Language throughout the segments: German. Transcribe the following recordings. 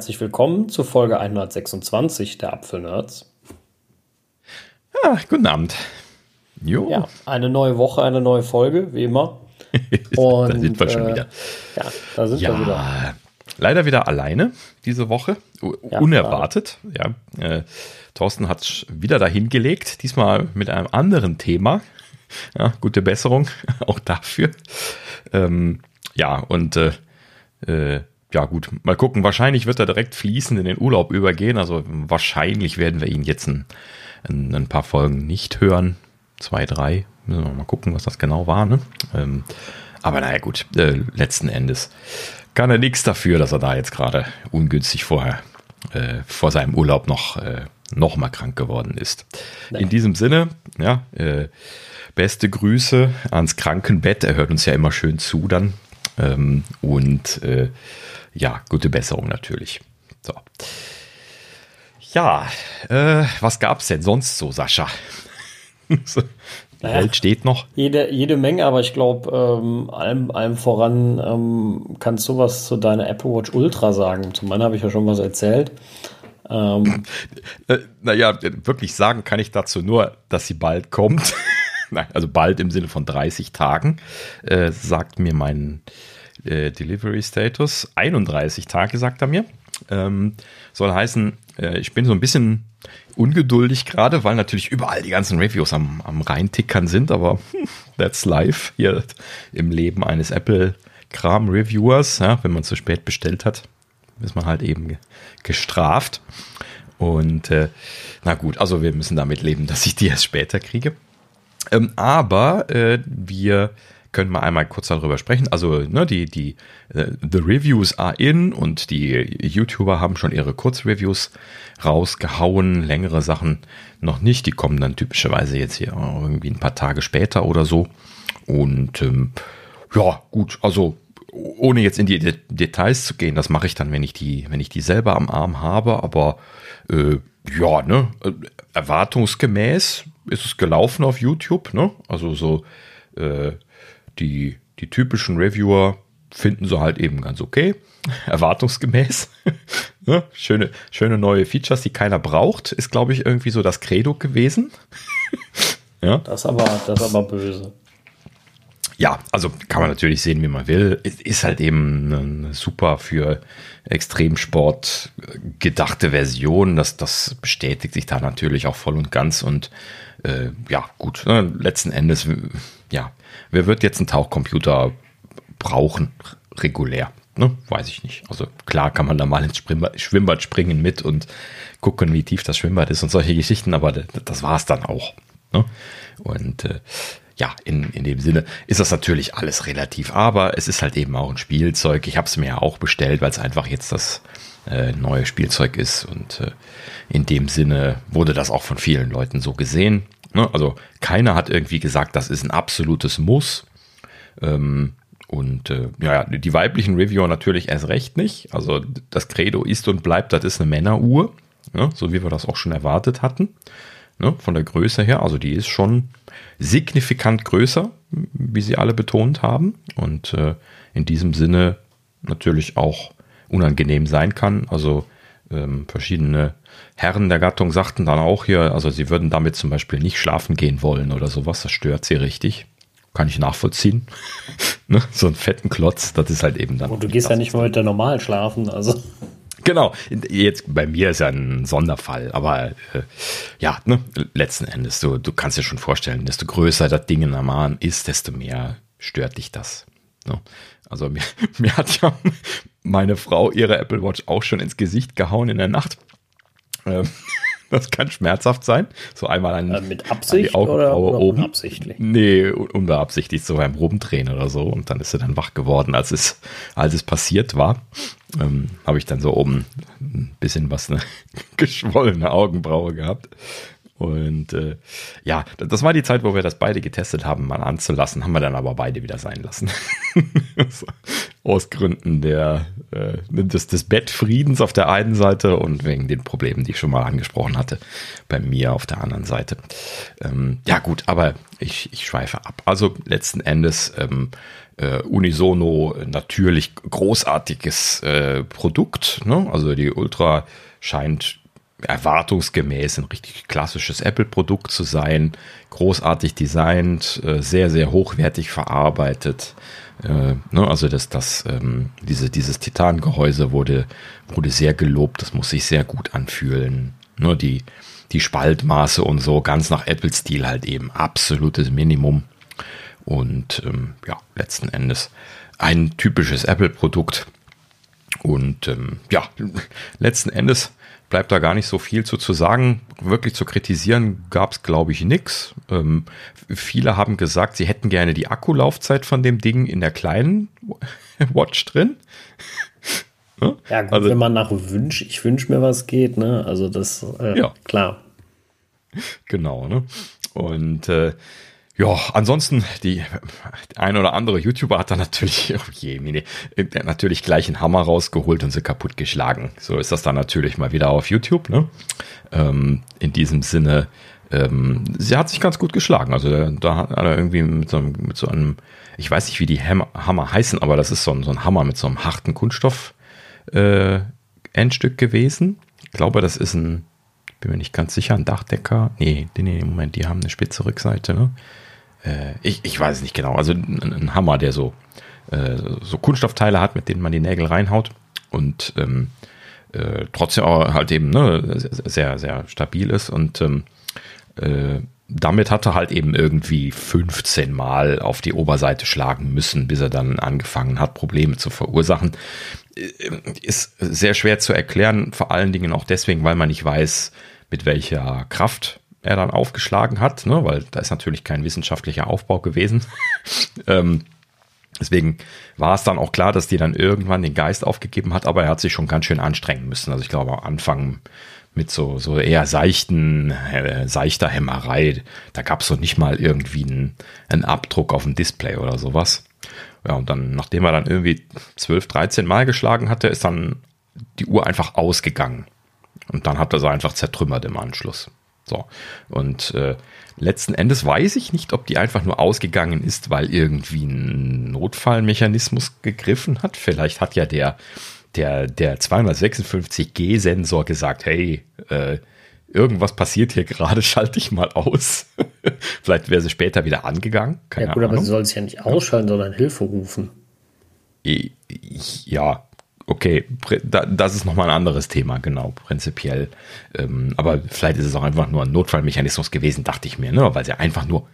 herzlich willkommen zu Folge 126 der Apfelnerds. Ja, guten Abend. Jo. Ja, eine neue Woche, eine neue Folge, wie immer. Und, da sind wir schon äh, wieder. Ja, da sind ja, wir wieder. Leider wieder alleine diese Woche. Ja, Unerwartet. Ja, äh, Thorsten hat wieder dahin gelegt, diesmal mit einem anderen Thema. Ja, gute Besserung auch dafür. Ähm, ja, und äh, äh ja gut, mal gucken. Wahrscheinlich wird er direkt fließend in den Urlaub übergehen. Also wahrscheinlich werden wir ihn jetzt ein, ein, ein paar Folgen nicht hören. Zwei, drei. Müssen wir mal gucken, was das genau war. Ne? Ähm, aber naja gut, äh, letzten Endes kann er nichts dafür, dass er da jetzt gerade ungünstig vorher äh, vor seinem Urlaub noch, äh, noch mal krank geworden ist. Nee. In diesem Sinne, ja, äh, beste Grüße ans Krankenbett. Er hört uns ja immer schön zu dann. Ähm, und äh, ja, gute Besserung natürlich. So. Ja, äh, was gab's denn sonst so, Sascha? die naja, Welt steht noch. Jede, jede Menge, aber ich glaube, ähm, allem, allem voran ähm, kannst du was zu deiner Apple Watch Ultra sagen. Zu meiner habe ich ja schon was erzählt. Ähm, äh, naja, wirklich sagen kann ich dazu nur, dass sie bald kommt. Nein, also bald im Sinne von 30 Tagen, äh, sagt mir mein äh, Delivery Status. 31 Tage, sagt er mir. Ähm, soll heißen, äh, ich bin so ein bisschen ungeduldig gerade, weil natürlich überall die ganzen Reviews am, am reintickern sind, aber that's life hier im Leben eines Apple-Kram-Reviewers. Ja, wenn man zu spät bestellt hat, ist man halt eben gestraft. Und äh, na gut, also wir müssen damit leben, dass ich die erst später kriege. Ähm, aber äh, wir können wir einmal kurz darüber sprechen. Also, ne, die, die, uh, the Reviews are in und die YouTuber haben schon ihre Kurzreviews rausgehauen, längere Sachen noch nicht. Die kommen dann typischerweise jetzt hier irgendwie ein paar Tage später oder so. Und ähm, ja, gut, also ohne jetzt in die De Details zu gehen, das mache ich dann, wenn ich die, wenn ich die selber am Arm habe, aber äh, ja, ne, äh, erwartungsgemäß ist es gelaufen auf YouTube, ne? Also so äh, die, die typischen Reviewer finden sie halt eben ganz okay, erwartungsgemäß. ne? schöne, schöne neue Features, die keiner braucht, ist, glaube ich, irgendwie so das Credo gewesen. ja? Das aber, das aber böse. Ja, also kann man natürlich sehen, wie man will. Ist halt eben eine super für Extremsport gedachte Version. Das, das bestätigt sich da natürlich auch voll und ganz. Und äh, ja, gut, ne? letzten Endes, ja, wer wird jetzt einen Tauchcomputer brauchen, regulär? Ne? Weiß ich nicht. Also klar kann man da mal ins Schwimmbad springen mit und gucken, wie tief das Schwimmbad ist und solche Geschichten, aber das war es dann auch. Ne? Und äh, ja, in, in dem Sinne ist das natürlich alles relativ, aber es ist halt eben auch ein Spielzeug. Ich habe es mir ja auch bestellt, weil es einfach jetzt das äh, neue Spielzeug ist und äh, in dem Sinne wurde das auch von vielen Leuten so gesehen. Ne? Also keiner hat irgendwie gesagt, das ist ein absolutes Muss. Ähm, und äh, ja, die weiblichen Reviewer natürlich erst recht nicht. Also das Credo ist und bleibt, das ist eine Männeruhr, ne? so wie wir das auch schon erwartet hatten. Ne? Von der Größe her, also die ist schon signifikant größer, wie sie alle betont haben. Und äh, in diesem Sinne natürlich auch unangenehm sein kann. Also ähm, verschiedene Herren der Gattung sagten dann auch hier, also sie würden damit zum Beispiel nicht schlafen gehen wollen oder sowas, das stört sie richtig. Kann ich nachvollziehen. ne? So einen fetten Klotz, das ist halt eben dann. Und du gehst ja nicht heute normal schlafen, also. Genau, jetzt bei mir ist ja ein Sonderfall, aber äh, ja, ne, letzten Endes, du, du kannst dir schon vorstellen, desto größer das Ding in am Arm ist, desto mehr stört dich das. Ne? Also mir, mir hat ja meine Frau ihre Apple Watch auch schon ins Gesicht gehauen in der Nacht. Ähm, Das kann schmerzhaft sein. So einmal an, äh, mit Absicht an oder, oder oben. unabsichtlich? Nee, unbeabsichtigt, so beim Rumdrehen oder so. Und dann ist er dann wach geworden, als es, als es passiert war. Ähm, Habe ich dann so oben ein bisschen was, eine geschwollene Augenbraue gehabt. Und äh, ja, das war die Zeit, wo wir das beide getestet haben, mal anzulassen, haben wir dann aber beide wieder sein lassen. Aus Gründen der, äh, des, des Bettfriedens auf der einen Seite und wegen den Problemen, die ich schon mal angesprochen hatte, bei mir auf der anderen Seite. Ähm, ja gut, aber ich, ich schweife ab. Also letzten Endes ähm, äh, unisono natürlich großartiges äh, Produkt. Ne? Also die Ultra scheint erwartungsgemäß ein richtig klassisches Apple-Produkt zu sein, großartig designt, äh, sehr, sehr hochwertig verarbeitet. Äh, ne, also das, das, ähm, diese, dieses Titangehäuse wurde, wurde sehr gelobt, das muss sich sehr gut anfühlen. Nur ne, die, die Spaltmaße und so, ganz nach Apple-Stil halt eben absolutes Minimum. Und ähm, ja, letzten Endes ein typisches Apple-Produkt. Und ähm, ja, letzten Endes bleibt da gar nicht so viel zu, zu sagen. Wirklich zu kritisieren gab es, glaube ich, nichts. Ähm, viele haben gesagt, sie hätten gerne die Akkulaufzeit von dem Ding in der kleinen Watch drin. ne? Ja, gut, also, wenn man nach Wünsch, ich wünsche mir was geht, ne? Also das, äh, ja. klar. Genau, ne? Und äh, ja, ansonsten, die ein oder andere YouTuber hat da natürlich, oh je, mine, natürlich gleich einen Hammer rausgeholt und sie kaputt geschlagen. So ist das dann natürlich mal wieder auf YouTube, ne? Ähm, in diesem Sinne, ähm, sie hat sich ganz gut geschlagen. Also da hat er irgendwie mit so, einem, mit so einem, ich weiß nicht, wie die Hammer, Hammer heißen, aber das ist so ein, so ein Hammer mit so einem harten Kunststoff äh, Endstück gewesen. Ich glaube, das ist ein, bin mir nicht ganz sicher, ein Dachdecker. Nee, nee, Moment, die haben eine spitze Rückseite, ne? Äh, ich, ich weiß es nicht genau, also ein, Hammer, der so, äh, so Kunststoffteile hat, mit denen man die Nägel reinhaut und ähm, äh, trotzdem auch halt eben ne, sehr, sehr stabil ist und ähm, äh, damit hat er halt eben irgendwie 15 Mal auf die Oberseite schlagen müssen, bis er dann angefangen hat, Probleme zu verursachen. Äh, ist sehr schwer zu erklären, vor allen Dingen auch deswegen, weil man nicht weiß, mit welcher Kraft er dann aufgeschlagen hat, ne, weil da ist natürlich kein wissenschaftlicher Aufbau gewesen. ähm, deswegen war es dann auch klar, dass die dann irgendwann den Geist aufgegeben hat, aber er hat sich schon ganz schön anstrengen müssen. Also ich glaube, am Anfang mit so, so eher seichten, äh, seichter Hämmerei, da gab es so nicht mal irgendwie einen, einen Abdruck auf dem Display oder sowas. Ja, und dann, nachdem er dann irgendwie 12, 13 Mal geschlagen hatte, ist dann die Uhr einfach ausgegangen. Und dann hat er sie einfach zertrümmert im Anschluss. So. Und äh, letzten Endes weiß ich nicht, ob die einfach nur ausgegangen ist, weil irgendwie ein Notfallmechanismus gegriffen hat. Vielleicht hat ja der, der, der 256G-Sensor gesagt, hey, äh, irgendwas passiert hier gerade, schalte ich mal aus. Vielleicht wäre sie später wieder angegangen. Keine ja gut, Ahnung. aber sie soll es ja nicht ausschalten, sondern Hilfe rufen. Ja, okay, das ist nochmal ein anderes Thema, genau, prinzipiell. Ähm, aber vielleicht ist es auch einfach nur ein Notfallmechanismus gewesen, dachte ich mir, ne? weil sie einfach nur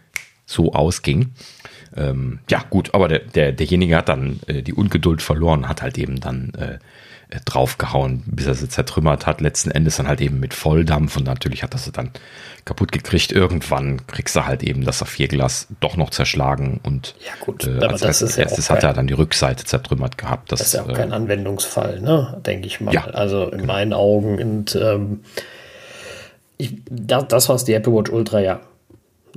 so ausging. Ähm, ja, gut, aber der, der, derjenige hat dann äh, die Ungeduld verloren, hat halt eben dann äh, draufgehauen, bis er sie zertrümmert hat. Letzten Endes dann halt eben mit Volldampf und natürlich hat er sie dann kaputt gekriegt. Irgendwann kriegst du halt eben das Saphirglas doch noch zerschlagen und ja gut, äh, das ist ja erstes hat er dann die Rückseite zertrümmert gehabt. Das, das ist ja auch äh, kein Anwendungsfall, ne? denke ich mal. Ja, also in genau. meinen Augen und ähm, ich, das, das, was die Apple Watch Ultra ja,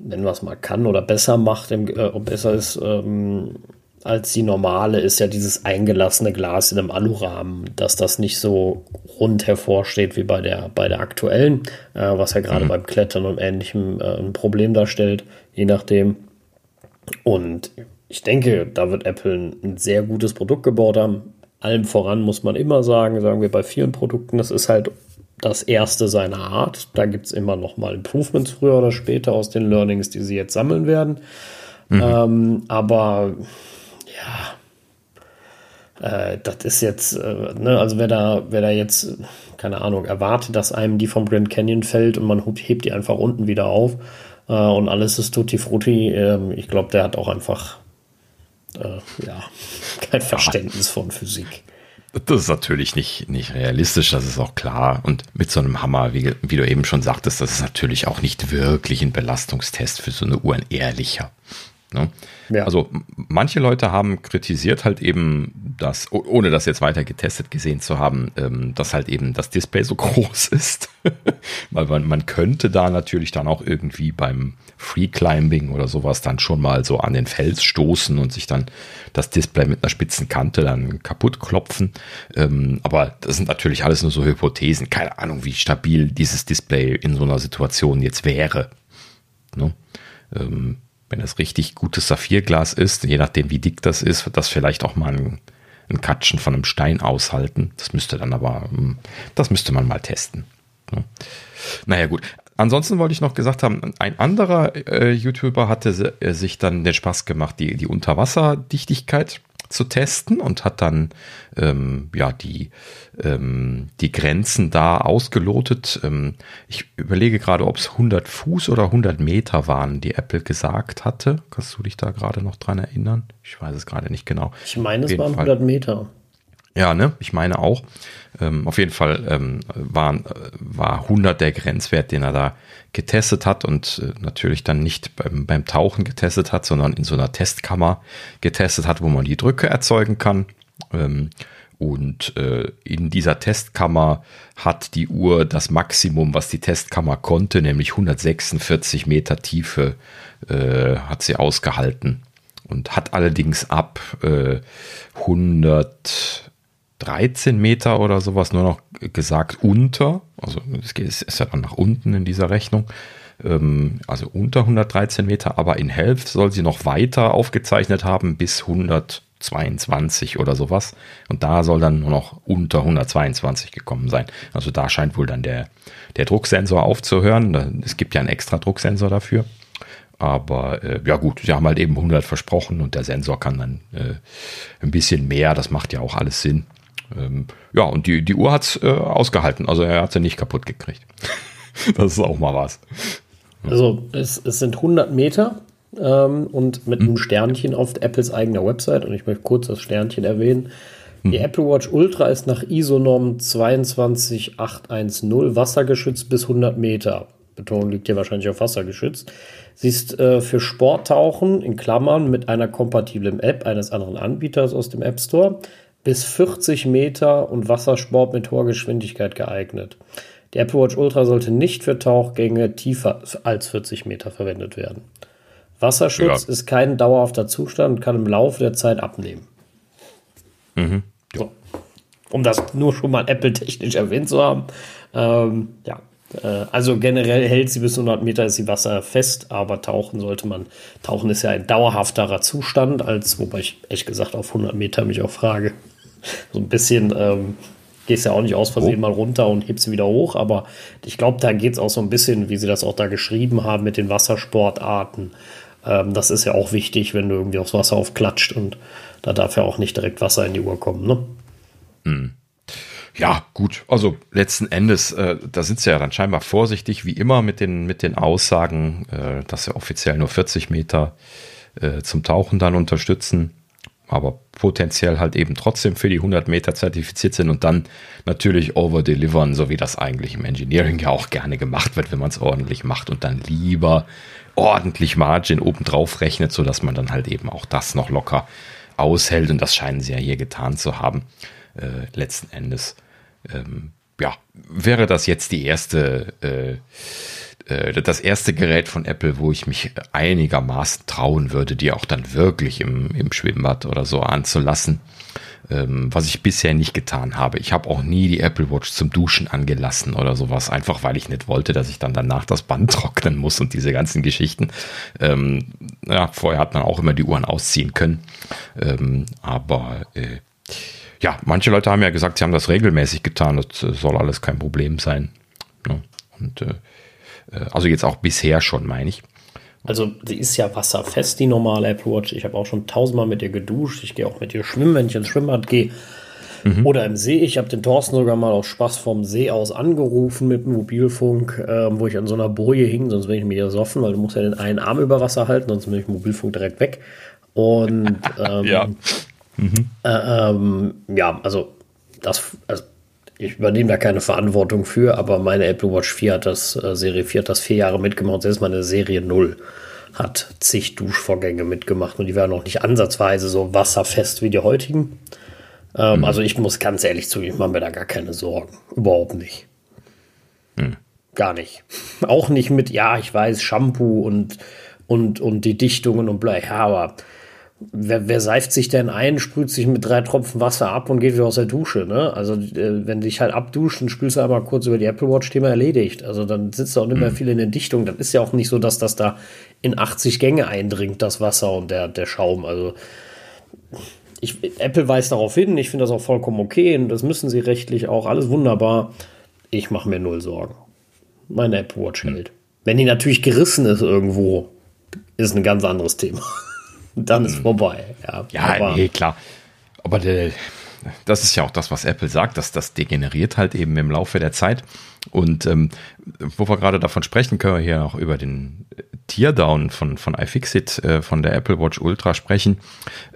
nennen wir es mal, kann oder besser macht, im, äh, besser ist, ähm, als die normale ist ja dieses eingelassene Glas in einem Alurahmen, dass das nicht so rund hervorsteht wie bei der, bei der aktuellen, äh, was ja gerade mhm. beim Klettern und ähnlichem äh, ein Problem darstellt, je nachdem. Und ich denke, da wird Apple ein, ein sehr gutes Produkt gebaut haben. Allem voran muss man immer sagen, sagen wir bei vielen Produkten, das ist halt das erste seiner Art. Da gibt es immer noch mal Improvements früher oder später aus den Learnings, die sie jetzt sammeln werden. Mhm. Ähm, aber ja, äh, das ist jetzt, äh, ne, also wer da, wer da jetzt, keine Ahnung, erwartet, dass einem die vom Grand Canyon fällt und man hebt die einfach unten wieder auf äh, und alles ist tutti frutti, ähm, ich glaube, der hat auch einfach, äh, ja, kein Verständnis von Physik. Das ist natürlich nicht, nicht realistisch, das ist auch klar. Und mit so einem Hammer, wie, wie du eben schon sagtest, das ist natürlich auch nicht wirklich ein Belastungstest für so eine Uhr, ein ehrlicher. Ne? Ja. Also manche Leute haben kritisiert halt eben, dass, ohne das jetzt weiter getestet gesehen zu haben, ähm, dass halt eben das Display so groß ist. Weil man, man könnte da natürlich dann auch irgendwie beim Free Climbing oder sowas dann schon mal so an den Fels stoßen und sich dann das Display mit einer spitzen Kante dann kaputt klopfen. Ähm, aber das sind natürlich alles nur so Hypothesen. Keine Ahnung, wie stabil dieses Display in so einer Situation jetzt wäre. Ne? Ähm, wenn das richtig gutes Saphirglas ist, je nachdem wie dick das ist, wird das vielleicht auch mal ein, ein Katschen von einem Stein aushalten. Das müsste dann aber, hm, das müsste man mal testen. Naja gut, Ansonsten wollte ich noch gesagt haben, ein anderer äh, YouTuber hatte äh, sich dann den Spaß gemacht, die, die Unterwasserdichtigkeit zu testen und hat dann ähm, ja die ähm, die Grenzen da ausgelotet. Ähm, ich überlege gerade, ob es 100 Fuß oder 100 Meter waren, die Apple gesagt hatte. Kannst du dich da gerade noch dran erinnern? Ich weiß es gerade nicht genau. Ich meine, es waren Fall. 100 Meter. Ja, ne? Ich meine auch. Ähm, auf jeden Fall ähm, waren, war 100 der Grenzwert, den er da getestet hat und äh, natürlich dann nicht beim, beim Tauchen getestet hat, sondern in so einer Testkammer getestet hat, wo man die Drücke erzeugen kann. Ähm, und äh, in dieser Testkammer hat die Uhr das Maximum, was die Testkammer konnte, nämlich 146 Meter Tiefe äh, hat sie ausgehalten und hat allerdings ab äh, 100 13 Meter oder sowas nur noch gesagt unter. Also es ist ja dann nach unten in dieser Rechnung. Ähm, also unter 113 Meter, aber in Helft soll sie noch weiter aufgezeichnet haben bis 122 oder sowas. Und da soll dann nur noch unter 122 gekommen sein. Also da scheint wohl dann der, der Drucksensor aufzuhören. Es gibt ja einen extra Drucksensor dafür. Aber äh, ja gut, sie haben halt eben 100 versprochen und der Sensor kann dann äh, ein bisschen mehr. Das macht ja auch alles Sinn. Ähm, ja, und die, die Uhr hat es äh, ausgehalten. Also er hat sie nicht kaputt gekriegt. das ist auch mal was. Also es, es sind 100 Meter ähm, und mit hm. einem Sternchen auf Apples eigener Website. Und ich möchte kurz das Sternchen erwähnen. Die hm. Apple Watch Ultra ist nach ISO-Norm 22810 wassergeschützt bis 100 Meter. Betonung liegt hier wahrscheinlich auf wassergeschützt. Sie ist äh, für Sporttauchen in Klammern mit einer kompatiblen App eines anderen Anbieters aus dem App Store bis 40 Meter und Wassersport mit hoher Geschwindigkeit geeignet. Die Apple Watch Ultra sollte nicht für Tauchgänge tiefer als 40 Meter verwendet werden. Wasserschutz ja. ist kein dauerhafter Zustand und kann im Laufe der Zeit abnehmen. Mhm. Ja. So. Um das nur schon mal Apple-technisch erwähnt zu haben. Ähm, ja, äh, also generell hält sie bis 100 Meter ist sie wasserfest, aber tauchen sollte man. Tauchen ist ja ein dauerhafterer Zustand, als wobei ich ehrlich gesagt auf 100 Meter mich auch frage. So ein bisschen ähm, gehst ja auch nicht aus Versehen oh. mal runter und hebst sie wieder hoch, aber ich glaube, da geht es auch so ein bisschen, wie sie das auch da geschrieben haben mit den Wassersportarten. Ähm, das ist ja auch wichtig, wenn du irgendwie aufs Wasser aufklatscht und da darf ja auch nicht direkt Wasser in die Uhr kommen, ne? Mhm. Ja, gut. Also letzten Endes, äh, da sind sie ja dann scheinbar vorsichtig, wie immer mit den, mit den Aussagen, äh, dass sie offiziell nur 40 Meter äh, zum Tauchen dann unterstützen, aber potenziell halt eben trotzdem für die 100 Meter zertifiziert sind und dann natürlich overdelivern, so wie das eigentlich im Engineering ja auch gerne gemacht wird, wenn man es ordentlich macht und dann lieber ordentlich Margin obendrauf rechnet, sodass man dann halt eben auch das noch locker aushält und das scheinen sie ja hier getan zu haben, äh, letzten Endes. Ähm, ja, wäre das jetzt die erste, äh, das erste Gerät von Apple, wo ich mich einigermaßen trauen würde, die auch dann wirklich im, im Schwimmbad oder so anzulassen. Ähm, was ich bisher nicht getan habe. Ich habe auch nie die Apple Watch zum Duschen angelassen oder sowas, einfach weil ich nicht wollte, dass ich dann danach das Band trocknen muss und diese ganzen Geschichten. Ähm, ja, vorher hat man auch immer die Uhren ausziehen können. Ähm, aber äh, ja, manche Leute haben ja gesagt, sie haben das regelmäßig getan. Das äh, soll alles kein Problem sein. Ne? Und äh, äh, also jetzt auch bisher schon, meine ich. Also sie ist ja wasserfest, die normale Apple Watch. Ich habe auch schon tausendmal mit ihr geduscht. Ich gehe auch mit ihr schwimmen, wenn ich ins Schwimmbad gehe. Mhm. Oder im See. Ich habe den Thorsten sogar mal aus Spaß vom See aus angerufen mit dem Mobilfunk, äh, wo ich an so einer Boje hing, sonst bin ich mir ersoffen, weil du musst ja den einen Arm über Wasser halten, sonst bin ich Mobilfunk direkt weg. Und ähm, ja. Mhm. Äh, ähm, ja, also das, also ich übernehme da keine Verantwortung für, aber meine Apple Watch 4 hat das, äh, Serie 4 hat das vier Jahre mitgemacht, selbst meine Serie 0 hat zig Duschvorgänge mitgemacht und die waren noch nicht ansatzweise so wasserfest wie die heutigen. Ähm, mhm. Also ich muss ganz ehrlich zugeben, ich mache mir da gar keine Sorgen. Überhaupt nicht. Mhm. Gar nicht. Auch nicht mit, ja, ich weiß, Shampoo und, und, und die Dichtungen und bla. Ja, aber wer, wer seift sich denn ein, sprüht sich mit drei Tropfen Wasser ab und geht wieder aus der Dusche, ne? Also, äh, wenn dich halt abduschen, spülst du einmal kurz über die Apple Watch, Thema erledigt. Also, dann sitzt du auch nicht mehr mhm. viel in der Dichtung. Das ist ja auch nicht so, dass das da in 80 Gänge eindringt, das Wasser und der, der Schaum. Also, ich, Apple weist darauf hin, ich finde das auch vollkommen okay und das müssen sie rechtlich auch, alles wunderbar. Ich mache mir null Sorgen. Meine Apple Watch mhm. hält. Wenn die natürlich gerissen ist irgendwo, ist ein ganz anderes Thema dann ist hm. vorbei. Ja, ja nee, klar. Aber der, das ist ja auch das, was Apple sagt, dass das degeneriert halt eben im Laufe der Zeit. Und ähm, wo wir gerade davon sprechen, können wir hier auch über den Teardown von, von iFixit, äh, von der Apple Watch Ultra sprechen.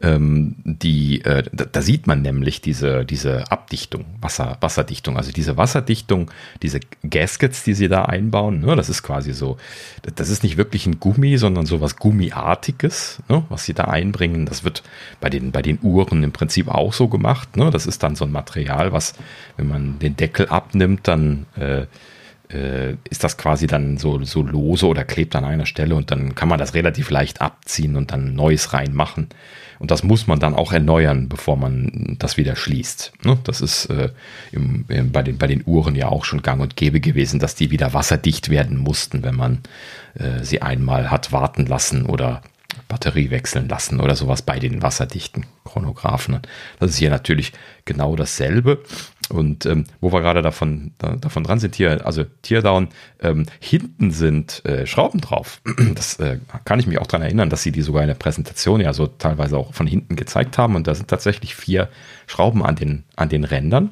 Ähm, die, äh, da, da, sieht man nämlich diese, diese Abdichtung, Wasser, Wasserdichtung, also diese Wasserdichtung, diese Gaskets, die sie da einbauen. Ne, das ist quasi so, das ist nicht wirklich ein Gummi, sondern so was Gummiartiges, ne, was sie da einbringen. Das wird bei den, bei den Uhren im Prinzip auch so gemacht. Ne? Das ist dann so ein Material, was, wenn man den Deckel abnimmt, dann äh, äh, ist das quasi dann so, so lose oder klebt an einer Stelle und dann kann man das relativ leicht abziehen und dann Neues reinmachen. Und das muss man dann auch erneuern, bevor man das wieder schließt. Ne? Das ist äh, im, im, bei, den, bei den Uhren ja auch schon gang und gäbe gewesen, dass die wieder wasserdicht werden mussten, wenn man äh, sie einmal hat warten lassen oder Batterie wechseln lassen oder sowas bei den wasserdichten Chronographen. Das ist hier natürlich genau dasselbe. Und ähm, wo wir gerade davon, da, davon dran sind, hier, also Teardown, ähm, hinten sind äh, Schrauben drauf. Das äh, kann ich mich auch daran erinnern, dass sie die sogar in der Präsentation ja so teilweise auch von hinten gezeigt haben. Und da sind tatsächlich vier Schrauben an den, an den Rändern.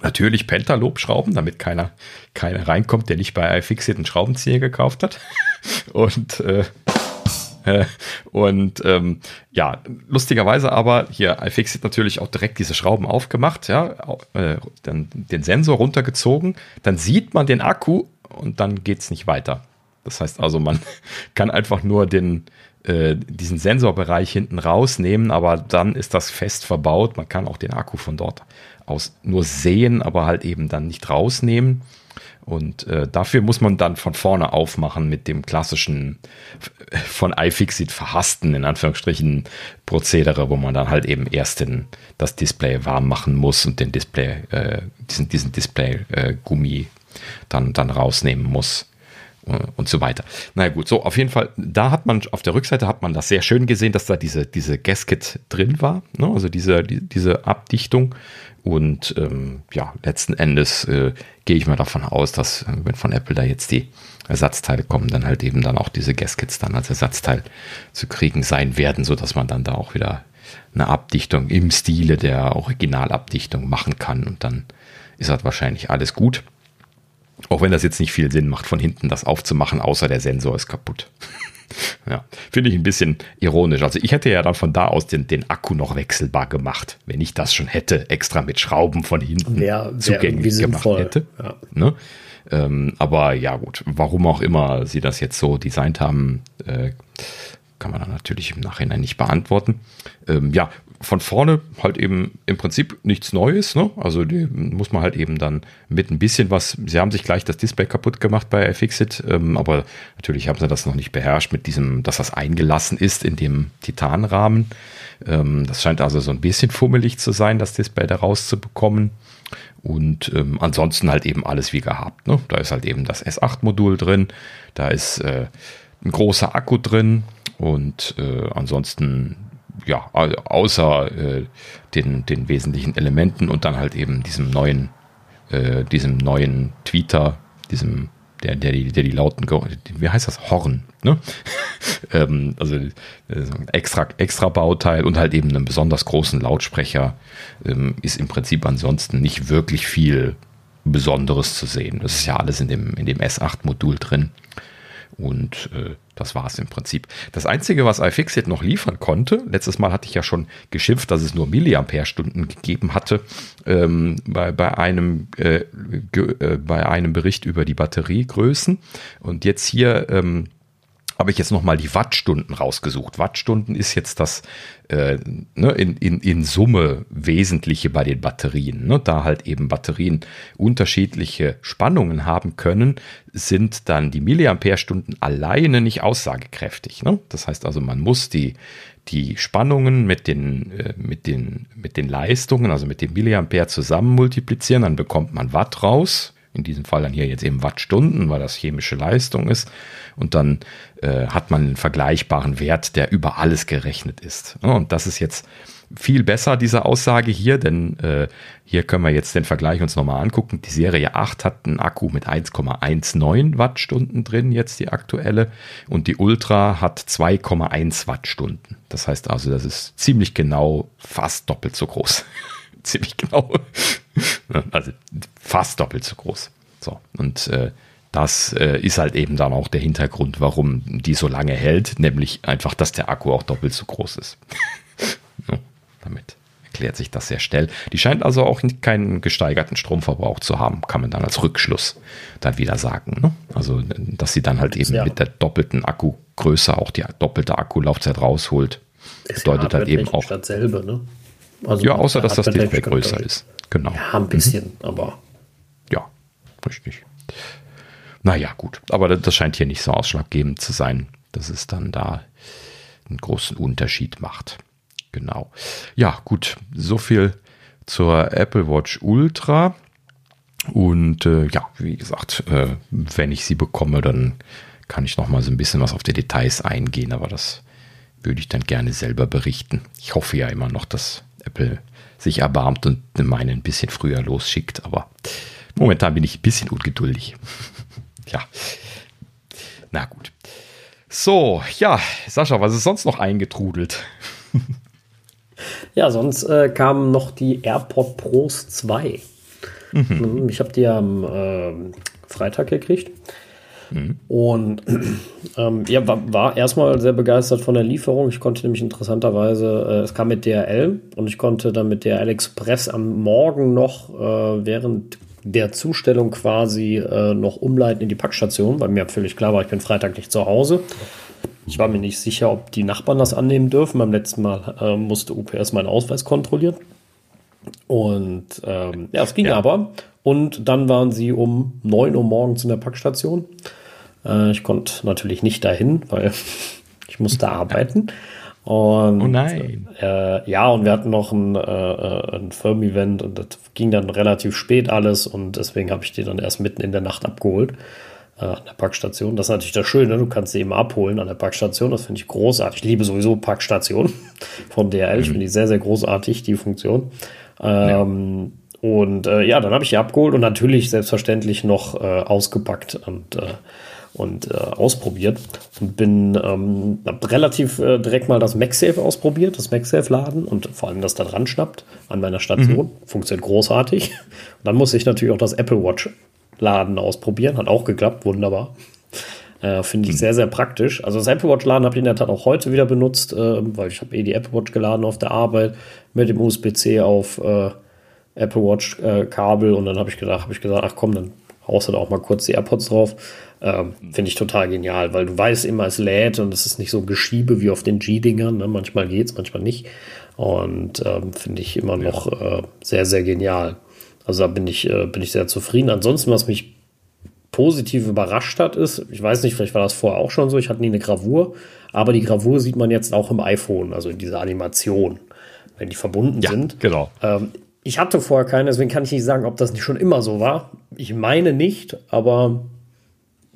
Natürlich Pentalob-Schrauben, damit keiner, keiner reinkommt, der nicht bei iFixit einen Schraubenzieher gekauft hat. Und äh, und ähm, ja, lustigerweise aber hier iFixit natürlich auch direkt diese Schrauben aufgemacht, ja, äh, dann den Sensor runtergezogen, dann sieht man den Akku und dann geht es nicht weiter. Das heißt also, man kann einfach nur den, äh, diesen Sensorbereich hinten rausnehmen, aber dann ist das fest verbaut. Man kann auch den Akku von dort aus nur sehen, aber halt eben dann nicht rausnehmen. Und äh, dafür muss man dann von vorne aufmachen mit dem klassischen von iFixit verhassten, in Anführungsstrichen, Prozedere, wo man dann halt eben erst den, das Display warm machen muss und den Display, äh, diesen, diesen Display-Gummi äh, dann, dann rausnehmen muss und so weiter. Na naja, gut, so auf jeden Fall, da hat man auf der Rückseite hat man das sehr schön gesehen, dass da diese, diese Gasket drin war, ne? also diese, die, diese Abdichtung und ähm, ja, letzten Endes äh, gehe ich mal davon aus, dass äh, wenn von Apple da jetzt die Ersatzteile kommen, dann halt eben dann auch diese Gaskets dann als Ersatzteil zu kriegen sein werden, sodass man dann da auch wieder eine Abdichtung im Stile der Originalabdichtung machen kann und dann ist halt wahrscheinlich alles gut. Auch wenn das jetzt nicht viel Sinn macht, von hinten das aufzumachen, außer der Sensor ist kaputt. Ja, finde ich ein bisschen ironisch. Also ich hätte ja dann von da aus den, den Akku noch wechselbar gemacht, wenn ich das schon hätte, extra mit Schrauben von hinten wär, wär zugänglich gemacht hätte. Ja. Ne? Ähm, aber ja gut, warum auch immer sie das jetzt so designt haben, äh, kann man dann natürlich im Nachhinein nicht beantworten. Ähm, ja, von vorne halt eben im Prinzip nichts Neues. Ne? Also die muss man halt eben dann mit ein bisschen was. Sie haben sich gleich das Display kaputt gemacht bei iFixit, ähm, aber natürlich haben sie das noch nicht beherrscht mit diesem, dass das eingelassen ist in dem Titanrahmen. Ähm, das scheint also so ein bisschen fummelig zu sein, das Display da rauszubekommen. Und ähm, ansonsten halt eben alles wie gehabt. Ne? Da ist halt eben das S8-Modul drin, da ist äh, ein großer Akku drin und äh, ansonsten ja, außer äh, den, den wesentlichen Elementen und dann halt eben diesem neuen, äh, diesem neuen Tweeter, diesem, der, der, die, der die lauten, wie heißt das? Horn, ne? ähm, also äh, extra, extra Bauteil und halt eben einen besonders großen Lautsprecher ähm, ist im Prinzip ansonsten nicht wirklich viel Besonderes zu sehen. Das ist ja alles in dem, in dem S8-Modul drin. Und äh, das war es im Prinzip. Das Einzige, was iFixit noch liefern konnte, letztes Mal hatte ich ja schon geschimpft, dass es nur Milliampere-Stunden gegeben hatte ähm, bei, bei, einem, äh, äh, bei einem Bericht über die Batteriegrößen. Und jetzt hier ähm, habe ich jetzt nochmal die Wattstunden rausgesucht. Wattstunden ist jetzt das äh, ne, in, in, in Summe Wesentliche bei den Batterien. Ne? Da halt eben Batterien unterschiedliche Spannungen haben können, sind dann die Milliampere-Stunden alleine nicht aussagekräftig. Ne? Das heißt also, man muss die, die Spannungen mit den, äh, mit, den, mit den Leistungen, also mit dem Milliampere zusammen multiplizieren, dann bekommt man Watt raus. In diesem Fall dann hier jetzt eben Wattstunden, weil das chemische Leistung ist und dann äh, hat man einen vergleichbaren Wert, der über alles gerechnet ist. Und das ist jetzt viel besser, diese Aussage hier, denn äh, hier können wir jetzt den Vergleich uns nochmal angucken. Die Serie 8 hat einen Akku mit 1,19 Wattstunden drin, jetzt die aktuelle, und die Ultra hat 2,1 Wattstunden. Das heißt also, das ist ziemlich genau fast doppelt so groß. ziemlich genau. also fast doppelt so groß. So, und äh, das äh, ist halt eben dann auch der Hintergrund, warum die so lange hält, nämlich einfach, dass der Akku auch doppelt so groß ist. no, damit erklärt sich das sehr schnell. Die scheint also auch keinen gesteigerten Stromverbrauch zu haben, kann man dann als Rückschluss dann wieder sagen. Ne? Also, dass sie dann halt eben ja. mit der doppelten Akkugröße auch die doppelte Akkulaufzeit rausholt. Ist bedeutet ja halt eben auch. Dasselbe, ne? Also ja, außer dass das Display größer ist. Genau. Ja, ein bisschen, mhm. aber. Ja, richtig. Naja, gut. Aber das scheint hier nicht so ausschlaggebend zu sein, dass es dann da einen großen Unterschied macht. Genau. Ja, gut. So viel zur Apple Watch Ultra. Und äh, ja, wie gesagt, äh, wenn ich sie bekomme, dann kann ich noch mal so ein bisschen was auf die Details eingehen. Aber das würde ich dann gerne selber berichten. Ich hoffe ja immer noch, dass Apple sich erbarmt und meine ein bisschen früher losschickt. Aber momentan bin ich ein bisschen ungeduldig. ja. Na gut. So, ja, Sascha, was ist sonst noch eingetrudelt? ja, sonst äh, kamen noch die AirPod Pros 2. Mhm. Ich habe die am äh, Freitag gekriegt. Mhm. Und ähm, ja, war, war, erstmal sehr begeistert von der Lieferung. Ich konnte nämlich interessanterweise, äh, es kam mit DRL und ich konnte dann mit DRL Express am Morgen noch äh, während der Zustellung quasi äh, noch umleiten in die Packstation, weil mir völlig klar war, ich bin Freitag nicht zu Hause. Ich war mir nicht sicher, ob die Nachbarn das annehmen dürfen. Beim letzten Mal äh, musste UPS meinen Ausweis kontrollieren. Und ähm, ja, es ging ja. aber. Und dann waren sie um 9 Uhr morgens in der Packstation. Äh, ich konnte natürlich nicht dahin, weil ich musste arbeiten. Und, oh nein. Äh, ja, und wir hatten noch ein, äh, äh, ein Firm-Event und das ging dann relativ spät alles und deswegen habe ich die dann erst mitten in der Nacht abgeholt äh, an der Packstation. Das ist natürlich das Schöne, du kannst sie eben abholen an der Packstation. Das finde ich großartig. Ich liebe sowieso Packstationen von DRL. Mhm. Ich finde die sehr, sehr großartig, die Funktion. Ähm, ja. Und äh, ja, dann habe ich die abgeholt und natürlich selbstverständlich noch äh, ausgepackt und und äh, ausprobiert und bin ähm, relativ äh, direkt mal das MagSafe ausprobiert, das MagSafe-Laden und vor allem das da dran schnappt an meiner Station. Mhm. Funktioniert großartig. Und dann muss ich natürlich auch das Apple Watch Laden ausprobieren. Hat auch geklappt, wunderbar. Äh, Finde ich mhm. sehr, sehr praktisch. Also das Apple Watch Laden habe ich in der Tat auch heute wieder benutzt, äh, weil ich habe eh die Apple Watch geladen auf der Arbeit mit dem USB-C auf äh, Apple Watch äh, Kabel und dann habe ich gedacht, habe ich gesagt, ach komm, dann haust du da auch mal kurz die AirPods drauf. Ähm, Finde ich total genial, weil du weißt immer, es lädt und es ist nicht so Geschiebe wie auf den G-Dingern. Ne? Manchmal es, manchmal nicht. Und ähm, finde ich immer noch äh, sehr, sehr genial. Also da bin ich, äh, bin ich sehr zufrieden. Ansonsten, was mich positiv überrascht hat, ist, ich weiß nicht, vielleicht war das vorher auch schon so, ich hatte nie eine Gravur, aber die Gravur sieht man jetzt auch im iPhone, also in dieser Animation, wenn die verbunden ja, sind. Genau. Ähm, ich hatte vorher keine, deswegen kann ich nicht sagen, ob das nicht schon immer so war. Ich meine nicht, aber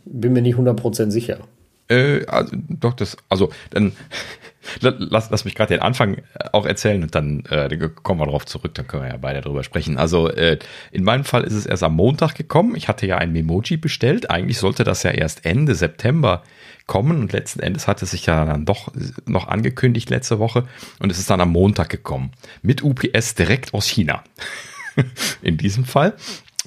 bin mir nicht 100% sicher. Äh, also, doch, das, also, dann lass, lass mich gerade den Anfang auch erzählen und dann, äh, kommen wir darauf zurück, dann können wir ja beide drüber sprechen. Also, äh, in meinem Fall ist es erst am Montag gekommen. Ich hatte ja ein Memoji bestellt. Eigentlich sollte das ja erst Ende September kommen und letzten Endes hat es sich ja dann doch noch angekündigt letzte Woche und es ist dann am Montag gekommen. Mit UPS direkt aus China. in diesem Fall.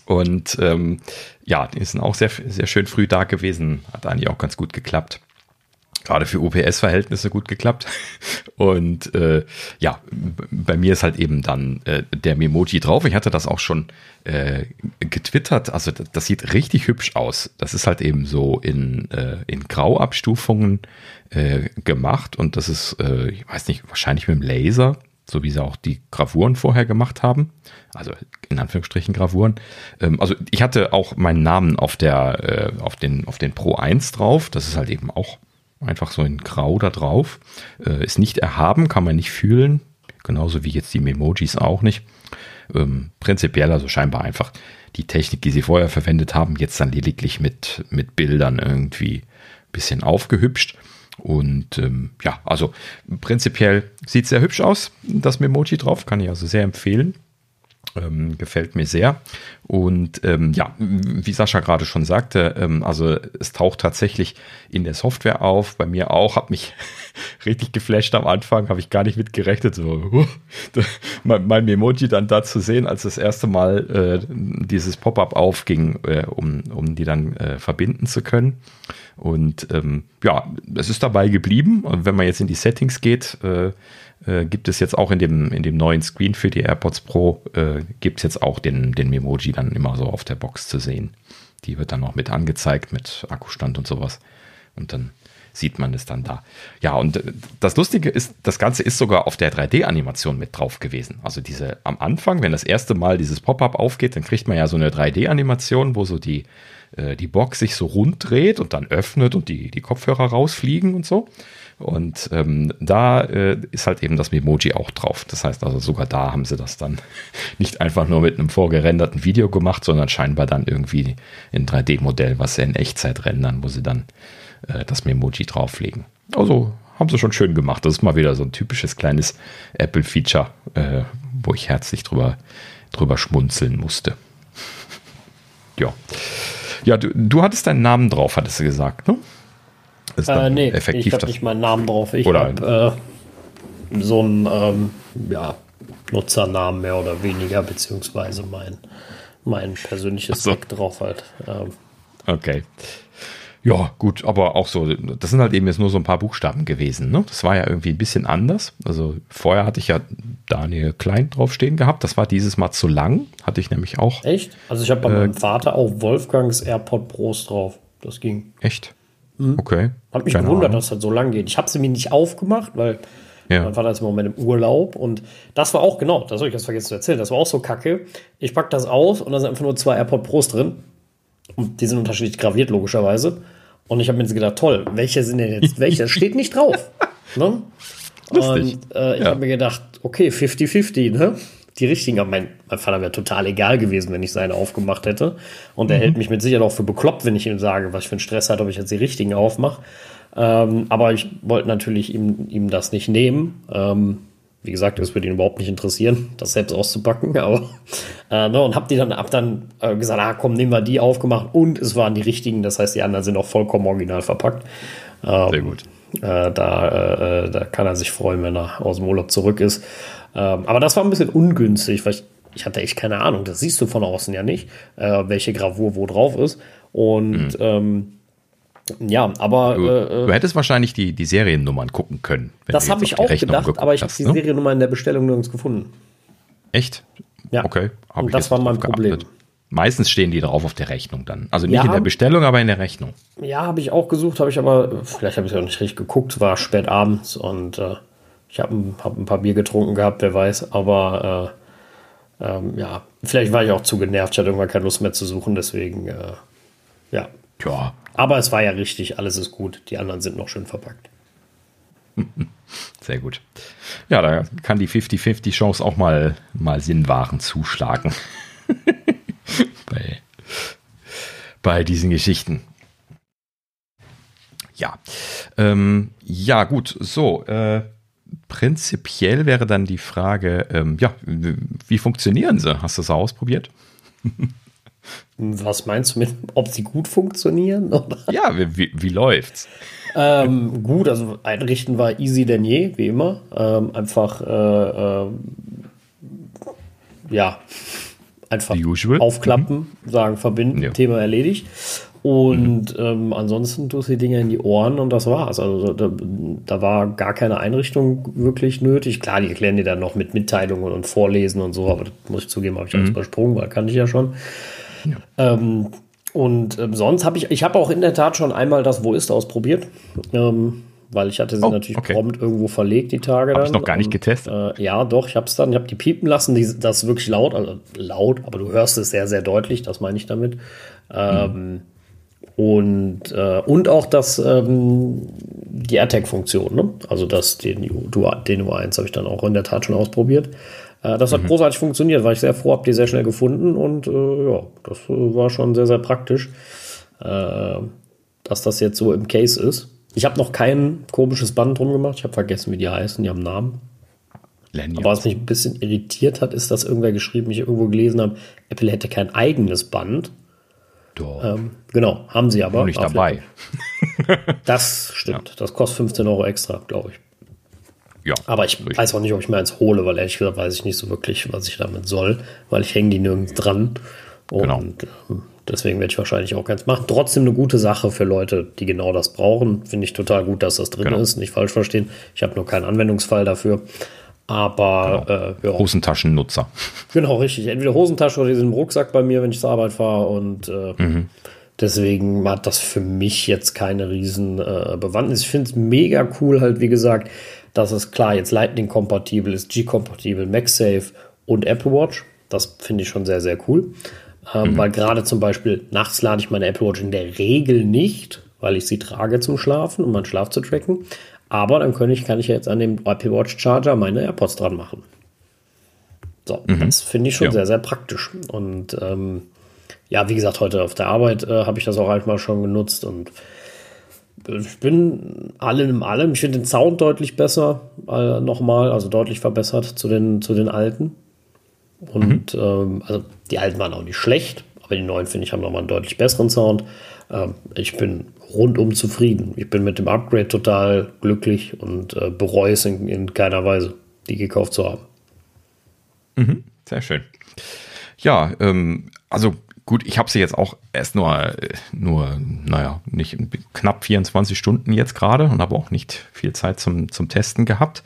Und ähm, ja, die sind auch sehr, sehr schön früh da gewesen. Hat eigentlich auch ganz gut geklappt gerade für UPS-Verhältnisse gut geklappt. Und äh, ja, bei mir ist halt eben dann äh, der Memoji drauf. Ich hatte das auch schon äh, getwittert. Also das, sieht richtig hübsch aus. Das ist halt eben so in, äh, in Grauabstufungen äh, gemacht. Und das ist, äh, ich weiß nicht, wahrscheinlich mit dem Laser, so wie sie auch die Gravuren vorher gemacht haben. Also in Anführungsstrichen Gravuren. Ähm, also ich hatte auch meinen Namen auf der, äh, auf den, auf den Pro 1 drauf. Das ist halt eben auch Einfach so in Grau da drauf. Äh, ist nicht erhaben, kann man nicht fühlen. Genauso wie jetzt die Memojis auch nicht. Ähm, prinzipiell also scheinbar einfach die Technik, die sie vorher verwendet haben, jetzt dann lediglich mit, mit Bildern irgendwie ein bisschen aufgehübscht. Und ähm, ja, also prinzipiell sieht sehr hübsch aus, das Memoji drauf, kann ich also sehr empfehlen. Ähm, gefällt mir sehr. Und ähm, ja, wie Sascha gerade schon sagte, ähm, also es taucht tatsächlich in der Software auf, bei mir auch, hat mich richtig geflasht am Anfang, habe ich gar nicht mit gerechnet, so mein, mein Memoji dann da zu sehen, als das erste Mal äh, dieses Pop-up aufging, äh, um, um die dann äh, verbinden zu können. Und ähm, ja, es ist dabei geblieben. Und wenn man jetzt in die Settings geht, äh, gibt es jetzt auch in dem, in dem neuen Screen für die AirPods Pro, äh, gibt es jetzt auch den, den Memoji dann immer so auf der Box zu sehen. Die wird dann noch mit angezeigt mit Akkustand und sowas. Und dann sieht man es dann da. Ja, und äh, das Lustige ist, das Ganze ist sogar auf der 3D-Animation mit drauf gewesen. Also diese am Anfang, wenn das erste Mal dieses Pop-up aufgeht, dann kriegt man ja so eine 3D-Animation, wo so die, äh, die Box sich so rund dreht und dann öffnet und die, die Kopfhörer rausfliegen und so. Und ähm, da äh, ist halt eben das Memoji auch drauf. Das heißt also, sogar da haben sie das dann nicht einfach nur mit einem vorgerenderten Video gemacht, sondern scheinbar dann irgendwie ein 3D-Modell, was sie in Echtzeit rendern, wo sie dann äh, das Memoji drauflegen. Also haben sie schon schön gemacht. Das ist mal wieder so ein typisches kleines Apple-Feature, äh, wo ich herzlich drüber, drüber schmunzeln musste. ja. Ja, du, du hattest deinen Namen drauf, hattest du gesagt, ne? Ist äh, nee, effektiv ich habe nicht meinen Namen drauf. Ich habe äh, so einen ähm, ja, Nutzernamen mehr oder weniger, beziehungsweise mein, mein persönliches so. Deck drauf halt. Ähm. Okay. Ja, gut, aber auch so, das sind halt eben jetzt nur so ein paar Buchstaben gewesen. Ne? Das war ja irgendwie ein bisschen anders. Also vorher hatte ich ja Daniel Klein draufstehen gehabt. Das war dieses Mal zu lang. Hatte ich nämlich auch. Echt? Also ich habe bei äh, meinem Vater auch Wolfgangs AirPod Pros drauf. Das ging. Echt? Mhm. Okay. Hat mich Keine gewundert, Ahnung. dass das so lang geht. Ich habe sie mir nicht aufgemacht, weil ja. mein Vater ist im Moment im Urlaub und das war auch, genau, das habe ich jetzt vergessen zu erzählen, das war auch so kacke. Ich packe das aus und da sind einfach nur zwei AirPod Pros drin. Und die sind unterschiedlich graviert, logischerweise. Und ich habe mir jetzt gedacht, toll, welche sind denn jetzt welche? Das steht nicht drauf. ne? Und äh, ich ja. habe mir gedacht, okay, 50-50, ne? Die richtigen. Aber mein, mein Vater wäre total egal gewesen, wenn ich seine aufgemacht hätte. Und er mhm. hält mich mit Sicherheit auch für bekloppt, wenn ich ihm sage, was ich für einen Stress hat, ob ich jetzt die richtigen aufmache. Ähm, aber ich wollte natürlich ihm, ihm das nicht nehmen. Ähm, wie gesagt, es würde ihn überhaupt nicht interessieren, das selbst auszupacken. Aber, äh, ne, und hab die dann ab dann äh, gesagt, ah komm, nehmen wir die aufgemacht und es waren die richtigen. Das heißt, die anderen sind auch vollkommen original verpackt. Ähm, Sehr gut. Äh, da, äh, da kann er sich freuen, wenn er aus dem Urlaub zurück ist. Ähm, aber das war ein bisschen ungünstig, weil ich, ich, hatte echt keine Ahnung. Das siehst du von außen ja nicht, äh, welche Gravur wo drauf ist. Und mhm. ähm, ja, aber. Du, äh, du, hättest wahrscheinlich die, die Seriennummern gucken können. das habe ich auch gedacht, aber ich habe die ne? Seriennummer in der Bestellung nirgends gefunden. Echt? Ja. Okay. Und das war mein Problem. Geachtet. Meistens stehen die drauf auf der Rechnung dann. Also nicht ja, in der Bestellung, aber in der Rechnung. Ja, habe ich auch gesucht, habe ich aber, vielleicht habe ich es auch nicht richtig geguckt, war spät abends und äh, ich habe hab ein paar Bier getrunken gehabt, wer weiß, aber äh, ähm, ja, vielleicht war ich auch zu genervt, ich hatte irgendwann keine Lust mehr zu suchen, deswegen, äh, ja. Ja. Aber es war ja richtig, alles ist gut, die anderen sind noch schön verpackt. Sehr gut. Ja, da kann die 50-50 Chance auch mal, mal Sinnwaren zuschlagen. bei, bei diesen Geschichten. Ja. Ähm, ja, gut. So, äh, prinzipiell wäre dann die Frage, ähm, ja, wie funktionieren sie? Hast du es ausprobiert? Was meinst du mit, ob sie gut funktionieren? Oder? Ja, wie, wie läuft's? Ähm, gut, also einrichten war easy denn je, wie immer. Ähm, einfach, äh, äh, ja, einfach aufklappen, mhm. sagen, verbinden, ja. Thema erledigt. Und mhm. ähm, ansonsten tust du die Dinge in die Ohren und das war's. Also da, da, war gar keine Einrichtung wirklich nötig. Klar, die erklären dir dann noch mit Mitteilungen und Vorlesen und so, aber das muss ich zugeben, habe ich mhm. alles übersprungen, weil kann ich ja schon. Ja. Ähm, und ähm, sonst habe ich, ich habe auch in der Tat schon einmal das Wo ist ausprobiert. Ähm, weil ich hatte sie oh, natürlich okay. prompt irgendwo verlegt, die Tage dann. Hab ich noch gar nicht getestet? Äh, ja, doch, ich habe es dann, ich habe die piepen lassen, die, das ist wirklich laut, also laut, aber du hörst es sehr, sehr deutlich, das meine ich damit. Ähm, und, äh, und auch das, ähm, die AirTag-Funktion, ne? also das, den, den U1 habe ich dann auch in der Tat schon ausprobiert. Äh, das hat mhm. großartig funktioniert, war ich sehr froh, habe die sehr schnell gefunden und äh, ja, das äh, war schon sehr, sehr praktisch, äh, dass das jetzt so im Case ist. Ich habe noch kein komisches Band drum gemacht. Ich habe vergessen, wie die heißen. Die haben Namen. Lanyard. Aber was mich ein bisschen irritiert hat, ist, dass irgendwer geschrieben, ich irgendwo gelesen habe, Apple hätte kein eigenes Band. Doch. Ähm, genau, haben sie aber. Nur nicht dabei. das stimmt. Ja. Das kostet 15 Euro extra, glaube ich. Ja. Aber ich richtig. weiß auch nicht, ob ich mir eins hole, weil ehrlich gesagt weiß ich nicht so wirklich, was ich damit soll, weil ich hänge die nirgends dran. Und genau. Deswegen werde ich wahrscheinlich auch ganz machen. Trotzdem eine gute Sache für Leute, die genau das brauchen. Finde ich total gut, dass das drin genau. ist. Nicht falsch verstehen. Ich habe nur keinen Anwendungsfall dafür. Aber genau. äh, ja. Hosentaschennutzer. Genau, richtig. Entweder Hosentasche oder diesen Rucksack bei mir, wenn ich zur Arbeit fahre. Und äh, mhm. deswegen hat das für mich jetzt keine riesen äh, Bewandtnis. Ich finde es mega cool, halt, wie gesagt, dass es klar jetzt Lightning-kompatibel ist, G-kompatibel, MagSafe und Apple Watch. Das finde ich schon sehr, sehr cool. Ähm, mhm. Weil gerade zum Beispiel nachts lade ich meine Apple Watch in der Regel nicht, weil ich sie trage zum Schlafen, um meinen Schlaf zu tracken. Aber dann kann ich, kann ich jetzt an dem Apple Watch Charger meine AirPods dran machen. So, mhm. das finde ich schon ja. sehr, sehr praktisch. Und ähm, ja, wie gesagt, heute auf der Arbeit äh, habe ich das auch halt mal schon genutzt und ich bin allem in allem, ich finde den Sound deutlich besser, äh, nochmal, also deutlich verbessert zu den, zu den alten. Und mhm. ähm, also die alten waren auch nicht schlecht, aber die neuen, finde ich, haben nochmal einen deutlich besseren Sound. Ähm, ich bin rundum zufrieden. Ich bin mit dem Upgrade total glücklich und äh, bereue es in, in, keiner Weise, die gekauft zu haben. Mhm. Sehr schön. Ja, ähm, also gut, ich habe sie jetzt auch erst nur, nur, naja, nicht knapp 24 Stunden jetzt gerade und habe auch nicht viel Zeit zum, zum Testen gehabt.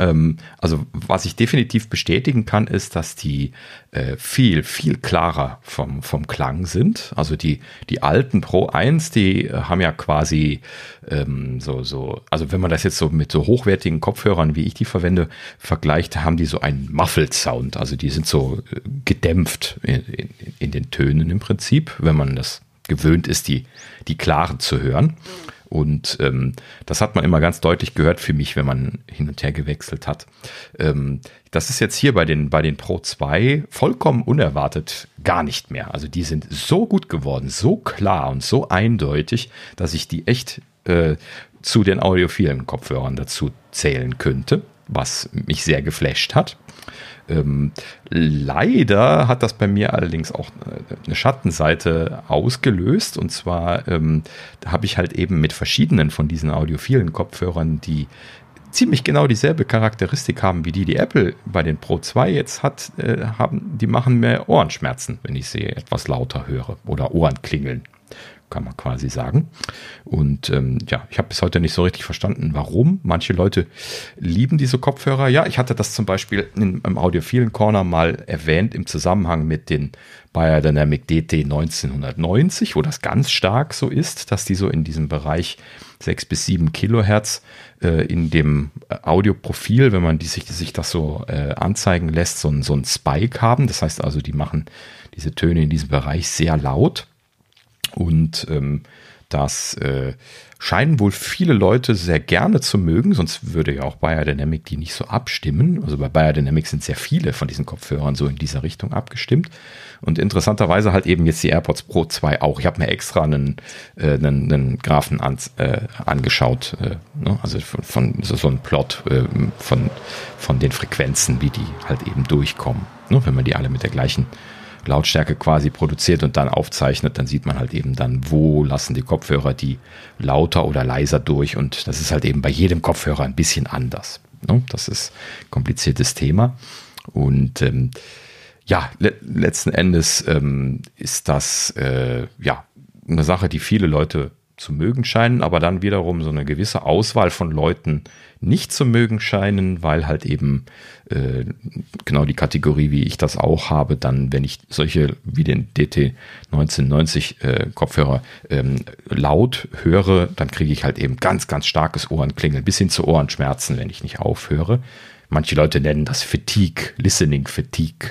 Ähm, also was ich definitiv bestätigen kann, ist, dass die äh, viel, viel klarer vom, vom Klang sind. Also die, die alten Pro 1, die äh, haben ja quasi ähm, so, so, also wenn man das jetzt so mit so hochwertigen Kopfhörern, wie ich die verwende, vergleicht, haben die so einen Muffled Sound. Also die sind so äh, gedämpft in, in, in den Tönen im Prinzip, wenn man das gewöhnt ist, die, die klaren zu hören. Und ähm, das hat man immer ganz deutlich gehört für mich, wenn man hin und her gewechselt hat. Ähm, das ist jetzt hier bei den, bei den Pro 2 vollkommen unerwartet gar nicht mehr. Also die sind so gut geworden, so klar und so eindeutig, dass ich die echt äh, zu den audiophilen Kopfhörern dazu zählen könnte, was mich sehr geflasht hat. Ähm, leider hat das bei mir allerdings auch äh, eine Schattenseite ausgelöst. Und zwar ähm, habe ich halt eben mit verschiedenen von diesen audiophilen Kopfhörern, die ziemlich genau dieselbe Charakteristik haben wie die, die Apple bei den Pro 2 jetzt hat, äh, haben, die machen mir Ohrenschmerzen, wenn ich sie etwas lauter höre oder Ohren klingeln kann man quasi sagen. Und ähm, ja, ich habe bis heute nicht so richtig verstanden, warum. Manche Leute lieben diese Kopfhörer. Ja, ich hatte das zum Beispiel in, im Audiophilen Corner mal erwähnt im Zusammenhang mit den Biodynamic DT 1990, wo das ganz stark so ist, dass die so in diesem Bereich 6 bis 7 Kilohertz äh, in dem äh, Audioprofil, wenn man die, sich, sich das so äh, anzeigen lässt, so, so ein Spike haben. Das heißt also, die machen diese Töne in diesem Bereich sehr laut. Und ähm, das äh, scheinen wohl viele Leute sehr gerne zu mögen, sonst würde ja auch Biodynamic die nicht so abstimmen. Also bei Biodynamic sind sehr viele von diesen Kopfhörern so in dieser Richtung abgestimmt. Und interessanterweise halt eben jetzt die AirPods Pro 2 auch. Ich habe mir extra einen, äh, einen, einen Graphen an, äh, angeschaut, äh, ne? also von, von so, so ein Plot äh, von, von den Frequenzen, wie die halt eben durchkommen, ne? wenn man die alle mit der gleichen Lautstärke quasi produziert und dann aufzeichnet, dann sieht man halt eben dann, wo lassen die Kopfhörer die lauter oder leiser durch und das ist halt eben bei jedem Kopfhörer ein bisschen anders. Ne? Das ist ein kompliziertes Thema und ähm, ja, le letzten Endes ähm, ist das äh, ja eine Sache, die viele Leute zu mögen scheinen, aber dann wiederum so eine gewisse Auswahl von Leuten nicht zu mögen scheinen, weil halt eben äh, genau die Kategorie, wie ich das auch habe, dann, wenn ich solche wie den DT 1990 äh, Kopfhörer ähm, laut höre, dann kriege ich halt eben ganz, ganz starkes Ohrenklingeln bis hin zu Ohrenschmerzen, wenn ich nicht aufhöre. Manche Leute nennen das Fatigue, Listening Fatigue.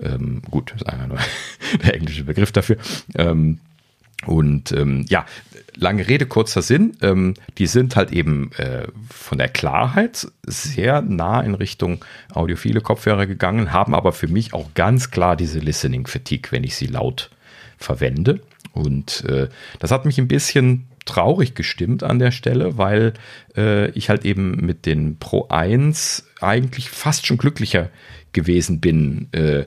Ähm, gut, ist einfach nur der englische Begriff dafür. Ähm, und ähm, ja, lange Rede, kurzer Sinn. Ähm, die sind halt eben äh, von der Klarheit sehr nah in Richtung audiophile Kopfhörer gegangen, haben aber für mich auch ganz klar diese Listening Fatigue, wenn ich sie laut verwende. Und äh, das hat mich ein bisschen traurig gestimmt an der Stelle, weil äh, ich halt eben mit den Pro 1 eigentlich fast schon glücklicher gewesen bin. Äh,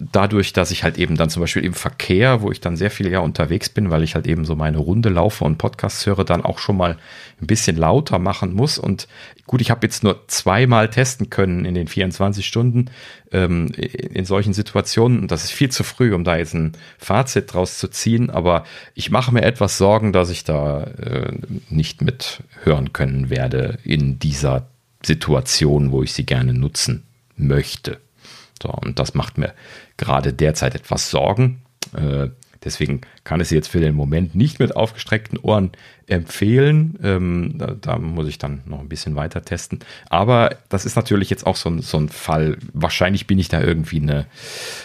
dadurch, dass ich halt eben dann zum Beispiel im Verkehr, wo ich dann sehr viel ja unterwegs bin, weil ich halt eben so meine Runde laufe und Podcasts höre, dann auch schon mal ein bisschen lauter machen muss. Und gut, ich habe jetzt nur zweimal testen können in den 24 Stunden ähm, in solchen Situationen. Und das ist viel zu früh, um da jetzt ein Fazit draus zu ziehen. Aber ich mache mir etwas Sorgen, dass ich da äh, nicht mit hören können werde in dieser Situation, wo ich sie gerne nutzen möchte. So, und das macht mir gerade derzeit etwas Sorgen. Äh, deswegen kann ich sie jetzt für den Moment nicht mit aufgestreckten Ohren empfehlen. Ähm, da, da, muss ich dann noch ein bisschen weiter testen. Aber das ist natürlich jetzt auch so ein, so ein Fall. Wahrscheinlich bin ich da irgendwie eine,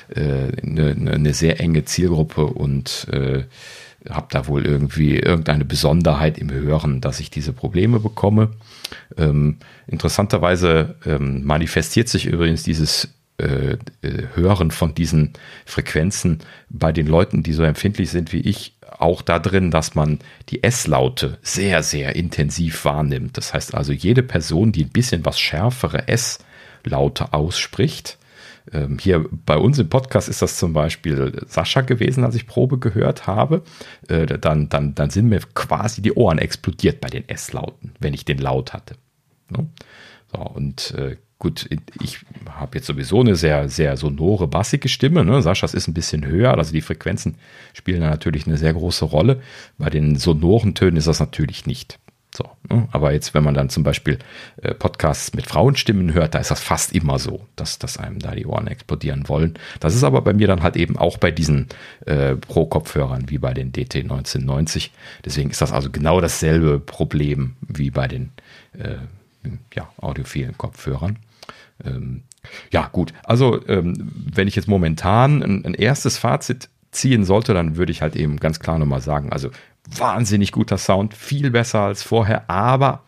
äh, eine, eine sehr enge Zielgruppe und äh, habe da wohl irgendwie irgendeine Besonderheit im Hören, dass ich diese Probleme bekomme. Ähm, interessanterweise ähm, manifestiert sich übrigens dieses äh, äh, Hören von diesen Frequenzen bei den Leuten, die so empfindlich sind wie ich, auch da drin, dass man die S-Laute sehr, sehr intensiv wahrnimmt. Das heißt also, jede Person, die ein bisschen was schärfere S-Laute ausspricht, ähm, hier bei uns im Podcast ist das zum Beispiel Sascha gewesen, als ich Probe gehört habe. Äh, dann, dann, dann sind mir quasi die Ohren explodiert bei den S-Lauten, wenn ich den Laut hatte. Ne? So, und gut, ich habe jetzt sowieso eine sehr, sehr sonore, bassige Stimme. Ne? Saschas ist ein bisschen höher, also die Frequenzen spielen da natürlich eine sehr große Rolle. Bei den sonoren Tönen ist das natürlich nicht. So, ne? Aber jetzt, wenn man dann zum Beispiel äh, Podcasts mit Frauenstimmen hört, da ist das fast immer so, dass, dass einem da die Ohren explodieren wollen. Das ist aber bei mir dann halt eben auch bei diesen äh, Pro-Kopfhörern wie bei den DT 1990. Deswegen ist das also genau dasselbe Problem wie bei den äh, ja, audiophilen Kopfhörern. Ähm, ja, gut. Also, ähm, wenn ich jetzt momentan ein, ein, erstes Fazit ziehen sollte, dann würde ich halt eben ganz klar nochmal sagen, also wahnsinnig guter Sound, viel besser als vorher, aber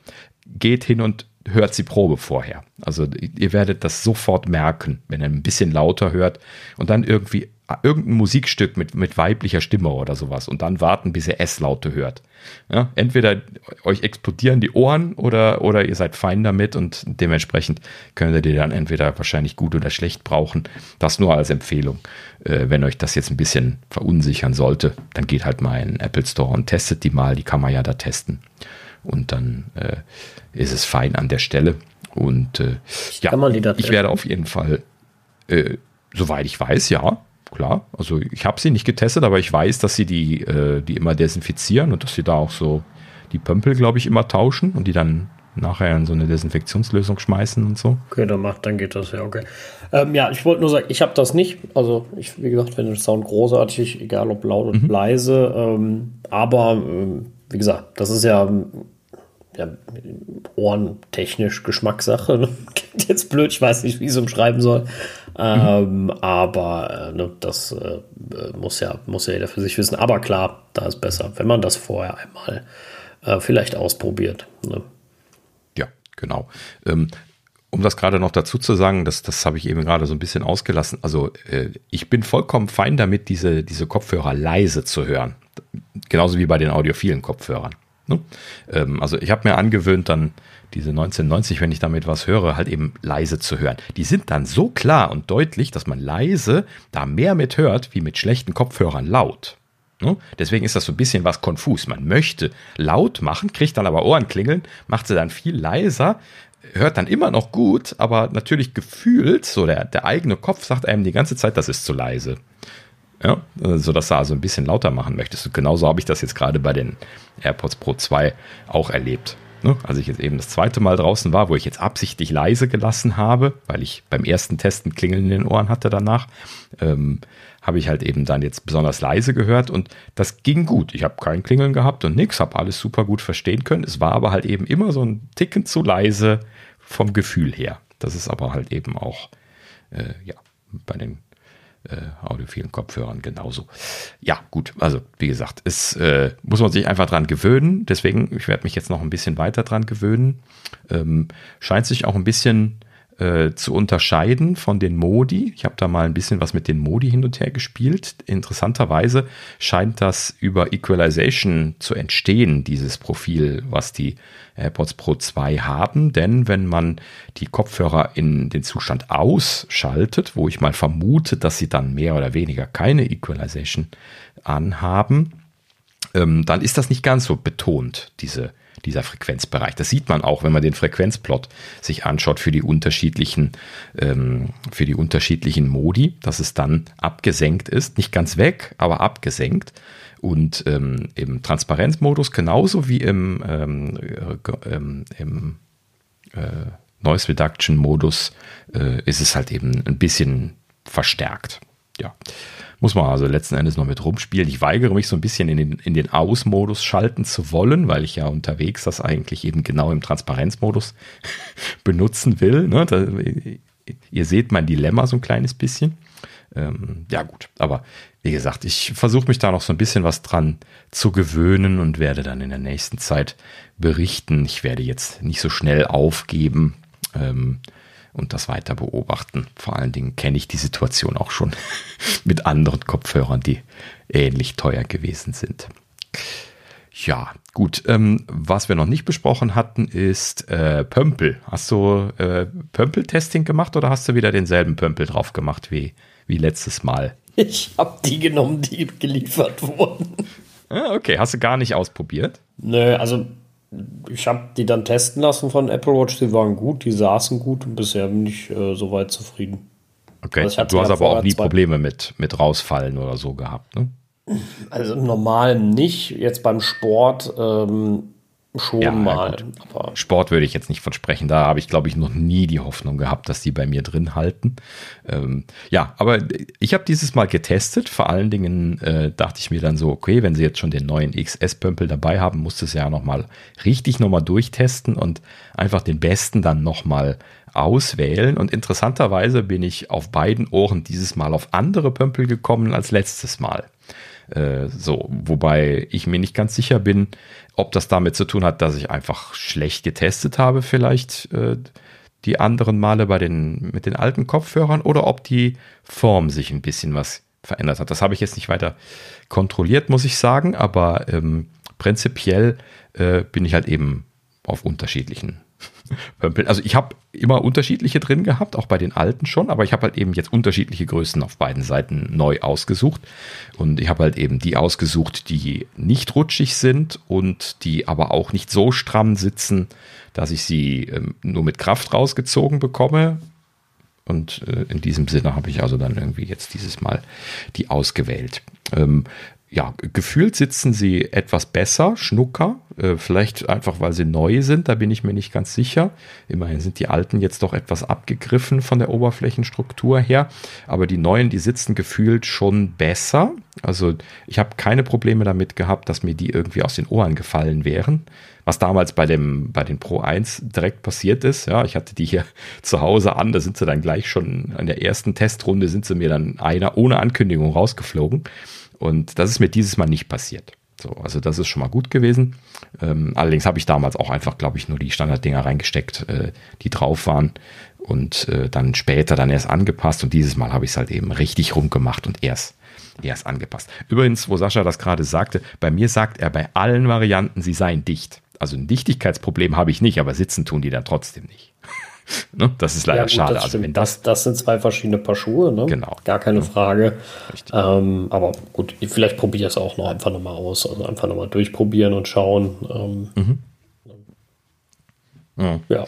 geht hin und hört die Probe vorher. Also ihr werdet das sofort merken, wenn ihr ein bisschen lauter hört und dann irgendwie irgendein Musikstück mit, mit weiblicher Stimme oder sowas und dann warten, bis ihr S-Laute hört. Ja, entweder euch explodieren die Ohren oder, oder ihr seid fein damit und dementsprechend könnt ihr die dann entweder wahrscheinlich gut oder schlecht brauchen. Das nur als Empfehlung. Äh, wenn euch das jetzt ein bisschen verunsichern sollte, dann geht halt mal in den Apple Store und testet die mal. Die kann man ja da testen. Und dann äh, ist es fein an der Stelle. Und äh, ja, ich werde auf jeden Fall, äh, soweit ich weiß, ja, klar. Also ich habe sie nicht getestet, aber ich weiß, dass sie die, äh, die immer desinfizieren und dass sie da auch so die Pömpel, glaube ich, immer tauschen und die dann nachher in so eine Desinfektionslösung schmeißen und so. Okay, dann macht, dann geht das ja, okay. Ähm, ja, ich wollte nur sagen, ich habe das nicht. Also ich, wie gesagt, finde den Sound großartig, egal ob laut und mhm. leise. Ähm, aber ähm, wie gesagt, das ist ja ja, ohrentechnisch Geschmackssache. Ne? Klingt jetzt blöd, ich weiß nicht, wie ich es umschreiben soll. Ähm, mhm. Aber äh, ne, das äh, muss, ja, muss ja jeder für sich wissen. Aber klar, da ist besser, wenn man das vorher einmal äh, vielleicht ausprobiert. Ne? Ja, genau. Ähm, um das gerade noch dazu zu sagen, das, das habe ich eben gerade so ein bisschen ausgelassen. Also äh, ich bin vollkommen fein damit, diese, diese Kopfhörer leise zu hören. Genauso wie bei den audiophilen Kopfhörern. Ne? Ähm, also ich habe mir angewöhnt, dann diese 1990, wenn ich damit was höre, halt eben leise zu hören. Die sind dann so klar und deutlich, dass man leise da mehr mit hört, wie mit schlechten Kopfhörern laut. Ne? Deswegen ist das so ein bisschen was konfus. Man möchte laut machen, kriegt dann aber Ohrenklingeln, macht sie dann viel leiser hört dann immer noch gut, aber natürlich gefühlt, so der, der eigene Kopf sagt einem die ganze Zeit, das ist zu leise. Ja, so dass du also ein bisschen lauter machen möchtest. Und genauso habe ich das jetzt gerade bei den AirPods Pro 2 auch erlebt. Ne? Als ich jetzt eben das zweite Mal draußen war, wo ich jetzt absichtlich leise gelassen habe, weil ich beim ersten Testen Klingeln in den Ohren hatte danach, ähm, habe ich halt eben dann jetzt besonders leise gehört und das ging gut. Ich habe kein Klingeln gehabt und nichts, habe alles super gut verstehen können. Es war aber halt eben immer so ein Ticken zu leise vom Gefühl her. Das ist aber halt eben auch äh, ja, bei den äh, audiophilen Kopfhörern genauso. Ja, gut, also wie gesagt, es äh, muss man sich einfach dran gewöhnen. Deswegen, ich werde mich jetzt noch ein bisschen weiter dran gewöhnen. Ähm, scheint sich auch ein bisschen äh, zu unterscheiden von den Modi. Ich habe da mal ein bisschen was mit den Modi hin und her gespielt. Interessanterweise scheint das über Equalization zu entstehen, dieses Profil, was die AirPods Pro 2 haben. Denn wenn man die Kopfhörer in den Zustand ausschaltet, wo ich mal vermute, dass sie dann mehr oder weniger keine Equalization anhaben, ähm, dann ist das nicht ganz so betont, diese dieser Frequenzbereich. Das sieht man auch, wenn man den Frequenzplot sich anschaut für die unterschiedlichen, ähm, für die unterschiedlichen Modi, dass es dann abgesenkt ist. Nicht ganz weg, aber abgesenkt. Und ähm, im Transparenzmodus genauso wie im, ähm, äh, im äh, Noise Reduction Modus äh, ist es halt eben ein bisschen verstärkt. Ja. Muss man also letzten Endes noch mit rumspielen. Ich weigere mich so ein bisschen in den, in den Aus-Modus schalten zu wollen, weil ich ja unterwegs das eigentlich eben genau im Transparenzmodus benutzen will. Ne? Da, ihr seht mein Dilemma so ein kleines bisschen. Ähm, ja gut, aber wie gesagt, ich versuche mich da noch so ein bisschen was dran zu gewöhnen und werde dann in der nächsten Zeit berichten. Ich werde jetzt nicht so schnell aufgeben. Ähm, und das weiter beobachten. Vor allen Dingen kenne ich die Situation auch schon mit anderen Kopfhörern, die ähnlich teuer gewesen sind. Ja, gut. Ähm, was wir noch nicht besprochen hatten, ist äh, Pömpel. Hast du äh, Pömpel-Testing gemacht oder hast du wieder denselben Pömpel drauf gemacht wie, wie letztes Mal? Ich habe die genommen, die geliefert wurden. Ah, okay, hast du gar nicht ausprobiert? Nö, also ich habe die dann testen lassen von Apple Watch, die waren gut, die saßen gut und bisher bin ich äh, soweit zufrieden. Okay, also du hast aber auch nie Probleme mit, mit rausfallen oder so gehabt, ne? Also normal nicht, jetzt beim Sport ähm, schon ja, mal. Sport würde ich jetzt nicht von sprechen. Da habe ich, glaube ich, noch nie die Hoffnung gehabt, dass die bei mir drin halten. Ähm, ja, aber ich habe dieses Mal getestet. Vor allen Dingen äh, dachte ich mir dann so, okay, wenn sie jetzt schon den neuen XS-Pömpel dabei haben, muss es ja nochmal richtig nochmal durchtesten und einfach den besten dann nochmal auswählen. Und interessanterweise bin ich auf beiden Ohren dieses Mal auf andere Pömpel gekommen als letztes Mal. Äh, so, wobei ich mir nicht ganz sicher bin, ob das damit zu tun hat, dass ich einfach schlecht getestet habe, vielleicht äh, die anderen Male bei den mit den alten Kopfhörern oder ob die Form sich ein bisschen was verändert hat. Das habe ich jetzt nicht weiter kontrolliert, muss ich sagen, aber ähm, prinzipiell äh, bin ich halt eben auf unterschiedlichen also ich habe immer unterschiedliche drin gehabt, auch bei den alten schon, aber ich habe halt eben jetzt unterschiedliche Größen auf beiden Seiten neu ausgesucht. Und ich habe halt eben die ausgesucht, die nicht rutschig sind und die aber auch nicht so stramm sitzen, dass ich sie ähm, nur mit Kraft rausgezogen bekomme. Und äh, in diesem Sinne habe ich also dann irgendwie jetzt dieses Mal die ausgewählt. Ähm, ja, gefühlt sitzen sie etwas besser, Schnucker. Äh, vielleicht einfach, weil sie neu sind, da bin ich mir nicht ganz sicher. Immerhin sind die alten jetzt doch etwas abgegriffen von der Oberflächenstruktur her. Aber die neuen, die sitzen gefühlt schon besser. Also ich habe keine Probleme damit gehabt, dass mir die irgendwie aus den Ohren gefallen wären. Was damals bei dem, bei den Pro 1 direkt passiert ist. Ja, ich hatte die hier zu Hause an, da sind sie dann gleich schon an der ersten Testrunde sind sie mir dann einer ohne Ankündigung rausgeflogen. Und das ist mir dieses Mal nicht passiert. So, also das ist schon mal gut gewesen. Ähm, allerdings habe ich damals auch einfach, glaube ich, nur die Standarddinger reingesteckt, äh, die drauf waren und äh, dann später dann erst angepasst und dieses Mal habe ich es halt eben richtig rumgemacht und erst erst angepasst. Übrigens, wo Sascha das gerade sagte, bei mir sagt er bei allen Varianten, sie seien dicht. Also ein Dichtigkeitsproblem habe ich nicht, aber sitzen tun die dann trotzdem nicht. Ne? Das ist leider ja, gut, schade. Das, also wenn das, das sind zwei verschiedene Paar Schuhe, ne? Genau. Gar keine Frage. Ähm, aber gut, vielleicht probiere ich es auch noch einfach nochmal aus. Also einfach nochmal durchprobieren und schauen. Ähm, mhm. ja. ja.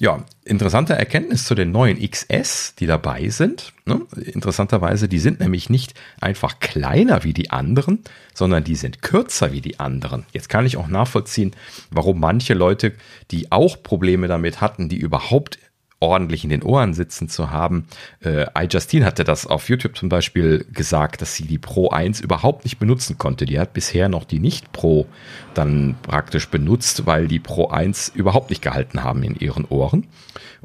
Ja, interessante Erkenntnis zu den neuen XS, die dabei sind. Ne? Interessanterweise, die sind nämlich nicht einfach kleiner wie die anderen, sondern die sind kürzer wie die anderen. Jetzt kann ich auch nachvollziehen, warum manche Leute, die auch Probleme damit hatten, die überhaupt ordentlich in den Ohren sitzen zu haben. Äh, iJustine hatte das auf YouTube zum Beispiel gesagt, dass sie die Pro 1 überhaupt nicht benutzen konnte. Die hat bisher noch die Nicht Pro dann praktisch benutzt, weil die Pro 1 überhaupt nicht gehalten haben in ihren Ohren.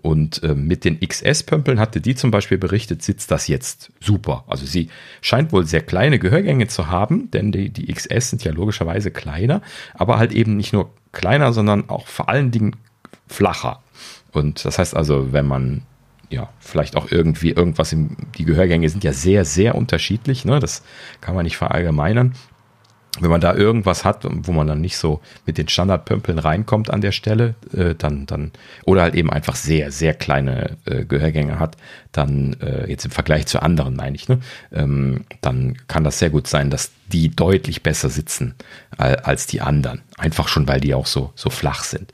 Und äh, mit den XS-Pömpeln hatte die zum Beispiel berichtet, sitzt das jetzt super. Also sie scheint wohl sehr kleine Gehörgänge zu haben, denn die, die XS sind ja logischerweise kleiner, aber halt eben nicht nur kleiner, sondern auch vor allen Dingen flacher. Und das heißt also, wenn man ja, vielleicht auch irgendwie irgendwas im, die Gehörgänge sind ja sehr, sehr unterschiedlich, ne? Das kann man nicht verallgemeinern. Wenn man da irgendwas hat, wo man dann nicht so mit den Standardpömpeln reinkommt an der Stelle, äh, dann, dann, oder halt eben einfach sehr, sehr kleine äh, Gehörgänge hat, dann, äh, jetzt im Vergleich zu anderen meine ich, ne, ähm, dann kann das sehr gut sein, dass die deutlich besser sitzen als die anderen. Einfach schon, weil die auch so, so flach sind.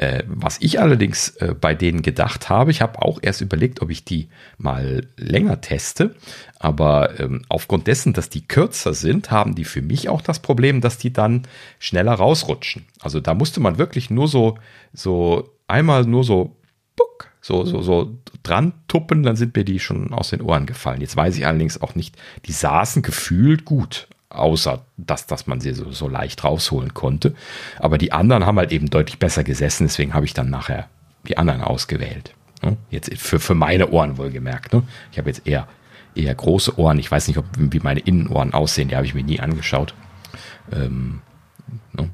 Äh, was ich allerdings äh, bei denen gedacht habe, ich habe auch erst überlegt, ob ich die mal länger teste, aber ähm, aufgrund dessen, dass die kürzer sind, haben die für mich auch das Problem, dass die dann schneller rausrutschen. Also da musste man wirklich nur so, so einmal nur so, so, so, so dran tuppen, dann sind mir die schon aus den Ohren gefallen. Jetzt weiß ich allerdings auch nicht, die saßen gefühlt gut außer dass, dass man sie so, so leicht rausholen konnte. Aber die anderen haben halt eben deutlich besser gesessen, deswegen habe ich dann nachher die anderen ausgewählt. Jetzt für, für meine Ohren wohlgemerkt. Ne? Ich habe jetzt eher, eher große Ohren. Ich weiß nicht, ob, wie meine Innenohren aussehen, die habe ich mir nie angeschaut. Ähm, ne?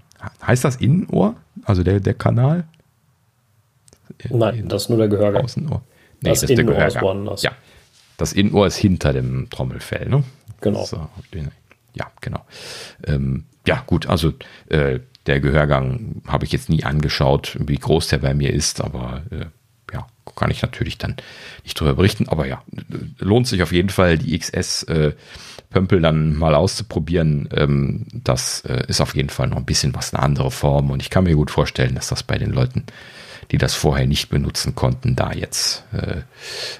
Heißt das Innenohr? Also der, der Kanal? Nein, das ist nur der Gehörgang. Außenohr. Nee, das, das ist der Gehörgang. Ja, das Innenohr ist hinter dem Trommelfell. Ne? Genau. So, ja, genau. Ähm, ja, gut, also äh, der Gehörgang habe ich jetzt nie angeschaut, wie groß der bei mir ist, aber äh, ja, kann ich natürlich dann nicht drüber berichten. Aber ja, lohnt sich auf jeden Fall, die XS-Pömpel äh, dann mal auszuprobieren. Ähm, das äh, ist auf jeden Fall noch ein bisschen was eine andere Form und ich kann mir gut vorstellen, dass das bei den Leuten, die das vorher nicht benutzen konnten, da jetzt äh,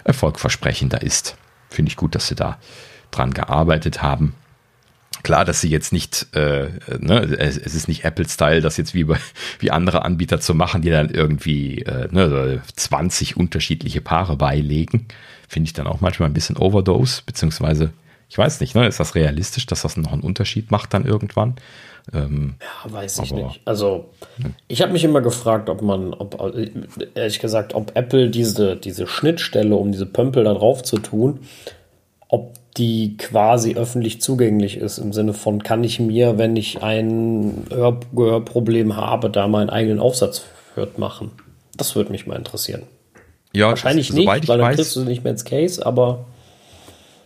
erfolgversprechender ist. Finde ich gut, dass sie da dran gearbeitet haben klar, dass sie jetzt nicht, äh, ne, es, es ist nicht Apple-Style, das jetzt wie, bei, wie andere Anbieter zu machen, die dann irgendwie äh, ne, 20 unterschiedliche Paare beilegen. Finde ich dann auch manchmal ein bisschen Overdose, beziehungsweise, ich weiß nicht, ne, ist das realistisch, dass das noch einen Unterschied macht dann irgendwann? Ähm, ja, weiß ich nicht. Also, hm. ich habe mich immer gefragt, ob man, ob, ehrlich gesagt, ob Apple diese, diese Schnittstelle, um diese Pömpel da drauf zu tun, ob die quasi öffentlich zugänglich ist, im Sinne von, kann ich mir, wenn ich ein Hörproblem habe, da meinen eigenen Aufsatz für machen? Das würde mich mal interessieren. Ja, Wahrscheinlich nicht, weil dann weiß, kriegst du nicht mehr ins Case, aber.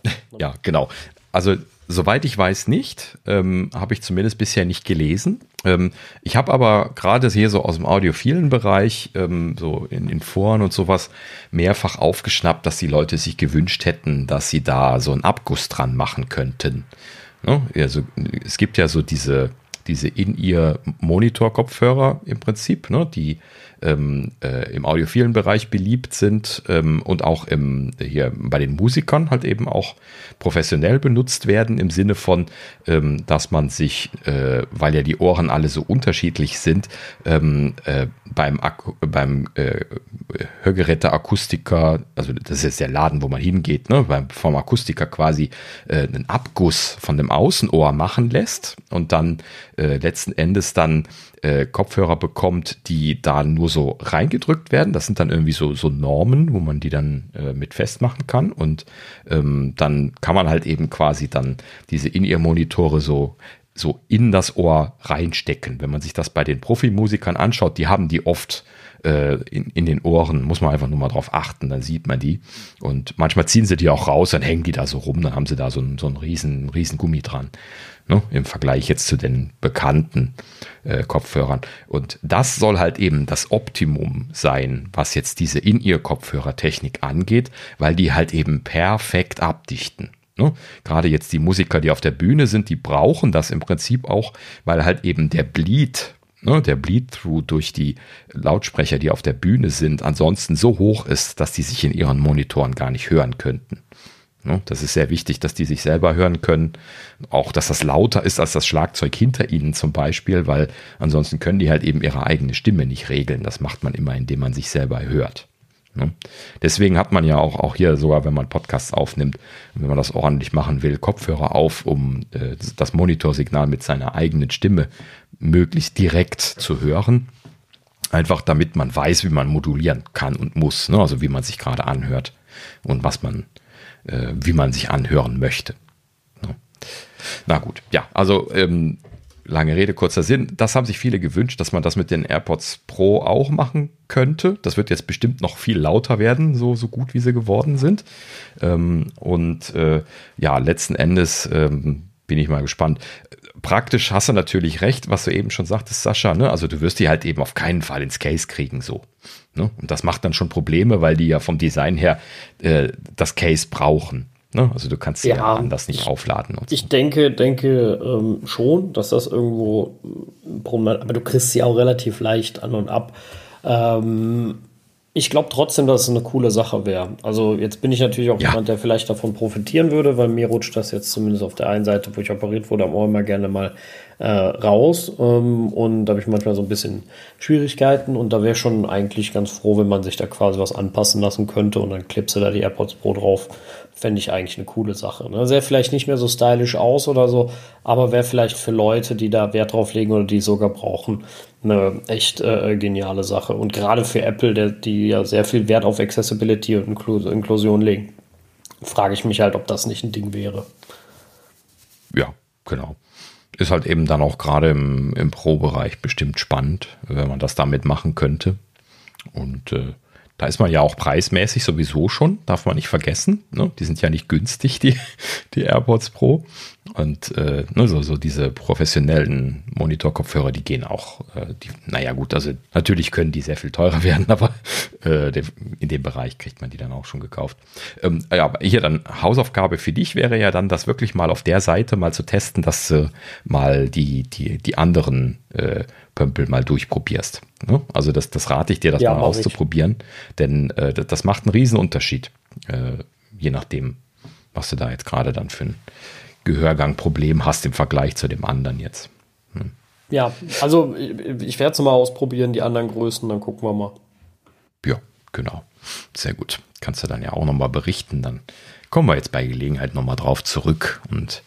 ja, genau. Also Soweit ich weiß nicht, ähm, habe ich zumindest bisher nicht gelesen. Ähm, ich habe aber gerade hier so aus dem audiophilen Bereich, ähm, so in den Foren und sowas, mehrfach aufgeschnappt, dass die Leute sich gewünscht hätten, dass sie da so einen Abguss dran machen könnten. Ne? Also, es gibt ja so diese, diese In-Ear-Monitor-Kopfhörer im Prinzip, ne? die ähm, äh, im audiophilen Bereich beliebt sind ähm, und auch im, hier bei den Musikern halt eben auch professionell benutzt werden, im Sinne von, ähm, dass man sich, äh, weil ja die Ohren alle so unterschiedlich sind, ähm, äh, beim, Ak beim äh, Hörgeräte-Akustiker, also das ist jetzt der Laden, wo man hingeht, ne, beim, vom Akustiker quasi äh, einen Abguss von dem Außenohr machen lässt und dann äh, letzten Endes dann äh, Kopfhörer bekommt, die da nur so reingedrückt werden. Das sind dann irgendwie so, so Normen, wo man die dann äh, mit festmachen kann. Und ähm, dann kann man halt eben quasi dann diese In-Ear-Monitore so so in das Ohr reinstecken. Wenn man sich das bei den Profimusikern anschaut, die haben die oft äh, in, in den Ohren, muss man einfach nur mal drauf achten, dann sieht man die. Und manchmal ziehen sie die auch raus, dann hängen die da so rum, dann haben sie da so, ein, so einen riesen, riesen Gummi dran ne, im Vergleich jetzt zu den bekannten äh, Kopfhörern. Und das soll halt eben das Optimum sein, was jetzt diese In-Ear-Kopfhörertechnik angeht, weil die halt eben perfekt abdichten. Ne? Gerade jetzt die Musiker, die auf der Bühne sind, die brauchen das im Prinzip auch, weil halt eben der Bleed ne, der Bleed-Through durch die Lautsprecher, die auf der Bühne sind, ansonsten so hoch ist, dass die sich in ihren Monitoren gar nicht hören könnten. Ne, das ist sehr wichtig, dass die sich selber hören können. Auch, dass das lauter ist als das Schlagzeug hinter ihnen zum Beispiel, weil ansonsten können die halt eben ihre eigene Stimme nicht regeln. Das macht man immer, indem man sich selber hört. Ne? Deswegen hat man ja auch, auch hier sogar, wenn man Podcasts aufnimmt, wenn man das ordentlich machen will, Kopfhörer auf, um äh, das Monitorsignal mit seiner eigenen Stimme möglichst direkt zu hören. Einfach damit man weiß, wie man modulieren kann und muss, ne? also wie man sich gerade anhört und was man, äh, wie man sich anhören möchte. Na gut, ja, also ähm, lange Rede, kurzer Sinn. Das haben sich viele gewünscht, dass man das mit den AirPods Pro auch machen könnte. Das wird jetzt bestimmt noch viel lauter werden, so, so gut wie sie geworden sind. Ähm, und äh, ja, letzten Endes ähm, bin ich mal gespannt. Praktisch hast du natürlich recht, was du eben schon sagtest, Sascha. Ne? Also du wirst die halt eben auf keinen Fall ins Case kriegen, so. Ne? Und das macht dann schon Probleme, weil die ja vom Design her äh, das Case brauchen. Ne? Also du kannst ja, ja anders nicht ich, aufladen. So. Ich denke, denke ähm, schon, dass das irgendwo ein Problem aber du kriegst sie auch relativ leicht an und ab. Ähm, ich glaube trotzdem, dass es eine coole Sache wäre. Also jetzt bin ich natürlich auch ja. jemand, der vielleicht davon profitieren würde, weil mir rutscht das jetzt zumindest auf der einen Seite, wo ich operiert wurde, am Ohr immer gerne mal äh, raus. Ähm, und da habe ich manchmal so ein bisschen Schwierigkeiten und da wäre schon eigentlich ganz froh, wenn man sich da quasi was anpassen lassen könnte und dann klippst du da die AirPods Pro drauf. Fände ich eigentlich eine coole Sache. Ne? Sähe vielleicht nicht mehr so stylisch aus oder so, aber wäre vielleicht für Leute, die da Wert drauf legen oder die sogar brauchen, eine echt äh, geniale Sache. Und gerade für Apple, der, die ja sehr viel Wert auf Accessibility und Inklusion legen, frage ich mich halt, ob das nicht ein Ding wäre. Ja, genau ist halt eben dann auch gerade im, im Pro-Bereich bestimmt spannend, wenn man das damit machen könnte. Und äh, da ist man ja auch preismäßig sowieso schon, darf man nicht vergessen. Ne? Die sind ja nicht günstig, die, die AirPods Pro. Und äh, ne, so, so diese professionellen Monitor-Kopfhörer, die gehen auch, äh, die, naja gut, also natürlich können die sehr viel teurer werden, aber äh, in dem Bereich kriegt man die dann auch schon gekauft. Ähm, ja, aber hier dann Hausaufgabe für dich wäre ja dann, das wirklich mal auf der Seite mal zu testen, dass du mal die, die, die anderen äh, Pömpel mal durchprobierst. Ne? Also das, das rate ich dir, das ja, mal auszuprobieren, ich. denn äh, das macht einen Riesen äh, je nachdem, was du da jetzt gerade dann für ein Gehörgangproblem hast im Vergleich zu dem anderen jetzt. Hm. Ja, also ich werde es mal ausprobieren, die anderen Größen, dann gucken wir mal. Ja, genau. Sehr gut. Kannst du dann ja auch nochmal berichten. Dann kommen wir jetzt bei Gelegenheit nochmal drauf zurück und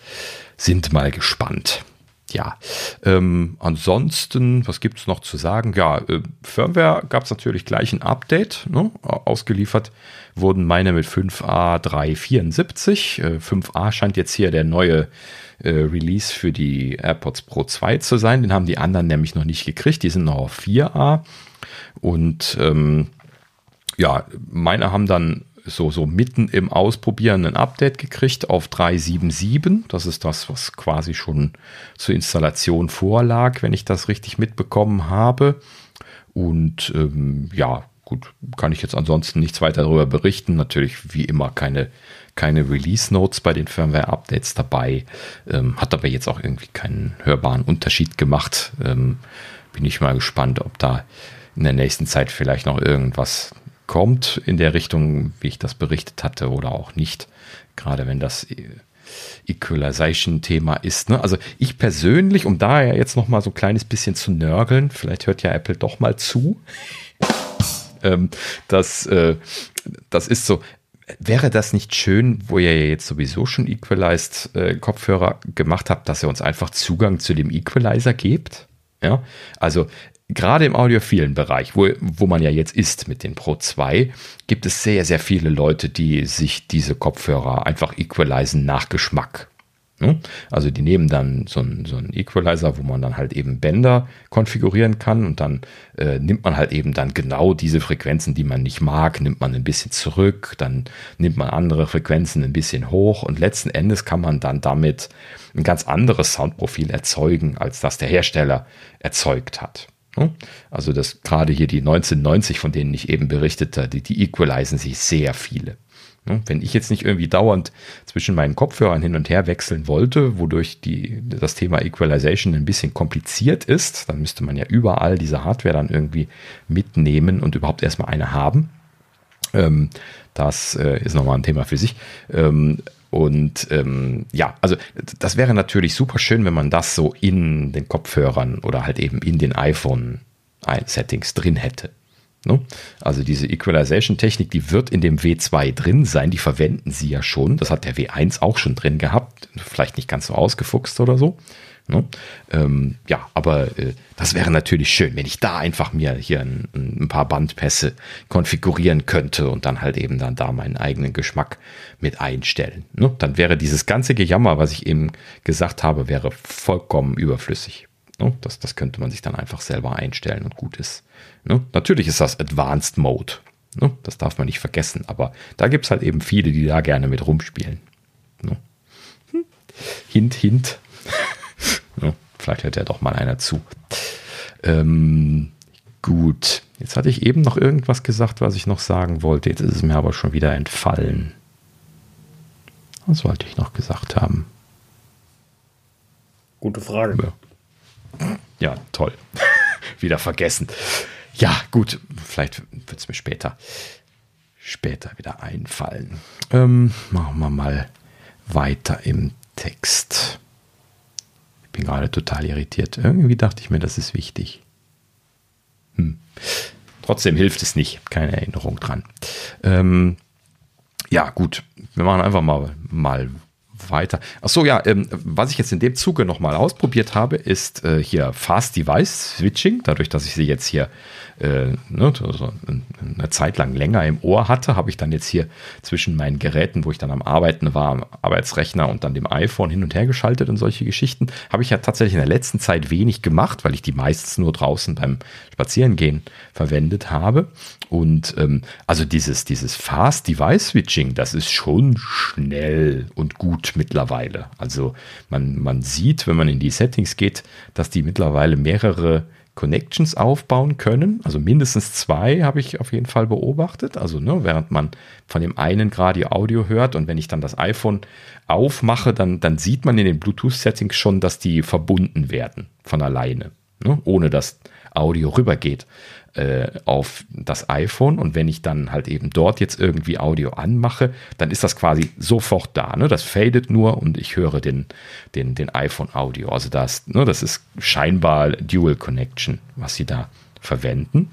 sind mal gespannt ja, ähm, ansonsten, was gibt es noch zu sagen? Ja, äh, Firmware gab es natürlich gleich ein Update. Ne? Ausgeliefert wurden meine mit 5A 374. Äh, 5A scheint jetzt hier der neue äh, Release für die AirPods Pro 2 zu sein. Den haben die anderen nämlich noch nicht gekriegt. Die sind noch auf 4A. Und ähm, ja, meine haben dann so, so mitten im Ausprobieren ein Update gekriegt auf 3.7.7. Das ist das, was quasi schon zur Installation vorlag, wenn ich das richtig mitbekommen habe. Und ähm, ja, gut, kann ich jetzt ansonsten nichts weiter darüber berichten. Natürlich wie immer keine, keine Release-Notes bei den Firmware-Updates dabei. Ähm, hat aber jetzt auch irgendwie keinen hörbaren Unterschied gemacht. Ähm, bin ich mal gespannt, ob da in der nächsten Zeit vielleicht noch irgendwas kommt in der Richtung, wie ich das berichtet hatte, oder auch nicht. Gerade wenn das Equalization-Thema ist. Ne? Also ich persönlich, um da ja jetzt noch mal so ein kleines bisschen zu nörgeln, vielleicht hört ja Apple doch mal zu. ähm, das, äh, das ist so, wäre das nicht schön, wo ihr ja jetzt sowieso schon Equalized äh, Kopfhörer gemacht habt, dass ihr uns einfach Zugang zu dem Equalizer gebt? Ja, also gerade im audiophilen Bereich, wo, wo man ja jetzt ist mit den Pro 2, gibt es sehr, sehr viele Leute, die sich diese Kopfhörer einfach equalisen nach Geschmack. Ne? Also die nehmen dann so einen, so einen Equalizer, wo man dann halt eben Bänder konfigurieren kann und dann äh, nimmt man halt eben dann genau diese Frequenzen, die man nicht mag, nimmt man ein bisschen zurück, dann nimmt man andere Frequenzen ein bisschen hoch und letzten Endes kann man dann damit ein ganz anderes Soundprofil erzeugen, als das der Hersteller erzeugt hat. Ne? Also das gerade hier die 1990, von denen ich eben berichtete, die, die equalisen sich sehr viele. Ne? Wenn ich jetzt nicht irgendwie dauernd zwischen meinen Kopfhörern hin und her wechseln wollte, wodurch die, das Thema Equalization ein bisschen kompliziert ist, dann müsste man ja überall diese Hardware dann irgendwie mitnehmen und überhaupt erstmal eine haben. Ähm, das äh, ist nochmal ein Thema für sich. Und ähm, ja, also das wäre natürlich super schön, wenn man das so in den Kopfhörern oder halt eben in den iPhone-Settings drin hätte. Ne? Also diese Equalization-Technik, die wird in dem W2 drin sein, die verwenden sie ja schon. Das hat der W1 auch schon drin gehabt, vielleicht nicht ganz so ausgefuchst oder so. Ne? Ähm, ja, aber äh, das wäre natürlich schön, wenn ich da einfach mir hier ein, ein, paar Bandpässe konfigurieren könnte und dann halt eben dann da meinen eigenen Geschmack mit einstellen. Ne? Dann wäre dieses ganze Gejammer, was ich eben gesagt habe, wäre vollkommen überflüssig. Ne? Das, das könnte man sich dann einfach selber einstellen und gut ist. Ne? Natürlich ist das Advanced Mode. Ne? Das darf man nicht vergessen. Aber da gibt es halt eben viele, die da gerne mit rumspielen. Ne? Hm. Hint, hint. ja, vielleicht hört ja doch mal einer zu. Ähm, gut. Jetzt hatte ich eben noch irgendwas gesagt, was ich noch sagen wollte. Jetzt ist es mir aber schon wieder entfallen. Was wollte ich noch gesagt haben? Gute Frage. Ja, ja toll. wieder vergessen. Ja, gut, vielleicht wird es mir später, später wieder einfallen. Ähm, machen wir mal weiter im Text. Bin gerade total irritiert. Irgendwie dachte ich mir, das ist wichtig. Hm. Trotzdem hilft es nicht. Keine Erinnerung dran. Ähm, ja, gut. Wir machen einfach mal, mal weiter. Achso, ja, ähm, was ich jetzt in dem Zuge nochmal ausprobiert habe, ist äh, hier Fast Device Switching. Dadurch, dass ich sie jetzt hier äh, ne, so eine Zeit lang länger im Ohr hatte, habe ich dann jetzt hier zwischen meinen Geräten, wo ich dann am Arbeiten war, am Arbeitsrechner und dann dem iPhone hin und her geschaltet und solche Geschichten, habe ich ja tatsächlich in der letzten Zeit wenig gemacht, weil ich die meistens nur draußen beim Spazierengehen verwendet habe. Und ähm, also dieses, dieses Fast Device Switching, das ist schon schnell und gut mittlerweile. Also man, man sieht, wenn man in die Settings geht, dass die mittlerweile mehrere Connections aufbauen können. Also mindestens zwei habe ich auf jeden Fall beobachtet. Also ne, während man von dem einen gerade Audio hört und wenn ich dann das iPhone aufmache, dann, dann sieht man in den Bluetooth-Settings schon, dass die verbunden werden von alleine, ne, ohne dass Audio rübergeht äh, auf das iPhone und wenn ich dann halt eben dort jetzt irgendwie Audio anmache, dann ist das quasi sofort da. Ne? Das fadet nur und ich höre den, den, den iPhone-Audio. Also das, ne, das ist scheinbar Dual Connection, was sie da verwenden.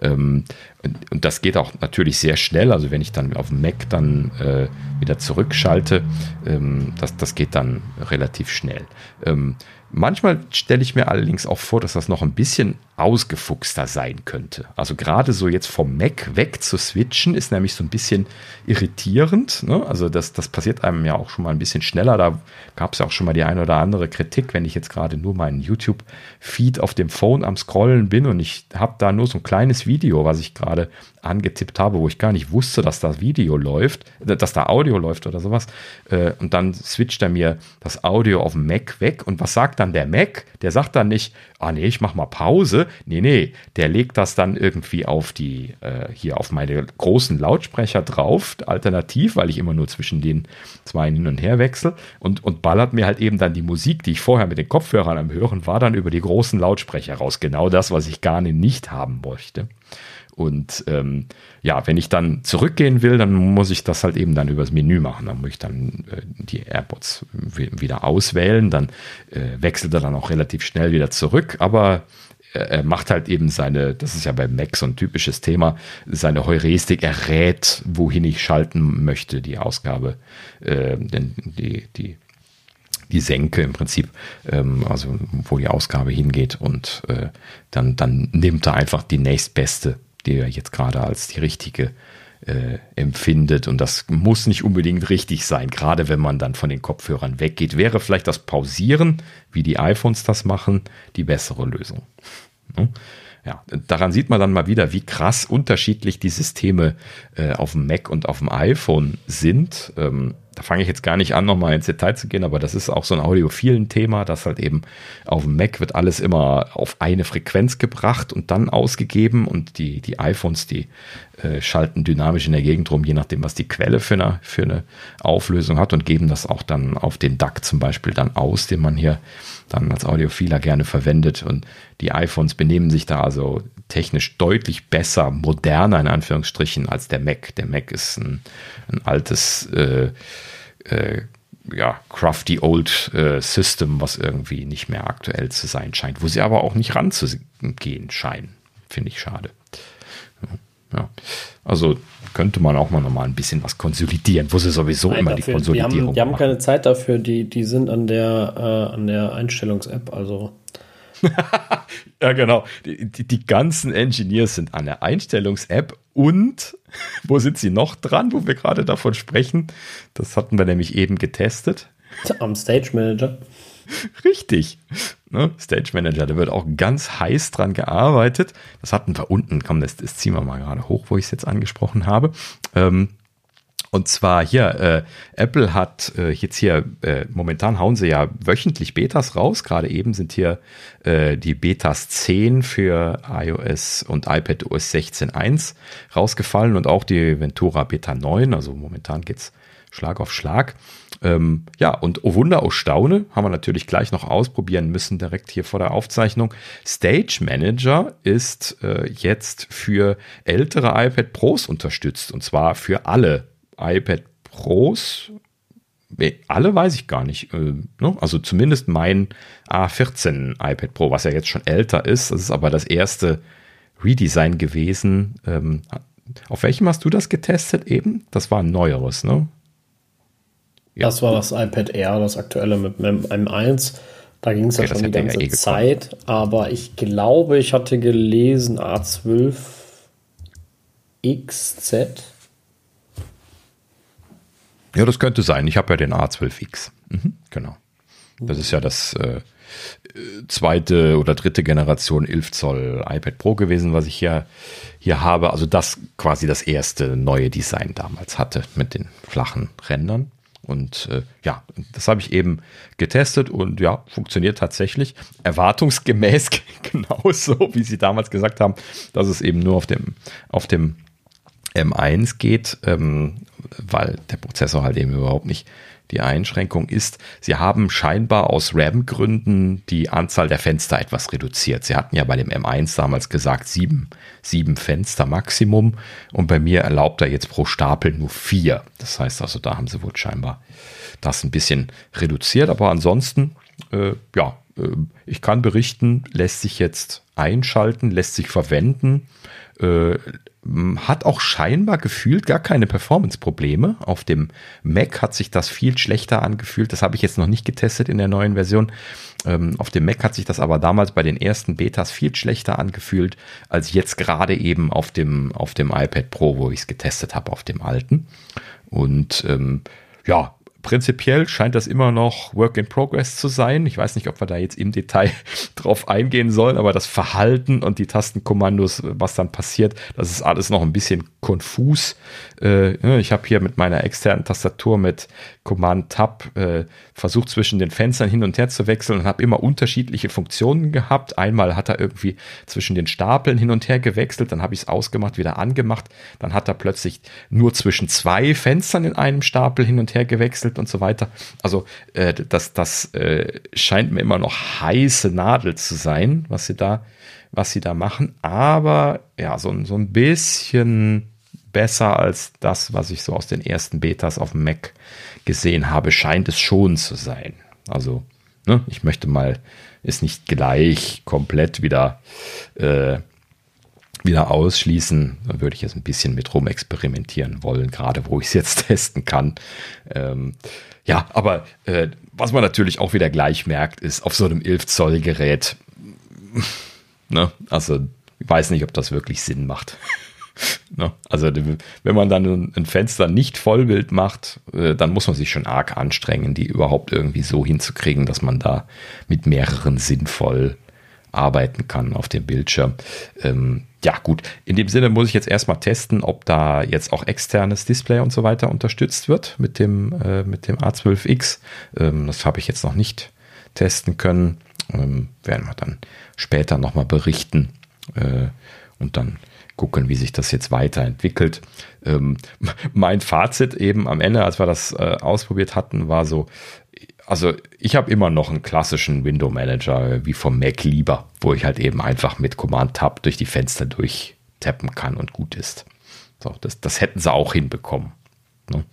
Ähm, und, und, das geht auch natürlich sehr schnell. Also wenn ich dann auf Mac dann äh, wieder zurückschalte, ähm, das, das geht dann relativ schnell. Ähm, Manchmal stelle ich mir allerdings auch vor, dass das noch ein bisschen ausgefuchster sein könnte. Also gerade so jetzt vom Mac weg zu switchen, ist nämlich so ein bisschen irritierend. Ne? Also das, das passiert einem ja auch schon mal ein bisschen schneller. Da gab es ja auch schon mal die eine oder andere Kritik, wenn ich jetzt gerade nur meinen YouTube-Feed auf dem Phone am Scrollen bin und ich habe da nur so ein kleines Video, was ich gerade angetippt habe, wo ich gar nicht wusste, dass da Video läuft, äh, dass da Audio läuft oder sowas. Äh, und dann switcht er mir das Audio auf dem Mac weg. Und was sagt dann der Mac? Der sagt dann nicht, ah nee, ich mach mal Pause. Nee, nee, der legt das dann irgendwie auf die, äh, hier auf meine großen Lautsprecher drauf, alternativ, weil ich immer nur zwischen den zwei hin und her wechsle und, und ballert mir halt eben dann die Musik, die ich vorher mit den Kopfhörern am Hören war, dann über die großen Lautsprecher raus. Genau das, was ich gar nicht haben möchte. Und ähm, ja, wenn ich dann zurückgehen will, dann muss ich das halt eben dann übers Menü machen. Dann muss ich dann äh, die AirPods wieder auswählen. Dann äh, wechselt er dann auch relativ schnell wieder zurück. Aber äh, er macht halt eben seine, das ist ja bei Mac so ein typisches Thema, seine Heuristik. Er rät, wohin ich schalten möchte, die Ausgabe, äh, denn die, die die Senke im Prinzip, ähm, also wo die Ausgabe hingeht und äh, dann, dann nimmt er einfach die nächstbeste die er jetzt gerade als die richtige äh, empfindet. Und das muss nicht unbedingt richtig sein, gerade wenn man dann von den Kopfhörern weggeht. Wäre vielleicht das Pausieren, wie die iPhones das machen, die bessere Lösung. Ne? Ja, daran sieht man dann mal wieder, wie krass unterschiedlich die Systeme äh, auf dem Mac und auf dem iPhone sind. Ähm, da fange ich jetzt gar nicht an, nochmal ins Detail zu gehen, aber das ist auch so ein audiophilen Thema, dass halt eben auf dem Mac wird alles immer auf eine Frequenz gebracht und dann ausgegeben und die, die iPhones, die äh, schalten dynamisch in der Gegend rum, je nachdem, was die Quelle für eine, für eine Auflösung hat und geben das auch dann auf den DAC zum Beispiel dann aus, den man hier dann als Audiophiler gerne verwendet und die iPhones benehmen sich da also technisch deutlich besser, moderner in Anführungsstrichen als der Mac. Der Mac ist ein, ein altes äh, äh, ja, crafty old äh, System, was irgendwie nicht mehr aktuell zu sein scheint, wo sie aber auch nicht ranzugehen scheinen. Finde ich schade. Ja. Also könnte man auch mal noch mal ein bisschen was konsolidieren, wo sie sowieso Nein, immer dafür, die Konsolidierung die haben, die haben keine Zeit dafür, die, die sind an der, äh, an der Einstellungs-App, also ja, genau. Die, die, die, ganzen Engineers sind an der Einstellungs-App und wo sind sie noch dran, wo wir gerade davon sprechen? Das hatten wir nämlich eben getestet. Am Stage Manager. Richtig. Ne? Stage Manager, da wird auch ganz heiß dran gearbeitet. Das hatten wir unten. Komm, das, das ziehen wir mal gerade hoch, wo ich es jetzt angesprochen habe. Ähm, und zwar hier, äh, Apple hat äh, jetzt hier, äh, momentan hauen sie ja wöchentlich Betas raus. Gerade eben sind hier äh, die Betas 10 für iOS und iPad OS 16.1 rausgefallen und auch die Ventura Beta 9. Also momentan geht's Schlag auf Schlag. Ähm, ja, und oh Wunder, oh Staune, haben wir natürlich gleich noch ausprobieren müssen, direkt hier vor der Aufzeichnung. Stage Manager ist äh, jetzt für ältere iPad Pros unterstützt und zwar für alle iPad Pros, alle weiß ich gar nicht. Äh, ne? Also zumindest mein A14 iPad Pro, was ja jetzt schon älter ist. Das ist aber das erste Redesign gewesen. Ähm, auf welchem hast du das getestet eben? Das war ein neueres, ne? Ja. Das war das iPad Air, das aktuelle mit dem M1. Da ging es okay, ja schon die ganze ja eh Zeit. Aber ich glaube, ich hatte gelesen A12 XZ. Ja, das könnte sein. Ich habe ja den A12X. Mhm, genau. Das ist ja das äh, zweite oder dritte Generation 11 Zoll iPad Pro gewesen, was ich hier, hier habe. Also das quasi das erste neue Design damals hatte mit den flachen Rändern. Und äh, ja, das habe ich eben getestet und ja, funktioniert tatsächlich erwartungsgemäß genauso, wie sie damals gesagt haben, dass es eben nur auf dem, auf dem M1 geht, ähm, weil der Prozessor halt eben überhaupt nicht die Einschränkung ist, sie haben scheinbar aus RAM-Gründen die Anzahl der Fenster etwas reduziert. Sie hatten ja bei dem M1 damals gesagt, sieben, sieben Fenster Maximum und bei mir erlaubt er jetzt pro Stapel nur vier. Das heißt also, da haben sie wohl scheinbar das ein bisschen reduziert, aber ansonsten, äh, ja, äh, ich kann berichten, lässt sich jetzt einschalten, lässt sich verwenden, äh, hat auch scheinbar gefühlt gar keine Performance-Probleme. Auf dem Mac hat sich das viel schlechter angefühlt. Das habe ich jetzt noch nicht getestet in der neuen Version. Ähm, auf dem Mac hat sich das aber damals bei den ersten Betas viel schlechter angefühlt, als jetzt gerade eben auf dem, auf dem iPad Pro, wo ich es getestet habe, auf dem alten. Und ähm, ja, prinzipiell scheint das immer noch Work in Progress zu sein. Ich weiß nicht, ob wir da jetzt im Detail drauf eingehen sollen, aber das Verhalten und die Tastenkommandos, was dann passiert, das ist alles noch ein bisschen konfus. Äh, ich habe hier mit meiner externen Tastatur mit Command Tab äh, versucht zwischen den Fenstern hin und her zu wechseln und habe immer unterschiedliche Funktionen gehabt. Einmal hat er irgendwie zwischen den Stapeln hin und her gewechselt, dann habe ich es ausgemacht, wieder angemacht. Dann hat er plötzlich nur zwischen zwei Fenstern in einem Stapel hin und her gewechselt und so weiter. Also äh, das, das äh, scheint mir immer noch heiße Nadel zu sein, was sie da, was sie da machen. Aber ja, so, so ein bisschen besser als das, was ich so aus den ersten Betas auf dem Mac gesehen habe, scheint es schon zu sein. Also, ne, ich möchte mal, ist nicht gleich komplett wieder, äh, wieder ausschließen. Da würde ich jetzt ein bisschen mit rum experimentieren wollen, gerade wo ich es jetzt testen kann. Ähm, ja, aber äh, was man natürlich auch wieder gleich merkt, ist auf so einem 11 Zoll Gerät, ne, also ich weiß nicht, ob das wirklich Sinn macht. Ne? Also wenn man dann ein Fenster nicht Vollbild macht, äh, dann muss man sich schon arg anstrengen, die überhaupt irgendwie so hinzukriegen, dass man da mit mehreren sinnvoll arbeiten kann auf dem Bildschirm. Ähm, ja, gut. In dem Sinne muss ich jetzt erstmal testen, ob da jetzt auch externes Display und so weiter unterstützt wird mit dem, äh, mit dem A12X. Ähm, das habe ich jetzt noch nicht testen können. Ähm, werden wir dann später nochmal berichten äh, und dann gucken, wie sich das jetzt weiterentwickelt. Ähm, mein Fazit eben am Ende, als wir das äh, ausprobiert hatten, war so, also ich habe immer noch einen klassischen Window Manager wie vom Mac lieber, wo ich halt eben einfach mit Command Tab durch die Fenster durchtappen kann und gut ist. So, das, das hätten sie auch hinbekommen. Ne?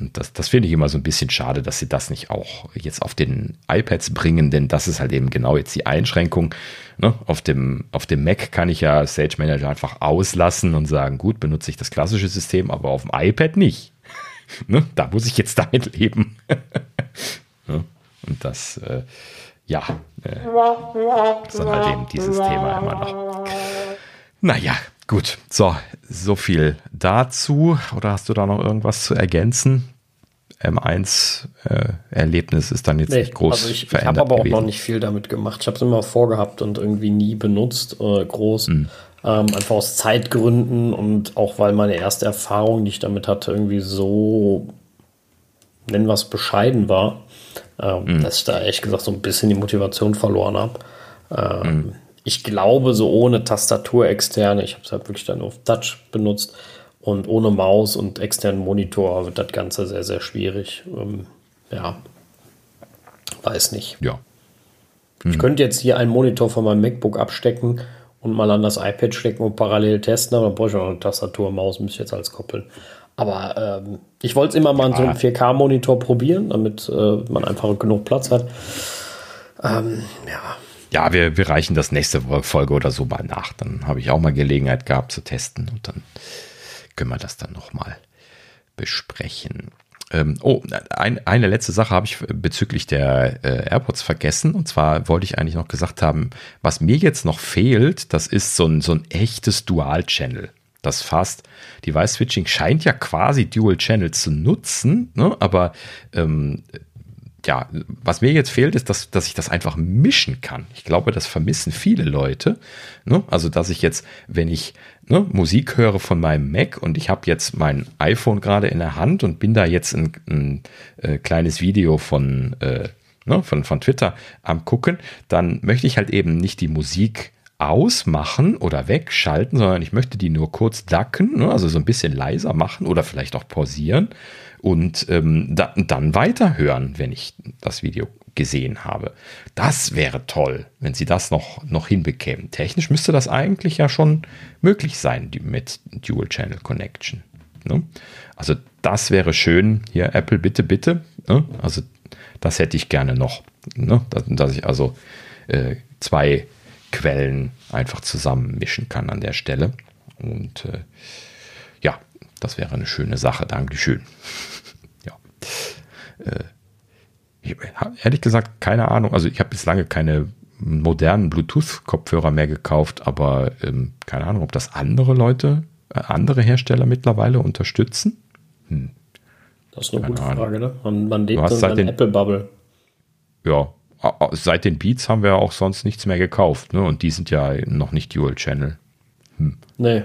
Und das, das finde ich immer so ein bisschen schade, dass sie das nicht auch jetzt auf den iPads bringen, denn das ist halt eben genau jetzt die Einschränkung. Ne? Auf, dem, auf dem Mac kann ich ja Sage Manager einfach auslassen und sagen, gut, benutze ich das klassische System, aber auf dem iPad nicht. ne? Da muss ich jetzt damit leben. Ne? Und das, äh, ja, äh, ist halt eben dieses Thema immer noch. Naja, gut. So, so viel dazu. Oder hast du da noch irgendwas zu ergänzen? M1-Erlebnis äh, ist dann jetzt nee, nicht groß also ich, verändert. Ich habe aber auch gewesen. noch nicht viel damit gemacht. Ich habe es immer vorgehabt und irgendwie nie benutzt, äh, groß. Mhm. Ähm, einfach aus Zeitgründen und auch weil meine erste Erfahrung, die ich damit hatte, irgendwie so, nennen wir es, bescheiden war ähm, mhm. dass ich da ehrlich gesagt so ein bisschen die Motivation verloren habe. Ähm, mhm. Ich glaube, so ohne Tastatur externe, ich habe es halt wirklich dann auf Touch benutzt und ohne Maus und externen Monitor wird das Ganze sehr, sehr schwierig. Ähm, ja, weiß nicht. Ja. Mhm. Ich könnte jetzt hier einen Monitor von meinem MacBook abstecken und mal an das iPad stecken und parallel testen, aber dann brauche ich auch eine Tastatur und Maus, müsste ich jetzt alles koppeln. Aber ähm, ich wollte es immer mal an so einem 4K-Monitor probieren, damit äh, man einfach genug Platz hat. Ähm, ja. Ja, wir, wir reichen das nächste Folge oder so mal nach. Dann habe ich auch mal Gelegenheit gehabt zu testen und dann können wir das dann nochmal besprechen. Ähm, oh, ein, eine letzte Sache habe ich bezüglich der äh, AirPods vergessen. Und zwar wollte ich eigentlich noch gesagt haben, was mir jetzt noch fehlt, das ist so ein, so ein echtes Dual-Channel das Fast Device Switching scheint ja quasi Dual Channel zu nutzen, ne? aber ähm, ja, was mir jetzt fehlt, ist, dass, dass ich das einfach mischen kann. Ich glaube, das vermissen viele Leute. Ne? Also, dass ich jetzt, wenn ich ne, Musik höre von meinem Mac und ich habe jetzt mein iPhone gerade in der Hand und bin da jetzt ein, ein äh, kleines Video von, äh, ne, von, von Twitter am gucken, dann möchte ich halt eben nicht die Musik ausmachen oder wegschalten, sondern ich möchte die nur kurz dacken, ne, also so ein bisschen leiser machen oder vielleicht auch pausieren und ähm, da, dann weiterhören, wenn ich das Video gesehen habe. Das wäre toll, wenn sie das noch, noch hinbekämen. Technisch müsste das eigentlich ja schon möglich sein mit Dual Channel Connection. Ne? Also das wäre schön. Hier, Apple, bitte, bitte. Ne? Also das hätte ich gerne noch. Ne? Dass, dass ich also äh, zwei Quellen einfach zusammenmischen kann an der Stelle. Und äh, das wäre eine schöne Sache. Dankeschön. ja. Äh, ich, ehrlich gesagt, keine Ahnung. Also ich habe bis lange keine modernen Bluetooth-Kopfhörer mehr gekauft, aber ähm, keine Ahnung, ob das andere Leute, äh, andere Hersteller mittlerweile unterstützen. Hm. Das ist eine keine gute Ahnung. Frage, ne? Man, man lebt in einer Apple-Bubble. Ja, seit den Beats haben wir auch sonst nichts mehr gekauft, ne? Und die sind ja noch nicht Dual Channel. Hm. Nee.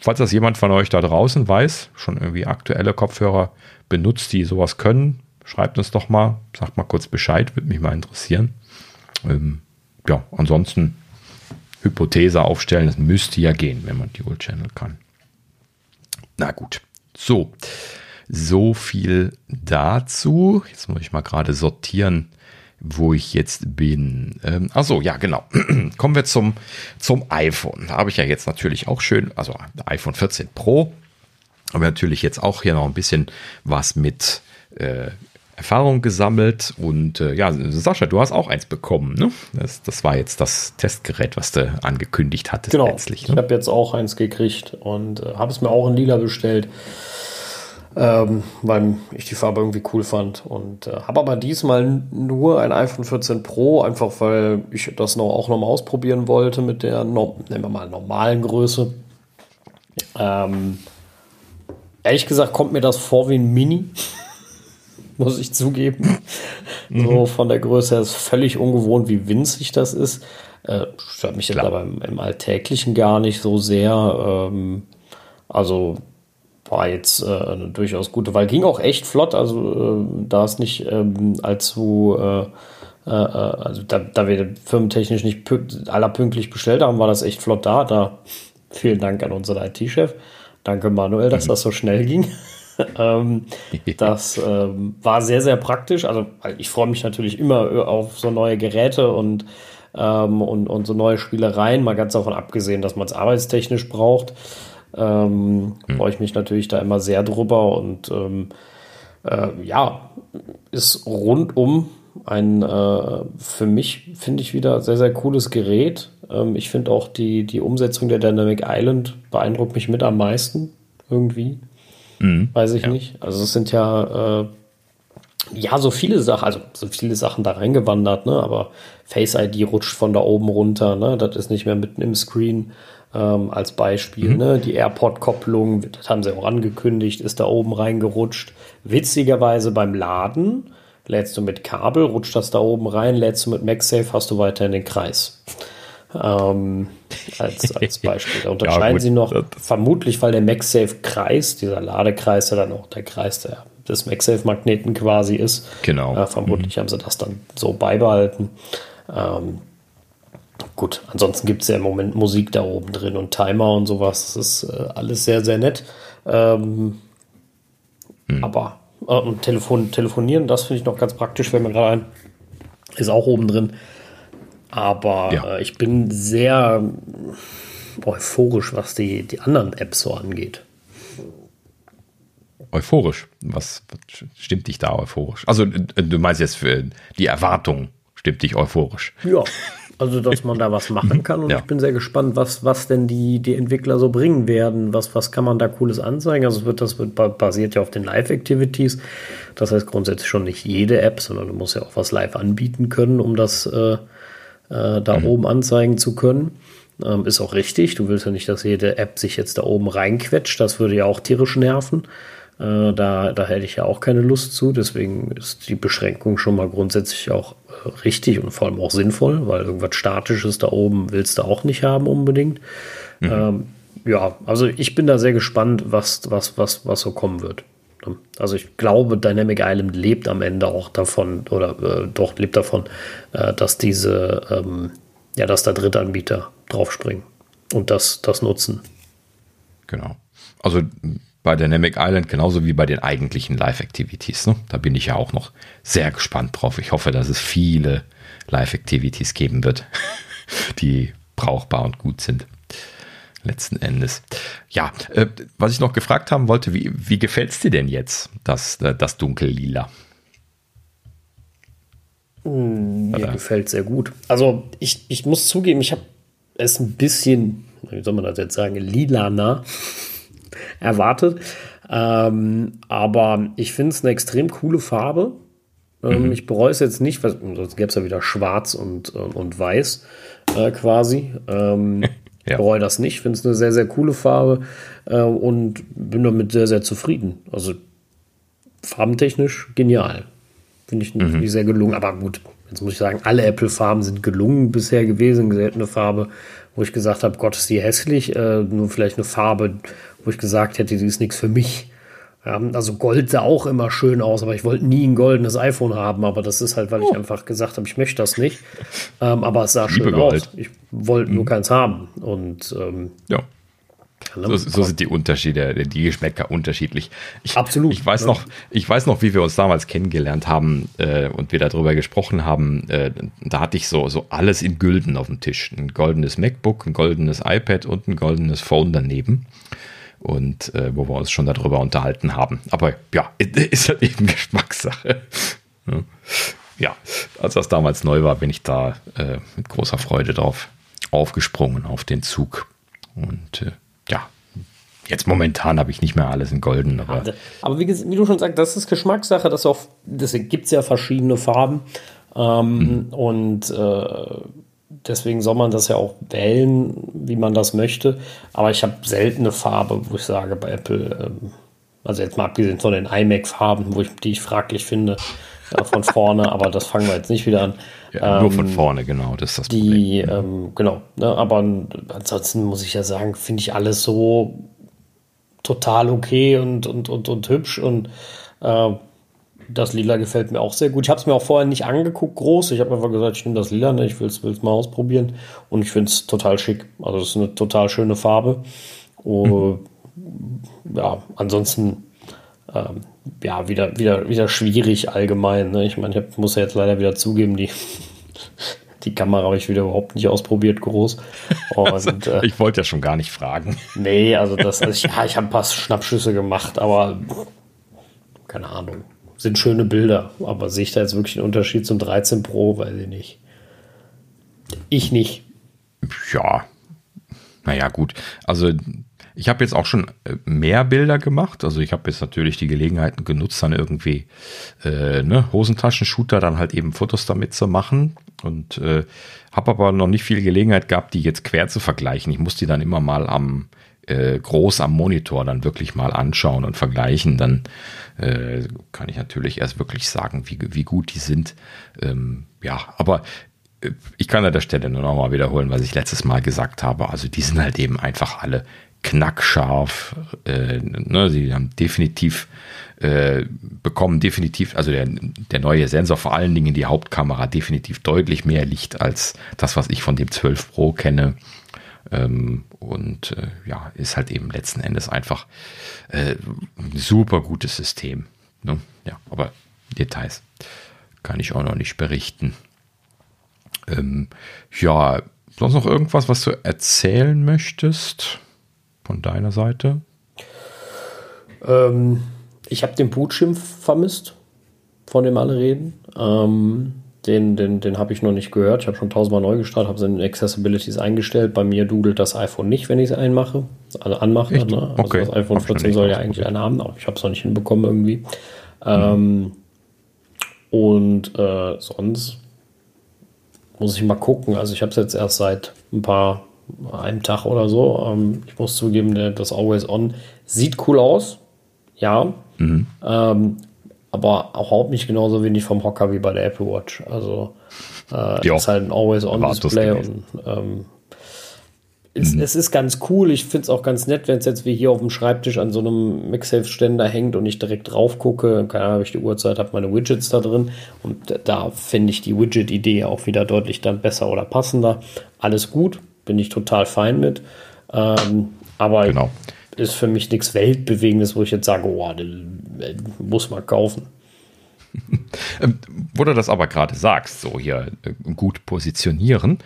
Falls das jemand von euch da draußen weiß, schon irgendwie aktuelle Kopfhörer benutzt, die sowas können, schreibt uns doch mal, sagt mal kurz Bescheid, würde mich mal interessieren. Ähm, ja, ansonsten Hypothese aufstellen, das müsste ja gehen, wenn man Dual Channel kann. Na gut. So. So viel dazu. Jetzt muss ich mal gerade sortieren, wo ich jetzt bin. Ähm, achso, ja, genau. Kommen wir zum, zum iPhone. Da habe ich ja jetzt natürlich auch schön, also iPhone 14 Pro, aber natürlich jetzt auch hier noch ein bisschen was mit äh, Erfahrung gesammelt. Und äh, ja, Sascha, du hast auch eins bekommen, ne? Das, das war jetzt das Testgerät, was du angekündigt hattest genau. letztlich. Ne? Ich habe jetzt auch eins gekriegt und äh, habe es mir auch in lila bestellt ähm, weil ich die Farbe irgendwie cool fand. Und äh, habe aber diesmal nur ein iPhone 14 Pro, einfach weil ich das noch, auch noch mal ausprobieren wollte mit der, no, nehmen wir mal, normalen Größe. Ähm, ehrlich gesagt kommt mir das vor wie ein Mini, muss ich zugeben. Mhm. So von der Größe her ist völlig ungewohnt, wie winzig das ist. Äh, stört mich Klar. jetzt aber im, im, Alltäglichen gar nicht so sehr. Ähm, also war jetzt äh, eine durchaus gute Wahl. Ging auch echt flott, also äh, da ist nicht ähm, allzu, äh, äh, äh, also da, da wir firmentechnisch nicht allerpünktlich bestellt haben, war das echt flott da. Da vielen Dank an unseren IT-Chef. Danke Manuel, dass mhm. das so schnell ging. ähm, das ähm, war sehr, sehr praktisch. Also ich freue mich natürlich immer auf so neue Geräte und, ähm, und, und so neue Spielereien, mal ganz davon abgesehen, dass man es arbeitstechnisch braucht. Ähm, hm. Freue ich mich natürlich da immer sehr drüber und ähm, äh, ja, ist rundum ein äh, für mich, finde ich, wieder sehr, sehr cooles Gerät. Ähm, ich finde auch die, die Umsetzung der Dynamic Island beeindruckt mich mit am meisten irgendwie. Mhm. Weiß ich ja. nicht. Also es sind ja äh, ja, so viele Sachen, also so viele Sachen da reingewandert, ne? Aber Face ID rutscht von da oben runter, ne? Das ist nicht mehr mitten im Screen ähm, als Beispiel. Mhm. Ne? Die AirPod-Kopplung, das haben sie auch angekündigt, ist da oben reingerutscht. Witzigerweise beim Laden lädst du mit Kabel, rutscht das da oben rein, lädst du mit MagSafe, hast du weiterhin den Kreis. Ähm, als, als Beispiel. Da unterscheiden ja, sie noch, vermutlich, weil der MagSafe-Kreis, dieser Ladekreis ja dann auch der Kreis der, des MagSafe-Magneten quasi ist. Genau. Äh, vermutlich mhm. haben sie das dann so beibehalten. Ähm, Gut, ansonsten gibt es ja im Moment Musik da oben drin und Timer und sowas. Das ist äh, alles sehr, sehr nett. Ähm, hm. Aber äh, Telefon, telefonieren, das finde ich noch ganz praktisch, fällt mir gerade ein. Ist auch oben drin. Aber ja. äh, ich bin sehr euphorisch, was die, die anderen Apps so angeht. Euphorisch? Was, was stimmt dich da euphorisch? Also, du meinst jetzt für die Erwartung stimmt dich euphorisch. Ja, Also, dass man da was machen mhm. kann. Und ja. ich bin sehr gespannt, was, was denn die, die Entwickler so bringen werden. Was, was kann man da Cooles anzeigen? Also, wird, das wird basiert ja auf den Live-Activities. Das heißt grundsätzlich schon nicht jede App, sondern du musst ja auch was live anbieten können, um das äh, äh, da mhm. oben anzeigen zu können. Ähm, ist auch richtig. Du willst ja nicht, dass jede App sich jetzt da oben reinquetscht. Das würde ja auch tierisch nerven. Äh, da, da hätte ich ja auch keine Lust zu. Deswegen ist die Beschränkung schon mal grundsätzlich auch äh, richtig und vor allem auch sinnvoll, weil irgendwas Statisches da oben willst du auch nicht haben unbedingt. Mhm. Ähm, ja, also ich bin da sehr gespannt, was, was, was, was so kommen wird. Also ich glaube, Dynamic Island lebt am Ende auch davon, oder äh, doch lebt davon, äh, dass diese, ähm, ja, dass da Drittanbieter draufspringen und das, das nutzen. Genau. Also bei Dynamic Island genauso wie bei den eigentlichen Live-Activities. Ne? Da bin ich ja auch noch sehr gespannt drauf. Ich hoffe, dass es viele Live-Activities geben wird, die brauchbar und gut sind. Letzten Endes. Ja, äh, was ich noch gefragt haben wollte, wie, wie gefällt es dir denn jetzt, das, äh, das Dunkellila? Mm, mir gefällt sehr gut. Also ich, ich muss zugeben, ich habe es ein bisschen, wie soll man das jetzt sagen, lilaner erwartet. Ähm, aber ich finde es eine extrem coole Farbe. Ähm, mhm. Ich bereue es jetzt nicht, weil sonst gäbe es ja wieder schwarz und, und, weiß äh, quasi. Ähm, ja. bereue das nicht, finde es eine sehr, sehr coole Farbe äh, und bin damit sehr, sehr zufrieden. Also farbentechnisch genial. Finde ich, mhm. sehr gelungen. Aber gut, jetzt muss ich sagen, alle Apple-Farben sind gelungen bisher gewesen. Seltene Farbe, wo ich gesagt habe, Gott, ist die hässlich. Äh, nur vielleicht eine Farbe, wo ich gesagt hätte, die ist nichts für mich. Also Gold sah auch immer schön aus, aber ich wollte nie ein goldenes iPhone haben. Aber das ist halt, weil oh. ich einfach gesagt habe, ich möchte das nicht. Ähm, aber es sah Liebe schön Gold. aus. Ich wollte mhm. nur keins haben. Und ähm, ja. So, so, sind die Unterschiede, die Geschmäcker unterschiedlich. Ich, Absolut. Ich weiß, ja. noch, ich weiß noch, wie wir uns damals kennengelernt haben äh, und wir darüber gesprochen haben. Äh, da hatte ich so, so alles in Gülden auf dem Tisch. Ein goldenes MacBook, ein goldenes iPad und ein goldenes Phone daneben und äh, wo wir uns schon darüber unterhalten haben. Aber ja, ist halt eben Geschmackssache. ja, als das damals neu war, bin ich da äh, mit großer Freude drauf aufgesprungen auf den Zug. Und äh, ja, jetzt momentan habe ich nicht mehr alles in golden. Aber, aber wie, wie, du schon sagst, das ist Geschmackssache. Das auch, deswegen gibt es ja verschiedene Farben. Ähm, mhm. Und äh, deswegen soll man das ja auch wählen, wie man das möchte. Aber ich habe seltene Farbe, wo ich sage, bei Apple, ähm, also jetzt mal abgesehen von den iMac-Farben, wo ich, die ich fraglich finde, ja, von vorne, aber das fangen wir jetzt nicht wieder an. Ja, ähm, nur von ähm, vorne, genau, das ist das die, Problem. Ähm, genau, ne, aber ansonsten muss ich ja sagen, finde ich alles so total okay und, und, und, und hübsch und äh, das Lila gefällt mir auch sehr gut. Ich habe es mir auch vorher nicht angeguckt, groß. Ich habe einfach gesagt, ich nehme das Lila, ne? ich will es mal ausprobieren. Und ich finde es total schick. Also es ist eine total schöne Farbe. Und, mhm. Ja, ansonsten ähm, ja, wieder, wieder, wieder schwierig allgemein. Ne? Ich meine, ich muss ja jetzt leider wieder zugeben, die, die Kamera habe ich wieder überhaupt nicht ausprobiert, groß. Und, also, äh, ich wollte ja schon gar nicht fragen. Nee, also das, also ich, ja, ich habe ein paar Schnappschüsse gemacht, aber keine Ahnung. Sind schöne Bilder, aber sehe ich da jetzt wirklich einen Unterschied zum 13 Pro, weiß ich nicht. Ich nicht. Ja, naja, gut. Also ich habe jetzt auch schon äh, mehr Bilder gemacht. Also ich habe jetzt natürlich die Gelegenheiten genutzt, dann irgendwie äh, ne, Hosentaschen-Shooter dann halt eben Fotos damit zu machen. Und äh, habe aber noch nicht viel Gelegenheit gehabt, die jetzt quer zu vergleichen. Ich muss die dann immer mal am äh, groß am Monitor dann wirklich mal anschauen und vergleichen. Dann äh, kann ich natürlich erst wirklich sagen, wie, wie gut die sind. Ähm, ja, aber äh, ich kann an der Stelle nur noch mal wiederholen, was ich letztes Mal gesagt habe. Also die sind halt eben einfach alle knackscharf. Äh, ne, sie haben definitiv äh, bekommen definitiv, also der, der neue Sensor, vor allen Dingen die Hauptkamera, definitiv deutlich mehr Licht als das, was ich von dem 12 Pro kenne. Ähm, und äh, ja, ist halt eben letzten Endes einfach äh, ein super gutes System. Ne? Ja, aber Details kann ich auch noch nicht berichten. Ähm, ja, sonst noch irgendwas, was du erzählen möchtest? von deiner Seite? Ähm, ich habe den Putschimpf vermisst, von dem alle reden. Ähm, den den, den habe ich noch nicht gehört. Ich habe schon tausendmal neu gestartet, habe seine Accessibilities eingestellt. Bei mir dudelt das iPhone nicht, wenn ich es einmache, also anmache. Ne? Also okay. das iPhone 14 soll ja eigentlich einen haben, aber ich habe es noch nicht hinbekommen irgendwie. Mhm. Ähm, und äh, sonst muss ich mal gucken. Also ich habe es jetzt erst seit ein paar einem Tag oder so. Ähm, ich muss zugeben, das Always On sieht cool aus. Ja. Mhm. Ähm, aber auch überhaupt nicht genauso wenig vom Hocker wie bei der Apple Watch. Also äh, ist halt ein Always On Display und ähm, es, mhm. es, ist ganz cool. Ich finde es auch ganz nett, wenn es jetzt wie hier auf dem Schreibtisch an so einem MagSafe-Ständer hängt und ich direkt drauf gucke. Keine Ahnung, habe ich die Uhrzeit, habe meine Widgets da drin. Und da finde ich die Widget-Idee auch wieder deutlich dann besser oder passender. Alles gut bin ich total fein mit. Ähm, aber genau. Ist für mich nichts Weltbewegendes, wo ich jetzt sage, oh, muss man kaufen. Ähm, wo du das aber gerade sagst, so hier äh, gut positionieren,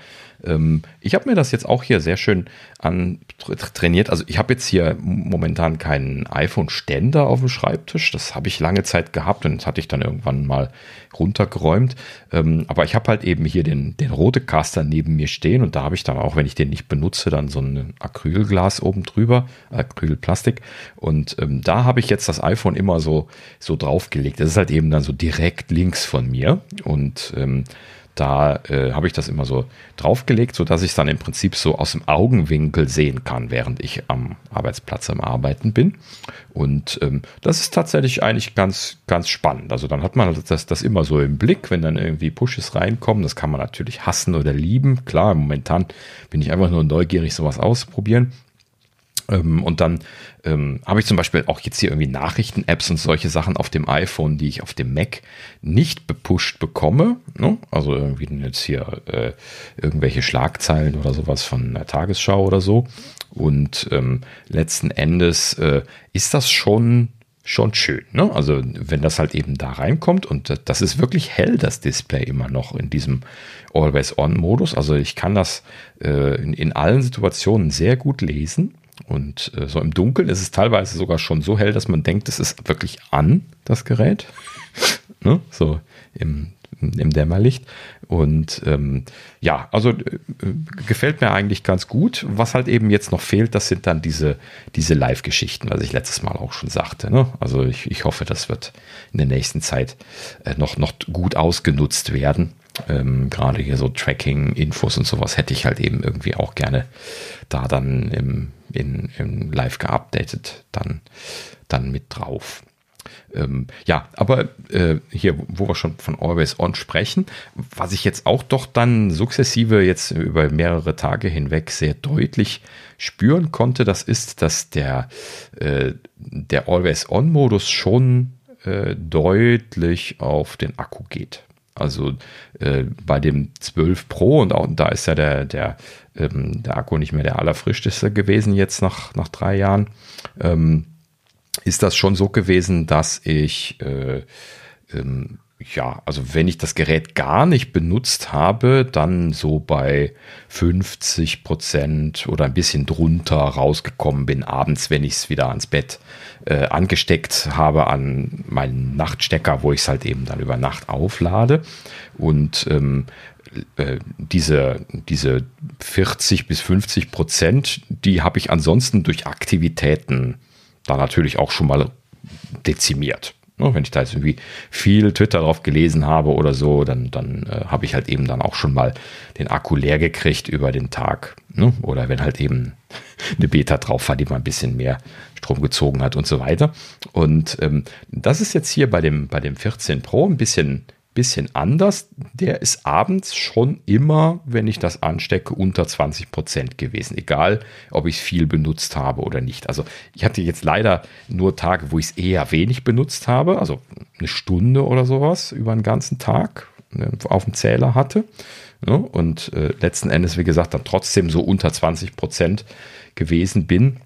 ähm, ich habe mir das jetzt auch hier sehr schön an trainiert. Also ich habe jetzt hier momentan keinen iPhone-Ständer auf dem Schreibtisch. Das habe ich lange Zeit gehabt und das hatte ich dann irgendwann mal runtergeräumt. Ähm, aber ich habe halt eben hier den, den Rodecaster neben mir stehen und da habe ich dann auch, wenn ich den nicht benutze, dann so ein Acrylglas oben drüber, Acrylplastik. Und ähm, da habe ich jetzt das iPhone immer so, so draufgelegt. Das ist halt eben dann so direkt links von mir und ähm, da äh, habe ich das immer so draufgelegt, sodass ich es dann im Prinzip so aus dem Augenwinkel sehen kann, während ich am Arbeitsplatz am Arbeiten bin. Und ähm, das ist tatsächlich eigentlich ganz, ganz spannend. Also dann hat man das, das immer so im Blick, wenn dann irgendwie Pushes reinkommen. Das kann man natürlich hassen oder lieben. Klar, momentan bin ich einfach nur neugierig, sowas auszuprobieren. Ähm, und dann ähm, habe ich zum Beispiel auch jetzt hier irgendwie Nachrichten-Apps und solche Sachen auf dem iPhone, die ich auf dem Mac nicht bepusht bekomme. Ne? Also irgendwie jetzt hier äh, irgendwelche Schlagzeilen oder sowas von der Tagesschau oder so. Und ähm, letzten Endes äh, ist das schon schon schön. Ne? Also wenn das halt eben da reinkommt und das ist wirklich hell, das Display immer noch in diesem Always-On-Modus. Also ich kann das äh, in, in allen Situationen sehr gut lesen. Und äh, so im Dunkeln ist es teilweise sogar schon so hell, dass man denkt, es ist wirklich an, das Gerät. ne? So im, im Dämmerlicht. Und ähm, ja, also äh, gefällt mir eigentlich ganz gut. Was halt eben jetzt noch fehlt, das sind dann diese, diese Live-Geschichten, was ich letztes Mal auch schon sagte. Ne? Also ich, ich hoffe, das wird in der nächsten Zeit äh, noch, noch gut ausgenutzt werden. Ähm, Gerade hier so Tracking-Infos und sowas hätte ich halt eben irgendwie auch gerne da dann im, in, im Live geupdatet dann, dann mit drauf. Ähm, ja, aber äh, hier, wo wir schon von Always On sprechen, was ich jetzt auch doch dann sukzessive jetzt über mehrere Tage hinweg sehr deutlich spüren konnte, das ist, dass der, äh, der Always On-Modus schon äh, deutlich auf den Akku geht. Also äh, bei dem 12 Pro und auch da ist ja der, der, ähm, der Akku nicht mehr der allerfrischste gewesen jetzt nach, nach drei Jahren. Ähm, ist das schon so gewesen, dass ich äh, ähm, ja, also wenn ich das Gerät gar nicht benutzt habe, dann so bei 50 Prozent oder ein bisschen drunter rausgekommen bin, abends, wenn ich es wieder ans Bett äh, angesteckt habe an meinen Nachtstecker, wo ich es halt eben dann über Nacht auflade. Und ähm, äh, diese, diese 40 bis 50 Prozent, die habe ich ansonsten durch Aktivitäten da natürlich auch schon mal dezimiert. Wenn ich da jetzt irgendwie viel Twitter drauf gelesen habe oder so, dann, dann äh, habe ich halt eben dann auch schon mal den Akku leer gekriegt über den Tag. Ne? Oder wenn halt eben eine Beta drauf war, die mal ein bisschen mehr Strom gezogen hat und so weiter. Und ähm, das ist jetzt hier bei dem, bei dem 14 Pro ein bisschen bisschen anders. Der ist abends schon immer, wenn ich das anstecke, unter 20 Prozent gewesen. Egal, ob ich es viel benutzt habe oder nicht. Also ich hatte jetzt leider nur Tage, wo ich es eher wenig benutzt habe. Also eine Stunde oder sowas über den ganzen Tag ne, auf dem Zähler hatte. Und äh, letzten Endes, wie gesagt, dann trotzdem so unter 20 Prozent gewesen bin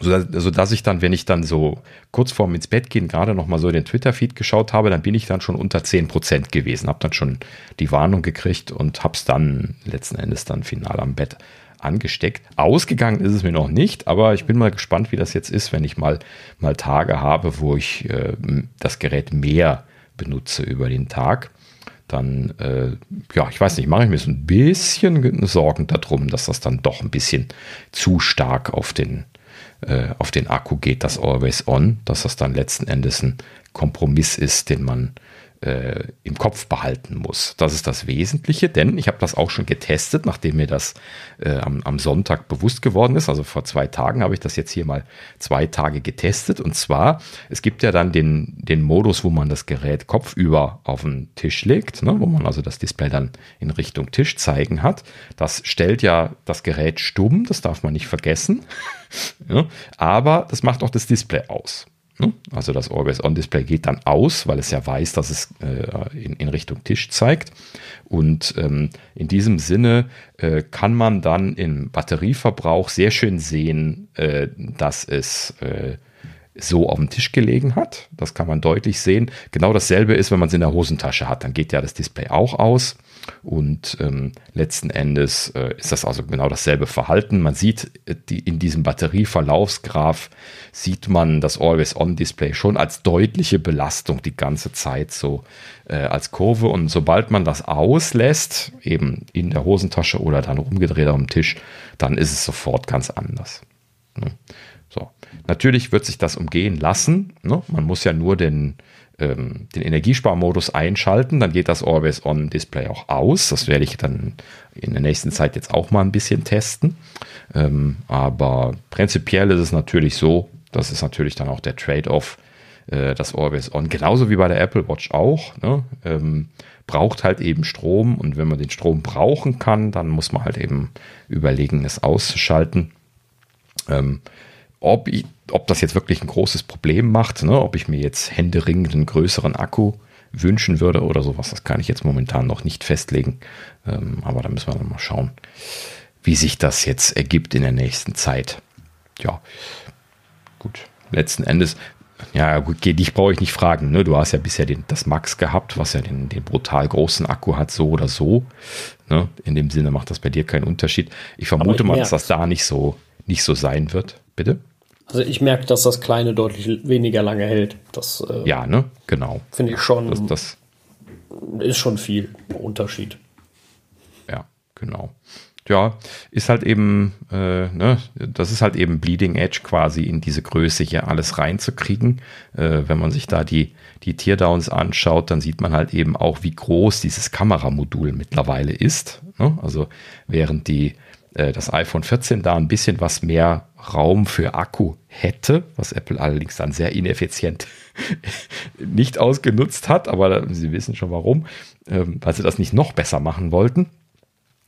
so dass ich dann, wenn ich dann so kurz vorm ins Bett gehen gerade noch mal so den Twitter-Feed geschaut habe, dann bin ich dann schon unter 10% gewesen, habe dann schon die Warnung gekriegt und habe es dann letzten Endes dann final am Bett angesteckt. Ausgegangen ist es mir noch nicht, aber ich bin mal gespannt, wie das jetzt ist, wenn ich mal, mal Tage habe, wo ich äh, das Gerät mehr benutze über den Tag. Dann, äh, ja, ich weiß nicht, mache ich mir so ein bisschen Sorgen darum, dass das dann doch ein bisschen zu stark auf den äh, auf den Akku geht das Always On, dass das dann letzten Endes ein Kompromiss ist, den man äh, im Kopf behalten muss. Das ist das Wesentliche, denn ich habe das auch schon getestet, nachdem mir das äh, am, am, Sonntag bewusst geworden ist. Also vor zwei Tagen habe ich das jetzt hier mal zwei Tage getestet. Und zwar, es gibt ja dann den, den Modus, wo man das Gerät kopfüber auf den Tisch legt, ne, wo man also das Display dann in Richtung Tisch zeigen hat. Das stellt ja das Gerät stumm, das darf man nicht vergessen. Ja, aber das macht auch das Display aus. Ne? Also das Always-On-Display geht dann aus, weil es ja weiß, dass es äh, in, in, Richtung Tisch zeigt. Und ähm, in diesem Sinne äh, kann man dann im Batterieverbrauch sehr schön sehen, äh, dass es äh, so auf dem Tisch gelegen hat. Das kann man deutlich sehen. Genau dasselbe ist, wenn man es in der Hosentasche hat. Dann geht ja das Display auch aus. Und ähm, letzten Endes äh, ist das also genau dasselbe Verhalten. Man sieht äh, die, in diesem Batterieverlaufsgraph sieht man das Always-On-Display schon als deutliche Belastung die ganze Zeit so äh, als Kurve. Und sobald man das auslässt, eben in der Hosentasche oder dann umgedreht am Tisch, dann ist es sofort ganz anders. Ne? Natürlich wird sich das umgehen lassen. Ne? Man muss ja nur den, ähm, den Energiesparmodus einschalten, dann geht das Always-On-Display auch aus. Das werde ich dann in der nächsten Zeit jetzt auch mal ein bisschen testen. Ähm, aber prinzipiell ist es natürlich so, das ist natürlich dann auch der Trade-off, äh, das Always-On, genauso wie bei der Apple Watch auch, ne? ähm, braucht halt eben Strom und wenn man den Strom brauchen kann, dann muss man halt eben überlegen, es auszuschalten. Ähm, ob, ich, ob das jetzt wirklich ein großes Problem macht, ne? ob ich mir jetzt händeringend einen größeren Akku wünschen würde oder sowas, das kann ich jetzt momentan noch nicht festlegen. Ähm, aber da müssen wir dann mal schauen, wie sich das jetzt ergibt in der nächsten Zeit. Ja, gut. Letzten Endes, ja, gut, dich brauche ich nicht fragen. Ne? Du hast ja bisher den, das Max gehabt, was ja den, den brutal großen Akku hat, so oder so. Ne? In dem Sinne macht das bei dir keinen Unterschied. Ich vermute mal, dass das da nicht so, nicht so sein wird. Bitte? Also ich merke, dass das kleine deutlich weniger lange hält. Das, äh, ja, ne? Genau. Finde ich schon. Das, das ist schon viel Unterschied. Ja, genau. Ja, ist halt eben, äh, ne, das ist halt eben Bleeding Edge quasi in diese Größe hier alles reinzukriegen. Äh, wenn man sich da die, die Teardowns anschaut, dann sieht man halt eben auch, wie groß dieses Kameramodul mittlerweile ist. Ne? Also während die das iPhone 14 da ein bisschen was mehr Raum für Akku hätte, was Apple allerdings dann sehr ineffizient nicht ausgenutzt hat, aber Sie wissen schon warum, ähm, weil sie das nicht noch besser machen wollten.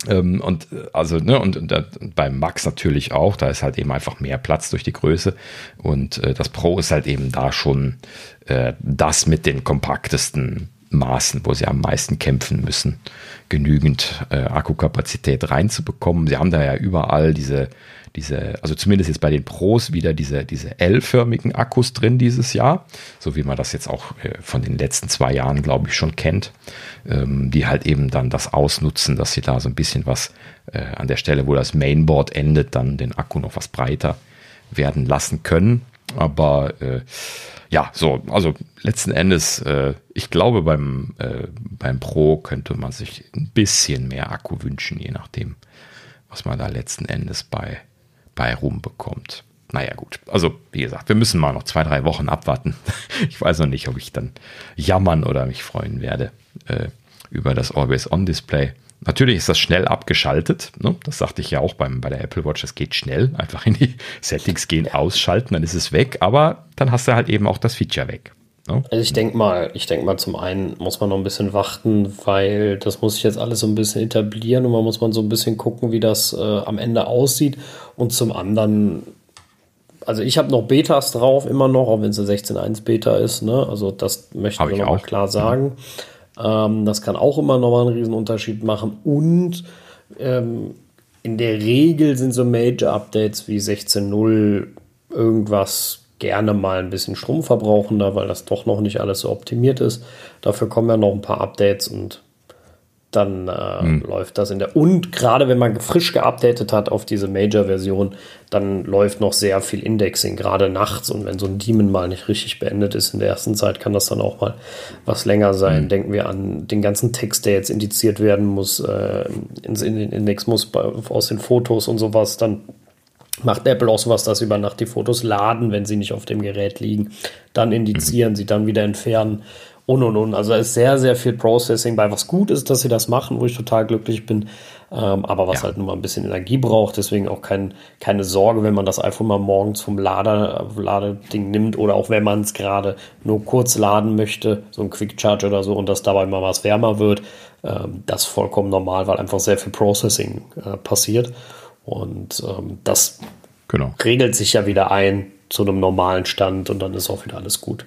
Ähm, und äh, also, ne, und, und, beim Max natürlich auch, da ist halt eben einfach mehr Platz durch die Größe. Und äh, das Pro ist halt eben da schon äh, das mit den kompaktesten Maßen, wo sie am meisten kämpfen müssen, genügend äh, Akkukapazität reinzubekommen. Sie haben da ja überall diese diese, also zumindest jetzt bei den Pros wieder diese, diese L-förmigen Akkus drin dieses Jahr, so wie man das jetzt auch äh, von den letzten zwei Jahren, glaube ich, schon kennt, ähm, die halt eben dann das ausnutzen, dass sie da so ein bisschen was äh, an der Stelle, wo das Mainboard endet, dann den Akku noch was breiter werden lassen können. Aber äh, ja, so, also letzten Endes, äh, ich glaube, beim, äh, beim Pro könnte man sich ein bisschen mehr Akku wünschen, je nachdem, was man da letzten Endes bei bei rumbekommt. Naja, gut. Also, wie gesagt, wir müssen mal noch zwei, drei Wochen abwarten. Ich weiß noch nicht, ob ich dann jammern oder mich freuen werde äh, über das Always-On-Display. Natürlich ist das schnell abgeschaltet. Ne? Das sagte ich ja auch beim, bei der Apple Watch. Es geht schnell. Einfach in die Settings gehen, ausschalten, dann ist es weg. Aber dann hast du halt eben auch das Feature weg. Ne? Also ich denke mal, ich denke mal, zum einen muss man noch ein bisschen warten, weil das muss sich jetzt alles so ein bisschen etablieren und man muss man so ein bisschen gucken, wie das äh, am Ende aussieht. Und zum anderen, also ich habe noch Betas drauf, immer noch, auch wenn es eine 16.1 Beta ist. Ne? Also das möchte ich noch klar sagen. Ähm, das kann auch immer noch mal einen riesen Unterschied machen. Und ähm, in der Regel sind so Major-Updates wie 16.0 irgendwas gerne mal ein bisschen stromverbrauchender, weil das doch noch nicht alles so optimiert ist. Dafür kommen ja noch ein paar Updates und dann äh, hm. läuft das in der. Und gerade wenn man frisch geupdatet hat auf diese Major-Version, dann läuft noch sehr viel Indexing, gerade nachts. Und wenn so ein Daemon mal nicht richtig beendet ist in der ersten Zeit, kann das dann auch mal was länger sein. Hm. Denken wir an den ganzen Text, der jetzt indiziert werden muss, äh, in den Index muss bei, aus den Fotos und sowas. Dann macht Apple auch sowas, dass über Nacht die Fotos laden, wenn sie nicht auf dem Gerät liegen, dann indizieren, mhm. sie dann wieder entfernen und und und. Also da ist sehr, sehr viel Processing bei, was gut ist, dass sie das machen, wo ich total glücklich bin, ähm, aber was ja. halt nur mal ein bisschen Energie braucht. Deswegen auch kein, keine Sorge, wenn man das iPhone mal morgens vom Lader, Ladeding nimmt oder auch wenn man es gerade nur kurz laden möchte, so ein Quick Charge oder so und das dabei mal was wärmer wird. Ähm, das ist vollkommen normal, weil einfach sehr viel Processing äh, passiert. Und ähm, das genau. regelt sich ja wieder ein zu einem normalen Stand und dann ist auch wieder alles gut.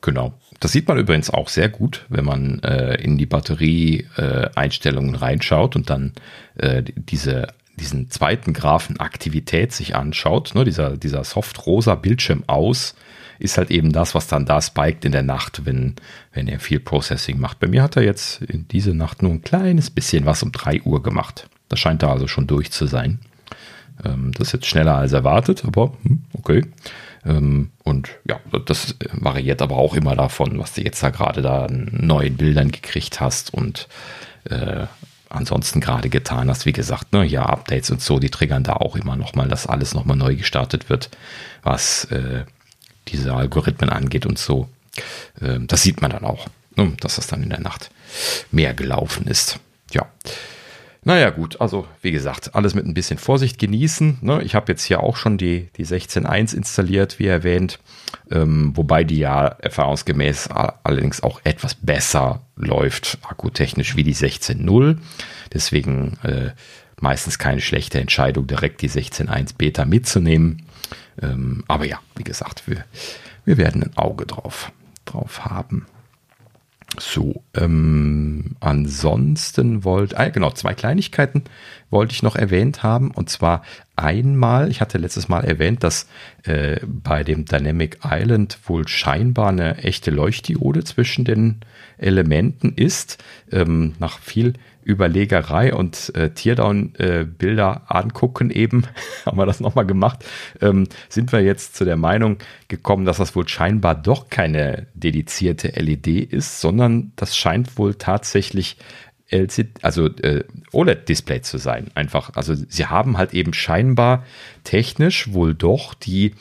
Genau. Das sieht man übrigens auch sehr gut, wenn man äh, in die Batterie-Einstellungen äh, reinschaut und dann äh, diese, diesen zweiten Graphen Aktivität sich anschaut. Ne, dieser, dieser soft-rosa Bildschirm aus ist halt eben das, was dann da spiked in der Nacht, wenn, wenn er viel Processing macht. Bei mir hat er jetzt in diese Nacht nur ein kleines bisschen was um 3 Uhr gemacht. Das scheint da also schon durch zu sein. Ähm, das ist jetzt schneller als erwartet, aber hm, okay. Ähm, und ja, das variiert aber auch immer davon, was du jetzt da gerade da neuen Bildern gekriegt hast und äh, ansonsten gerade getan hast. Wie gesagt, ne, ja, Updates und so, die triggern da auch immer nochmal, dass alles nochmal neu gestartet wird, was äh, diese Algorithmen angeht und so. Äh, das sieht man dann auch, ne, dass das dann in der Nacht mehr gelaufen ist. Ja. Naja, gut, also wie gesagt, alles mit ein bisschen Vorsicht genießen. Ne? Ich habe jetzt hier auch schon die, die 16.1 installiert, wie erwähnt, ähm, wobei die ja erfahrungsgemäß allerdings auch etwas besser läuft, akkutechnisch, wie die 16.0. Deswegen äh, meistens keine schlechte Entscheidung, direkt die 16.1 Beta mitzunehmen. Ähm, aber ja, wie gesagt, wir, wir werden ein Auge drauf, drauf haben. So, ähm, ansonsten wollte, ah, genau, zwei Kleinigkeiten wollte ich noch erwähnt haben. Und zwar einmal, ich hatte letztes Mal erwähnt, dass äh, bei dem Dynamic Island wohl scheinbar eine echte Leuchtdiode zwischen den Elementen ist. Ähm, nach viel Überlegerei und äh, Teardown-Bilder äh, angucken eben, haben wir das nochmal gemacht, ähm, sind wir jetzt zu der Meinung gekommen, dass das wohl scheinbar doch keine dedizierte LED ist, sondern das scheint wohl tatsächlich LCD, also äh, OLED-Display zu sein. Einfach, also sie haben halt eben scheinbar technisch wohl doch die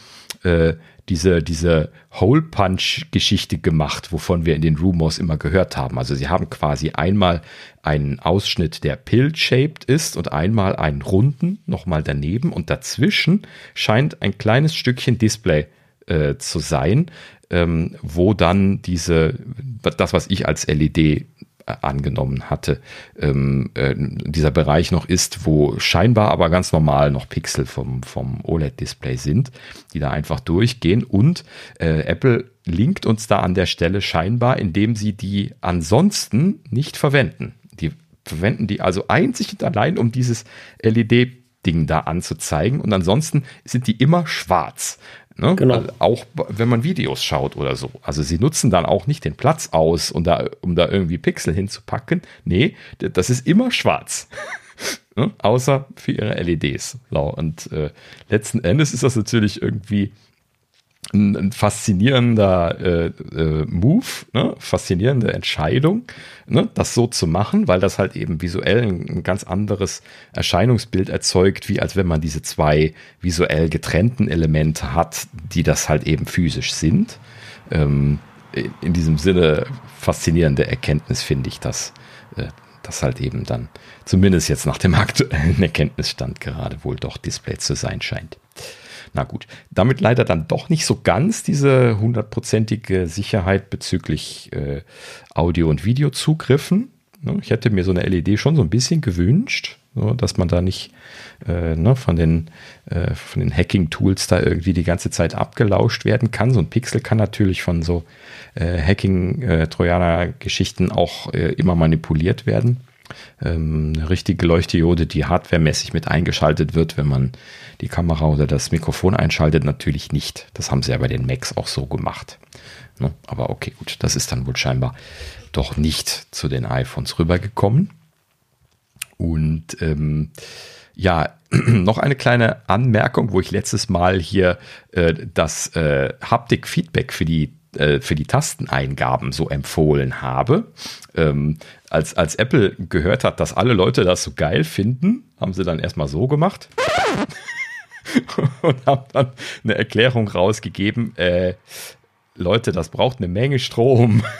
äh, diese, diese Hole-Punch-Geschichte gemacht, wovon wir in den Rumors immer gehört haben. Also sie haben quasi einmal einen Ausschnitt, der pill-shaped ist und einmal einen runden, nochmal daneben und dazwischen scheint ein kleines Stückchen Display äh, zu sein, ähm, wo dann diese, das, was ich als LED angenommen hatte, ähm, äh, dieser Bereich noch ist, wo scheinbar aber ganz normal noch Pixel vom, vom OLED-Display sind, die da einfach durchgehen. Und äh, Apple linkt uns da an der Stelle scheinbar, indem sie die ansonsten nicht verwenden. Die verwenden die also einzig und allein, um dieses LED-Ding da anzuzeigen. Und ansonsten sind die immer schwarz. Ne? Genau. Also auch wenn man Videos schaut oder so. Also sie nutzen dann auch nicht den Platz aus, um da, um da irgendwie Pixel hinzupacken. Nee, das ist immer schwarz. ne? Außer für ihre LEDs. Und äh, letzten Endes ist das natürlich irgendwie ein, ein faszinierender äh, äh, Move, ne? faszinierende Entscheidung, ne? das so zu machen, weil das halt eben visuell ein, ein, ganz anderes Erscheinungsbild erzeugt, wie als wenn man diese zwei visuell getrennten Elemente hat, die das halt eben physisch sind. Ähm, in diesem Sinne faszinierende Erkenntnis finde ich, dass äh, das halt eben dann zumindest jetzt nach dem aktuellen Erkenntnisstand gerade wohl doch Display zu sein scheint. Na gut, damit leider dann doch nicht so ganz diese hundertprozentige Sicherheit bezüglich äh, Audio- und Videozugriffen. Ne, ich hätte mir so eine LED schon so ein bisschen gewünscht, so, dass man da nicht äh, ne, von den, äh, von den Hacking-Tools da irgendwie die ganze Zeit abgelauscht werden kann. So ein Pixel kann natürlich von so äh, Hacking-Trojaner-Geschichten auch immer manipuliert werden ähm, eine richtige Leuchtdiode, die hardwaremäßig mit eingeschaltet wird, wenn man die Kamera oder das Mikrofon einschaltet, natürlich nicht. Das haben sie ja bei den Macs auch so gemacht. Ne? Aber okay, gut, das ist dann wohl scheinbar doch nicht zu den iPhones rübergekommen. Und ähm, ja, noch eine kleine Anmerkung, wo ich letztes Mal hier äh, das äh, Haptik-Feedback für die äh, für die Tasteneingaben so empfohlen habe. Ähm, als, als Apple gehört hat, dass alle Leute das so geil finden, haben sie dann erstmal so gemacht. und haben dann eine Erklärung rausgegeben, äh, Leute, das braucht eine Menge Strom.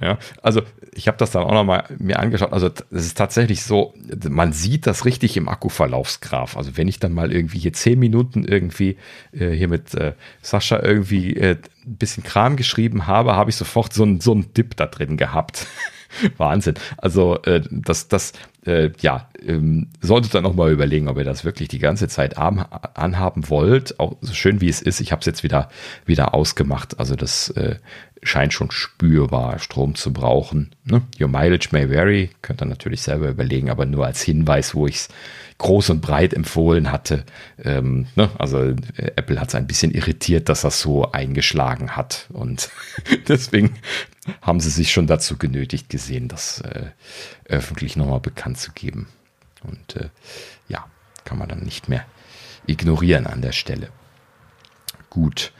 Ja, also ich habe das dann auch nochmal mir angeschaut. Also es ist tatsächlich so, man sieht das richtig im Akkuverlaufsgraph. Also wenn ich dann mal irgendwie hier zehn Minuten irgendwie äh, hier mit äh, Sascha irgendwie äh, ein bisschen Kram geschrieben habe, habe ich sofort so einen so Dip da drin gehabt. Wahnsinn. Also äh, das, das, äh, ja, ähm, solltet ihr noch mal überlegen, ob ihr das wirklich die ganze Zeit anhaben wollt. Auch so schön wie es ist. Ich habe es jetzt wieder wieder ausgemacht. Also das äh, scheint schon spürbar Strom zu brauchen. Ne? Your mileage may vary, könnt ihr natürlich selber überlegen, aber nur als Hinweis, wo ich es groß und breit empfohlen hatte. Ähm, ne? Also äh, Apple hat es ein bisschen irritiert, dass das so eingeschlagen hat und deswegen haben sie sich schon dazu genötigt gesehen, das äh, öffentlich nochmal bekannt zu geben. Und äh, ja, kann man dann nicht mehr ignorieren an der Stelle. Gut.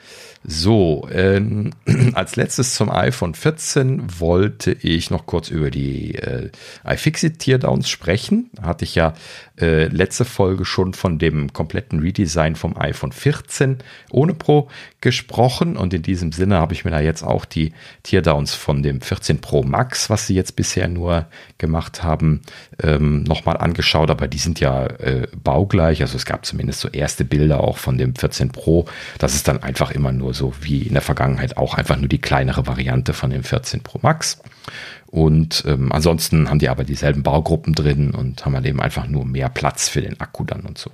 So, ähm, als letztes zum iPhone 14 wollte ich noch kurz über die äh, iFixit Teardowns sprechen. Hatte ich ja äh, letzte Folge schon von dem kompletten Redesign vom iPhone 14 ohne Pro gesprochen und in diesem Sinne habe ich mir da jetzt auch die Teardowns von dem 14 Pro Max, was sie jetzt bisher nur gemacht haben, ähm, nochmal angeschaut, aber die sind ja äh, baugleich, also es gab zumindest so erste Bilder auch von dem 14 Pro. Das ist dann einfach immer nur so wie in der Vergangenheit auch einfach nur die kleinere Variante von dem 14 Pro Max. Und ähm, ansonsten haben die aber dieselben Baugruppen drin und haben halt eben einfach nur mehr Platz für den Akku dann und so.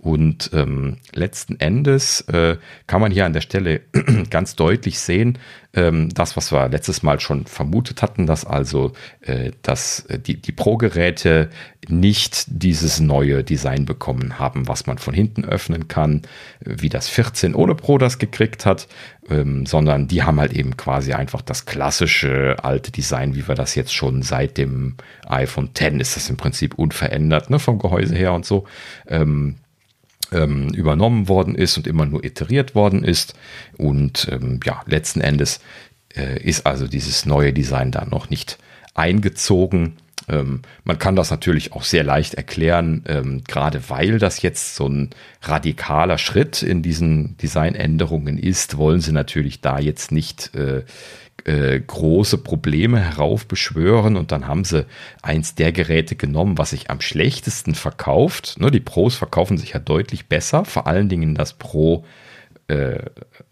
Und ähm, letzten Endes äh, kann man hier an der Stelle ganz deutlich sehen, ähm, das, was wir letztes Mal schon vermutet hatten, dass also äh, dass äh, die, die Pro-Geräte nicht dieses neue Design bekommen haben, was man von hinten öffnen kann, wie das 14 ohne Pro das gekriegt hat, ähm, sondern die haben halt eben quasi einfach das klassische alte Design, wie wir das jetzt schon seit dem iPhone 10 ist das im Prinzip unverändert, ne, vom Gehäuse her und so. Ähm, ähm, übernommen worden ist und immer nur iteriert worden ist. Und ähm, ja, letzten Endes äh, ist also dieses neue Design da noch nicht eingezogen. Ähm, man kann das natürlich auch sehr leicht erklären, ähm, gerade weil das jetzt so ein radikaler Schritt in diesen Designänderungen ist, wollen sie natürlich da jetzt nicht äh, äh, große Probleme heraufbeschwören und dann haben sie eins der Geräte genommen, was sich am schlechtesten verkauft. Ne, die Pros verkaufen sich ja deutlich besser, vor allen Dingen das Pro äh,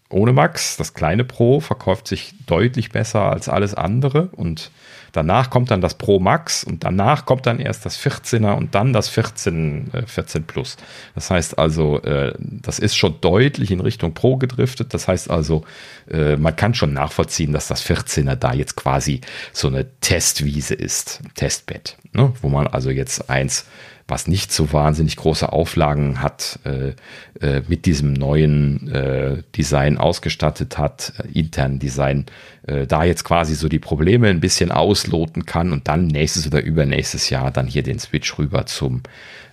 ohne Max, das kleine Pro, verkauft sich deutlich besser als alles andere und danach kommt dann das Pro Max und danach kommt dann erst das 14er und dann das 14, äh, 14 Plus. Das heißt also, äh, das ist schon deutlich in Richtung Pro gedriftet. Das heißt also, äh, man kann schon nachvollziehen, dass das 14er da jetzt quasi so eine Testwiese ist, Testbett, ne? wo man also jetzt eins was nicht so wahnsinnig große Auflagen hat, äh, äh, mit diesem neuen äh, Design ausgestattet hat, äh, internen Design, äh, da jetzt quasi so die Probleme ein bisschen ausloten kann und dann nächstes oder übernächstes Jahr dann hier den Switch rüber zum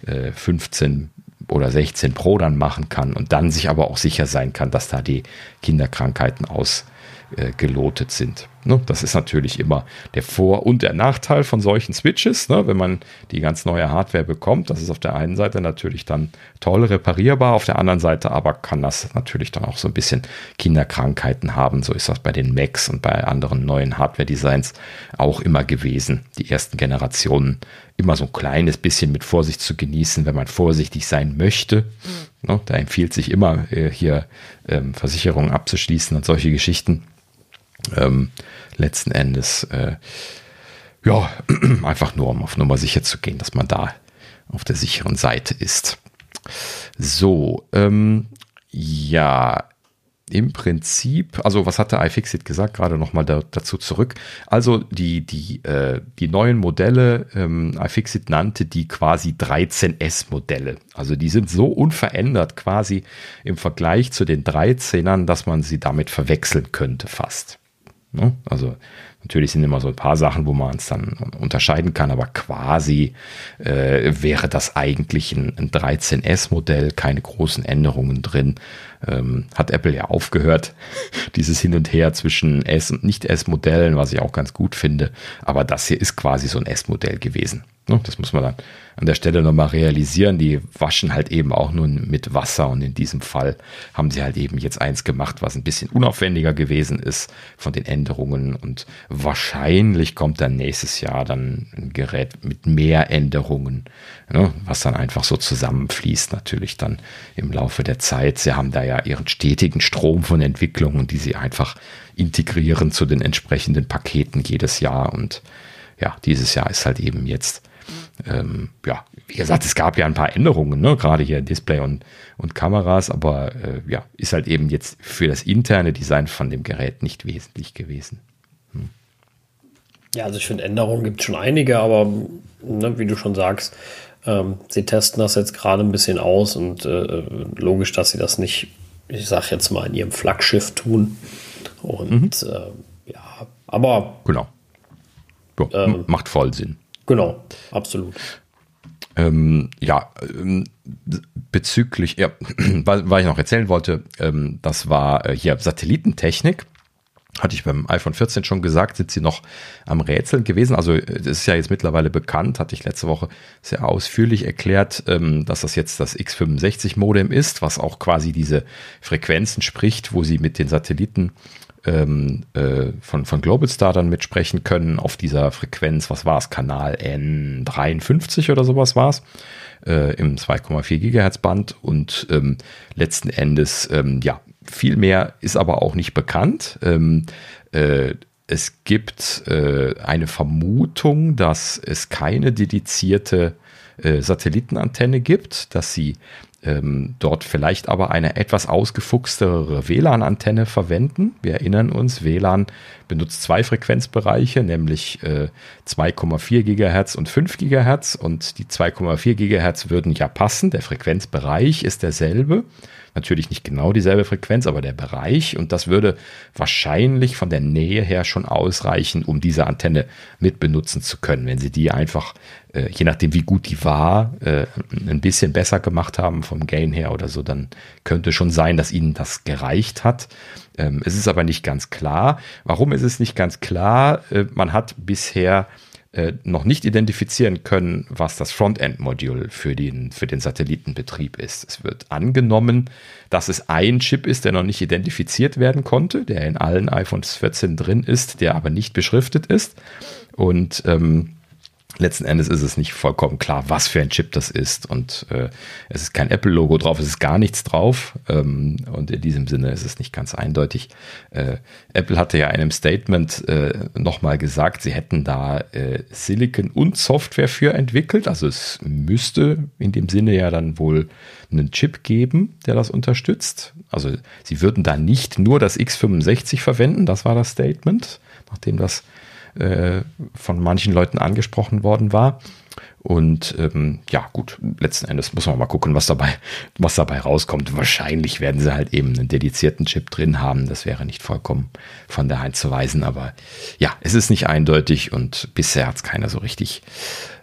äh, 15 oder 16 Pro dann machen kann und dann sich aber auch sicher sein kann, dass da die Kinderkrankheiten ausgelotet sind. Ne? Das ist natürlich immer der Vor- und der Nachteil von solchen Switches, ne? wenn man die ganz neue Hardware bekommt. Das ist auf der einen Seite natürlich dann toll reparierbar, auf der anderen Seite aber kann das natürlich dann auch so ein bisschen Kinderkrankheiten haben. So ist das bei den Macs und bei anderen neuen Hardware-Designs auch immer gewesen. Die ersten Generationen immer so ein kleines bisschen mit Vorsicht zu genießen, wenn man vorsichtig sein möchte. Mhm. Da empfiehlt sich immer, äh, hier ähm, Versicherungen abzuschließen und solche Geschichten ähm, letzten Endes, äh, ja, einfach nur, um auf Nummer sicher zu gehen, dass man da auf der sicheren Seite ist. So, ähm, ja, im Prinzip, also was hat der iFixit gesagt, gerade nochmal da, dazu zurück. Also die, die, äh, die neuen Modelle, ähm, iFixit nannte die quasi 13S-Modelle. Also die sind so unverändert quasi im Vergleich zu den 13ern, dass man sie damit verwechseln könnte fast. Ne? Also natürlich sind immer so ein paar Sachen, wo man es dann unterscheiden kann, aber quasi äh, wäre das eigentlich ein, ein 13S-Modell, keine großen Änderungen drin. Ähm, hat Apple ja aufgehört, dieses Hin und Her zwischen S- und Nicht-S-Modellen, was ich auch ganz gut finde. Aber das hier ist quasi so ein S-Modell gewesen. Ne? Das muss man dann an der Stelle nochmal realisieren. Die waschen halt eben auch nur mit Wasser und in diesem Fall haben sie halt eben jetzt eins gemacht, was ein bisschen unaufwendiger gewesen ist von den Änderungen und wahrscheinlich kommt dann nächstes Jahr dann ein Gerät mit mehr Änderungen, ne? was dann einfach so zusammenfließt natürlich dann im Laufe der Zeit. Sie haben da ja ihren stetigen Strom von Entwicklungen, die sie einfach integrieren zu den entsprechenden Paketen jedes Jahr und ja, dieses Jahr ist halt eben jetzt ähm, ja, wie gesagt, es gab ja ein paar Änderungen, ne? gerade hier Display und, und Kameras, aber äh, ja, ist halt eben jetzt für das interne Design von dem Gerät nicht wesentlich gewesen. Hm. Ja, also ich finde, Änderungen gibt es schon einige, aber ne, wie du schon sagst, ähm, sie testen das jetzt gerade ein bisschen aus und äh, logisch, dass sie das nicht, ich sag jetzt mal, in ihrem Flaggschiff tun. Und mhm. äh, ja, aber. Genau. Ja, ähm, macht voll Sinn. Genau, absolut. Ähm, ja, ähm, bezüglich, ja, was ich noch erzählen wollte, ähm, das war äh, hier Satellitentechnik. Hatte ich beim iPhone 14 schon gesagt, sind sie noch am Rätseln gewesen. Also das ist ja jetzt mittlerweile bekannt, hatte ich letzte Woche sehr ausführlich erklärt, ähm, dass das jetzt das X65-Modem ist, was auch quasi diese Frequenzen spricht, wo sie mit den Satelliten ähm, äh, von, von Globalstar dann mitsprechen können auf dieser Frequenz, was war es, Kanal N53 oder sowas war es, äh, im 2,4 Gigahertz Band. Und ähm, letzten Endes, ähm, ja, viel mehr ist aber auch nicht bekannt. Ähm, äh, es gibt äh, eine Vermutung, dass es keine dedizierte äh, Satellitenantenne gibt, dass sie ähm, dort vielleicht aber eine etwas ausgefuchstere WLAN-Antenne verwenden. Wir erinnern uns, WLAN benutzt zwei Frequenzbereiche, nämlich äh, 2,4 Gigahertz und 5 Gigahertz und die 2,4 Gigahertz würden ja passen. Der Frequenzbereich ist derselbe. Natürlich nicht genau dieselbe Frequenz, aber der Bereich und das würde wahrscheinlich von der Nähe her schon ausreichen, um diese Antenne mit benutzen zu können. Wenn Sie die einfach, äh, je nachdem wie gut die war, äh, ein bisschen besser gemacht haben vom Gain her oder so, dann könnte schon sein, dass Ihnen das gereicht hat. Ähm, es ist aber nicht ganz klar. Warum ist es nicht ganz klar? Äh, man hat bisher äh, noch nicht identifizieren können, was das Frontend-Modul für den, für den Satellitenbetrieb ist. Es wird angenommen, dass es ein Chip ist, der noch nicht identifiziert werden konnte, der in allen iPhones 14 drin ist, der aber nicht beschriftet ist. Und ähm, Letzten Endes ist es nicht vollkommen klar, was für ein Chip das ist. Und äh, es ist kein Apple-Logo drauf, es ist gar nichts drauf. Ähm, und in diesem Sinne ist es nicht ganz eindeutig. Äh, Apple hatte ja in einem Statement äh, nochmal gesagt, sie hätten da äh, Silicon und Software für entwickelt. Also es müsste in dem Sinne ja dann wohl einen Chip geben, der das unterstützt. Also sie würden da nicht nur das X65 verwenden, das war das Statement, nachdem das äh, von manchen Leuten angesprochen worden war. Und ähm, ja, gut, letzten Endes muss man mal gucken, was dabei, was dabei rauskommt. Wahrscheinlich werden sie halt eben einen dedizierten Chip drin haben. Das wäre nicht vollkommen von der Hand zu weisen. Aber ja, es ist nicht eindeutig und bisher hat es keiner so richtig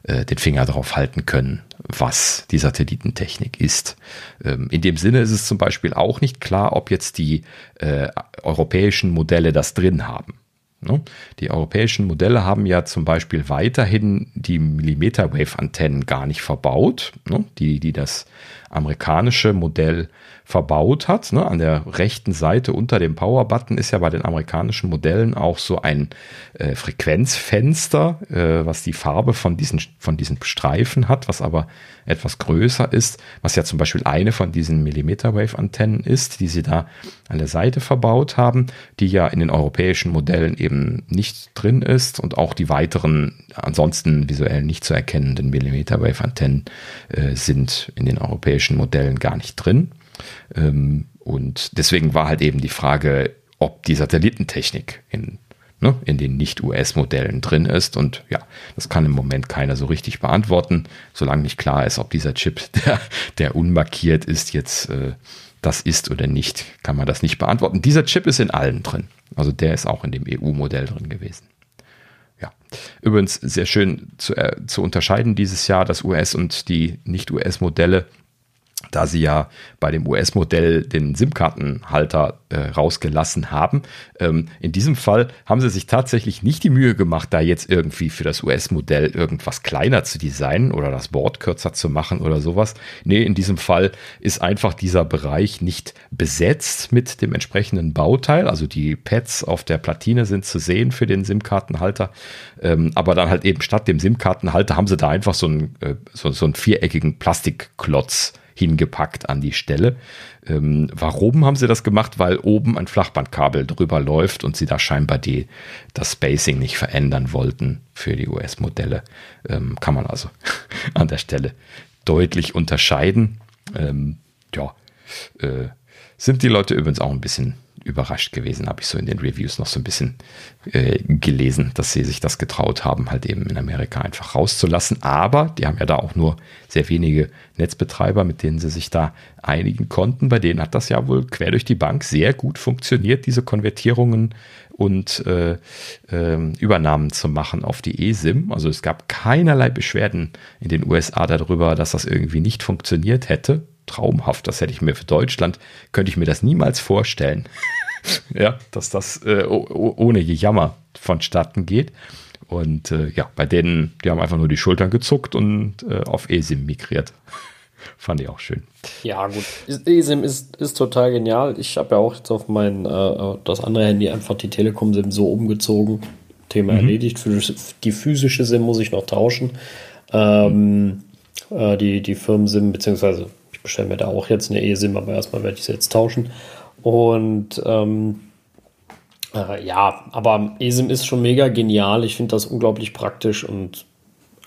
äh, den Finger drauf halten können, was die Satellitentechnik ist. Ähm, in dem Sinne ist es zum Beispiel auch nicht klar, ob jetzt die äh, europäischen Modelle das drin haben. Ne? Die europäischen Modelle haben ja zum Beispiel weiterhin die Millimeter-Wave-Antennen gar nicht verbaut, ne? die, die das amerikanische Modell verbaut hat. Ne? An der rechten Seite unter dem Power-Button ist ja bei den amerikanischen Modellen auch so ein äh, Frequenzfenster, äh, was die Farbe von diesen, von diesen Streifen hat, was aber etwas größer ist, was ja zum Beispiel eine von diesen Millimeter-Wave-Antennen ist, die sie da an der Seite verbaut haben, die ja in den europäischen Modellen eben nicht drin ist und auch die weiteren ansonsten visuell nicht zu erkennenden Millimeter-Wave-Antennen äh, sind in den europäischen Modellen gar nicht drin. Ähm, und deswegen war halt eben die Frage, ob die Satellitentechnik in, ne, in den Nicht-US-Modellen drin ist. Und ja, das kann im Moment keiner so richtig beantworten, solange nicht klar ist, ob dieser Chip, der, der unmarkiert ist, jetzt äh, das ist oder nicht, kann man das nicht beantworten. Dieser Chip ist in allen drin. Also der ist auch in dem EU-Modell drin gewesen. Ja, übrigens sehr schön zu, äh, zu unterscheiden dieses Jahr, das US und die Nicht-US-Modelle da sie ja bei dem US-Modell den SIM-Kartenhalter äh, rausgelassen haben. Ähm, in diesem Fall haben sie sich tatsächlich nicht die Mühe gemacht, da jetzt irgendwie für das US-Modell irgendwas kleiner zu designen oder das Board kürzer zu machen oder sowas. Nee, in diesem Fall ist einfach dieser Bereich nicht besetzt mit dem entsprechenden Bauteil. Also die Pads auf der Platine sind zu sehen für den SIM-Kartenhalter. Ähm, aber dann halt eben statt dem SIM-Kartenhalter haben sie da einfach so einen, äh, so, so einen viereckigen Plastikklotz hingepackt an die Stelle. Ähm, warum haben sie das gemacht? Weil oben ein Flachbandkabel drüber läuft und sie da scheinbar die, das Spacing nicht verändern wollten für die US-Modelle. Ähm, kann man also an der Stelle deutlich unterscheiden. Ähm, ja, äh, sind die Leute übrigens auch ein bisschen überrascht gewesen, habe ich so in den Reviews noch so ein bisschen äh, gelesen, dass sie sich das getraut haben, halt eben in Amerika einfach rauszulassen. Aber die haben ja da auch nur sehr wenige Netzbetreiber, mit denen sie sich da einigen konnten. Bei denen hat das ja wohl quer durch die Bank sehr gut funktioniert, diese Konvertierungen und äh, äh, Übernahmen zu machen auf die eSIM. Also es gab keinerlei Beschwerden in den USA darüber, dass das irgendwie nicht funktioniert hätte traumhaft. Das hätte ich mir für Deutschland, könnte ich mir das niemals vorstellen. ja, dass das äh, ohne Jammer vonstatten geht. Und äh, ja, bei denen, die haben einfach nur die Schultern gezuckt und äh, auf eSIM migriert. Fand ich auch schön. Ja, gut. eSIM ist, ist total genial. Ich habe ja auch jetzt auf mein äh, das andere Handy einfach die Telekom-SIM so umgezogen. Thema mhm. erledigt. Für die physische SIM muss ich noch tauschen. Ähm, äh, die, die Firmen-SIM, beziehungsweise ich bestelle mir da auch jetzt eine eSIM, aber erstmal werde ich sie jetzt tauschen. Und ähm, äh, ja, aber eSIM ist schon mega genial. Ich finde das unglaublich praktisch und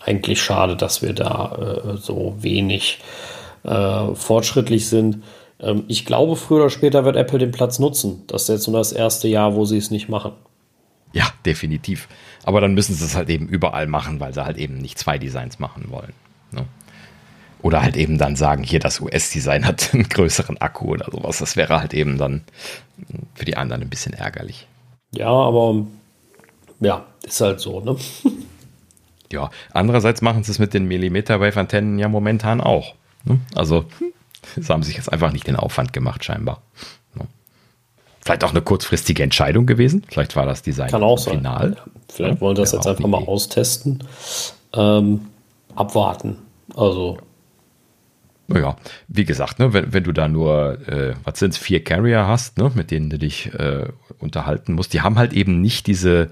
eigentlich schade, dass wir da äh, so wenig äh, fortschrittlich sind. Ähm, ich glaube, früher oder später wird Apple den Platz nutzen. Das ist jetzt nur das erste Jahr, wo sie es nicht machen. Ja, definitiv. Aber dann müssen sie es halt eben überall machen, weil sie halt eben nicht zwei Designs machen wollen. Ne? Oder halt eben dann sagen, hier das US-Design hat einen größeren Akku oder sowas. Das wäre halt eben dann für die anderen ein bisschen ärgerlich. Ja, aber ja, ist halt so, ne? ja, andererseits machen sie es mit den Millimeter-Wave-Antennen ja momentan auch. Ne? Also, sie haben sich jetzt einfach nicht den Aufwand gemacht, scheinbar. Ne? Vielleicht auch eine kurzfristige Entscheidung gewesen. Vielleicht war das Design Kann auch final. Sein. vielleicht ja, wollen wir das jetzt einfach mal austesten. Ähm, abwarten. Also ja, wie gesagt, ne, wenn, wenn du da nur, äh, was sind es, vier Carrier hast, ne, mit denen du dich äh, unterhalten musst, die haben halt eben nicht diese,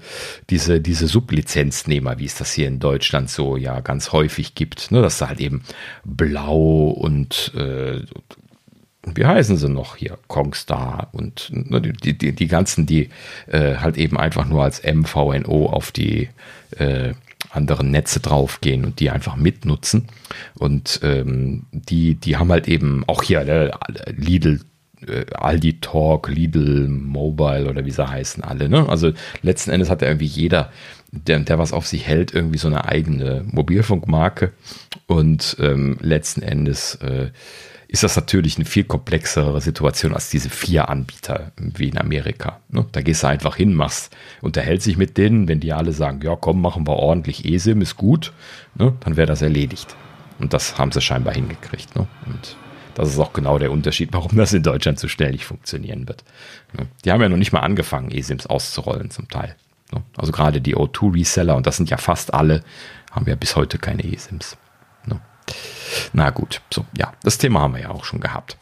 diese, diese Sublizenznehmer, wie es das hier in Deutschland so ja ganz häufig gibt, ne, dass da halt eben blau und äh, wie heißen sie noch hier, Kongstar und ne, die, die, die ganzen, die äh, halt eben einfach nur als MVNO auf die äh, anderen Netze draufgehen und die einfach mitnutzen. Und ähm, die, die haben halt eben auch hier äh, Lidl, Aldi Talk, Lidl Mobile oder wie sie heißen alle. Ne? Also letzten Endes hat ja irgendwie jeder, der, der was auf sich hält, irgendwie so eine eigene Mobilfunkmarke. Und ähm, letzten Endes äh, ist das natürlich eine viel komplexere Situation als diese vier Anbieter wie in Amerika. Ne? Da gehst du einfach hin, machst, unterhältst dich mit denen, wenn die alle sagen, ja komm, machen wir ordentlich eSIM, ist gut, ne? dann wäre das erledigt. Und das haben sie scheinbar hingekriegt. Ne? Und das ist auch genau der Unterschied, warum das in Deutschland so schnell nicht funktionieren wird. Ne? Die haben ja noch nicht mal angefangen, eSIMs auszurollen zum Teil. Ne? Also gerade die O2-Reseller, und das sind ja fast alle, haben ja bis heute keine eSIMs. Na gut, so, ja, das Thema haben wir ja auch schon gehabt.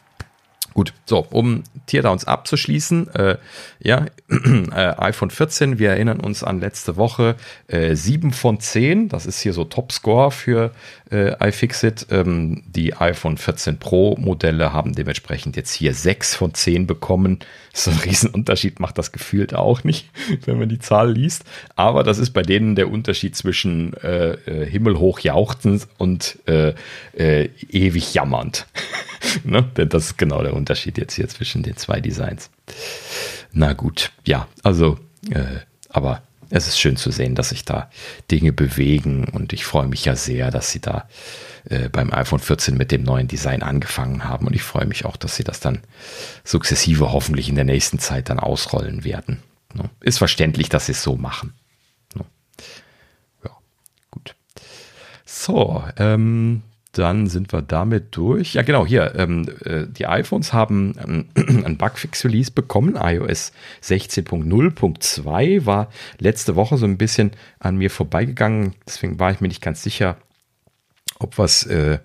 Gut, so, um Teardowns abzuschließen, äh, ja, äh, iPhone 14, wir erinnern uns an letzte Woche, äh, 7 von 10, das ist hier so Topscore für äh, iFixit. Ähm, die iPhone 14 Pro Modelle haben dementsprechend jetzt hier 6 von 10 bekommen. So ein Riesenunterschied macht das gefühlt auch nicht, wenn man die Zahl liest. Aber das ist bei denen der Unterschied zwischen äh, äh himmelhoch jauchzend und äh, äh, ewig jammernd. ne? Denn das ist genau der Unterschied jetzt hier zwischen den zwei Designs. Na gut, ja, also, äh, aber es ist schön zu sehen, dass sich da Dinge bewegen und ich freue mich ja sehr, dass sie da äh, beim iPhone 14 mit dem neuen Design angefangen haben und ich freue mich auch, dass sie das dann sukzessive hoffentlich in der nächsten Zeit dann ausrollen werden. Ne? Ist verständlich, dass sie es so machen. Ne? Ja, gut. So, ähm, dann sind wir damit durch. Ja, genau, hier. Ähm, äh, die iPhones haben ähm, ein Bugfix-Release bekommen. iOS 16.0.2 war letzte Woche so ein bisschen an mir vorbeigegangen. Deswegen war ich mir nicht ganz sicher, ob was äh,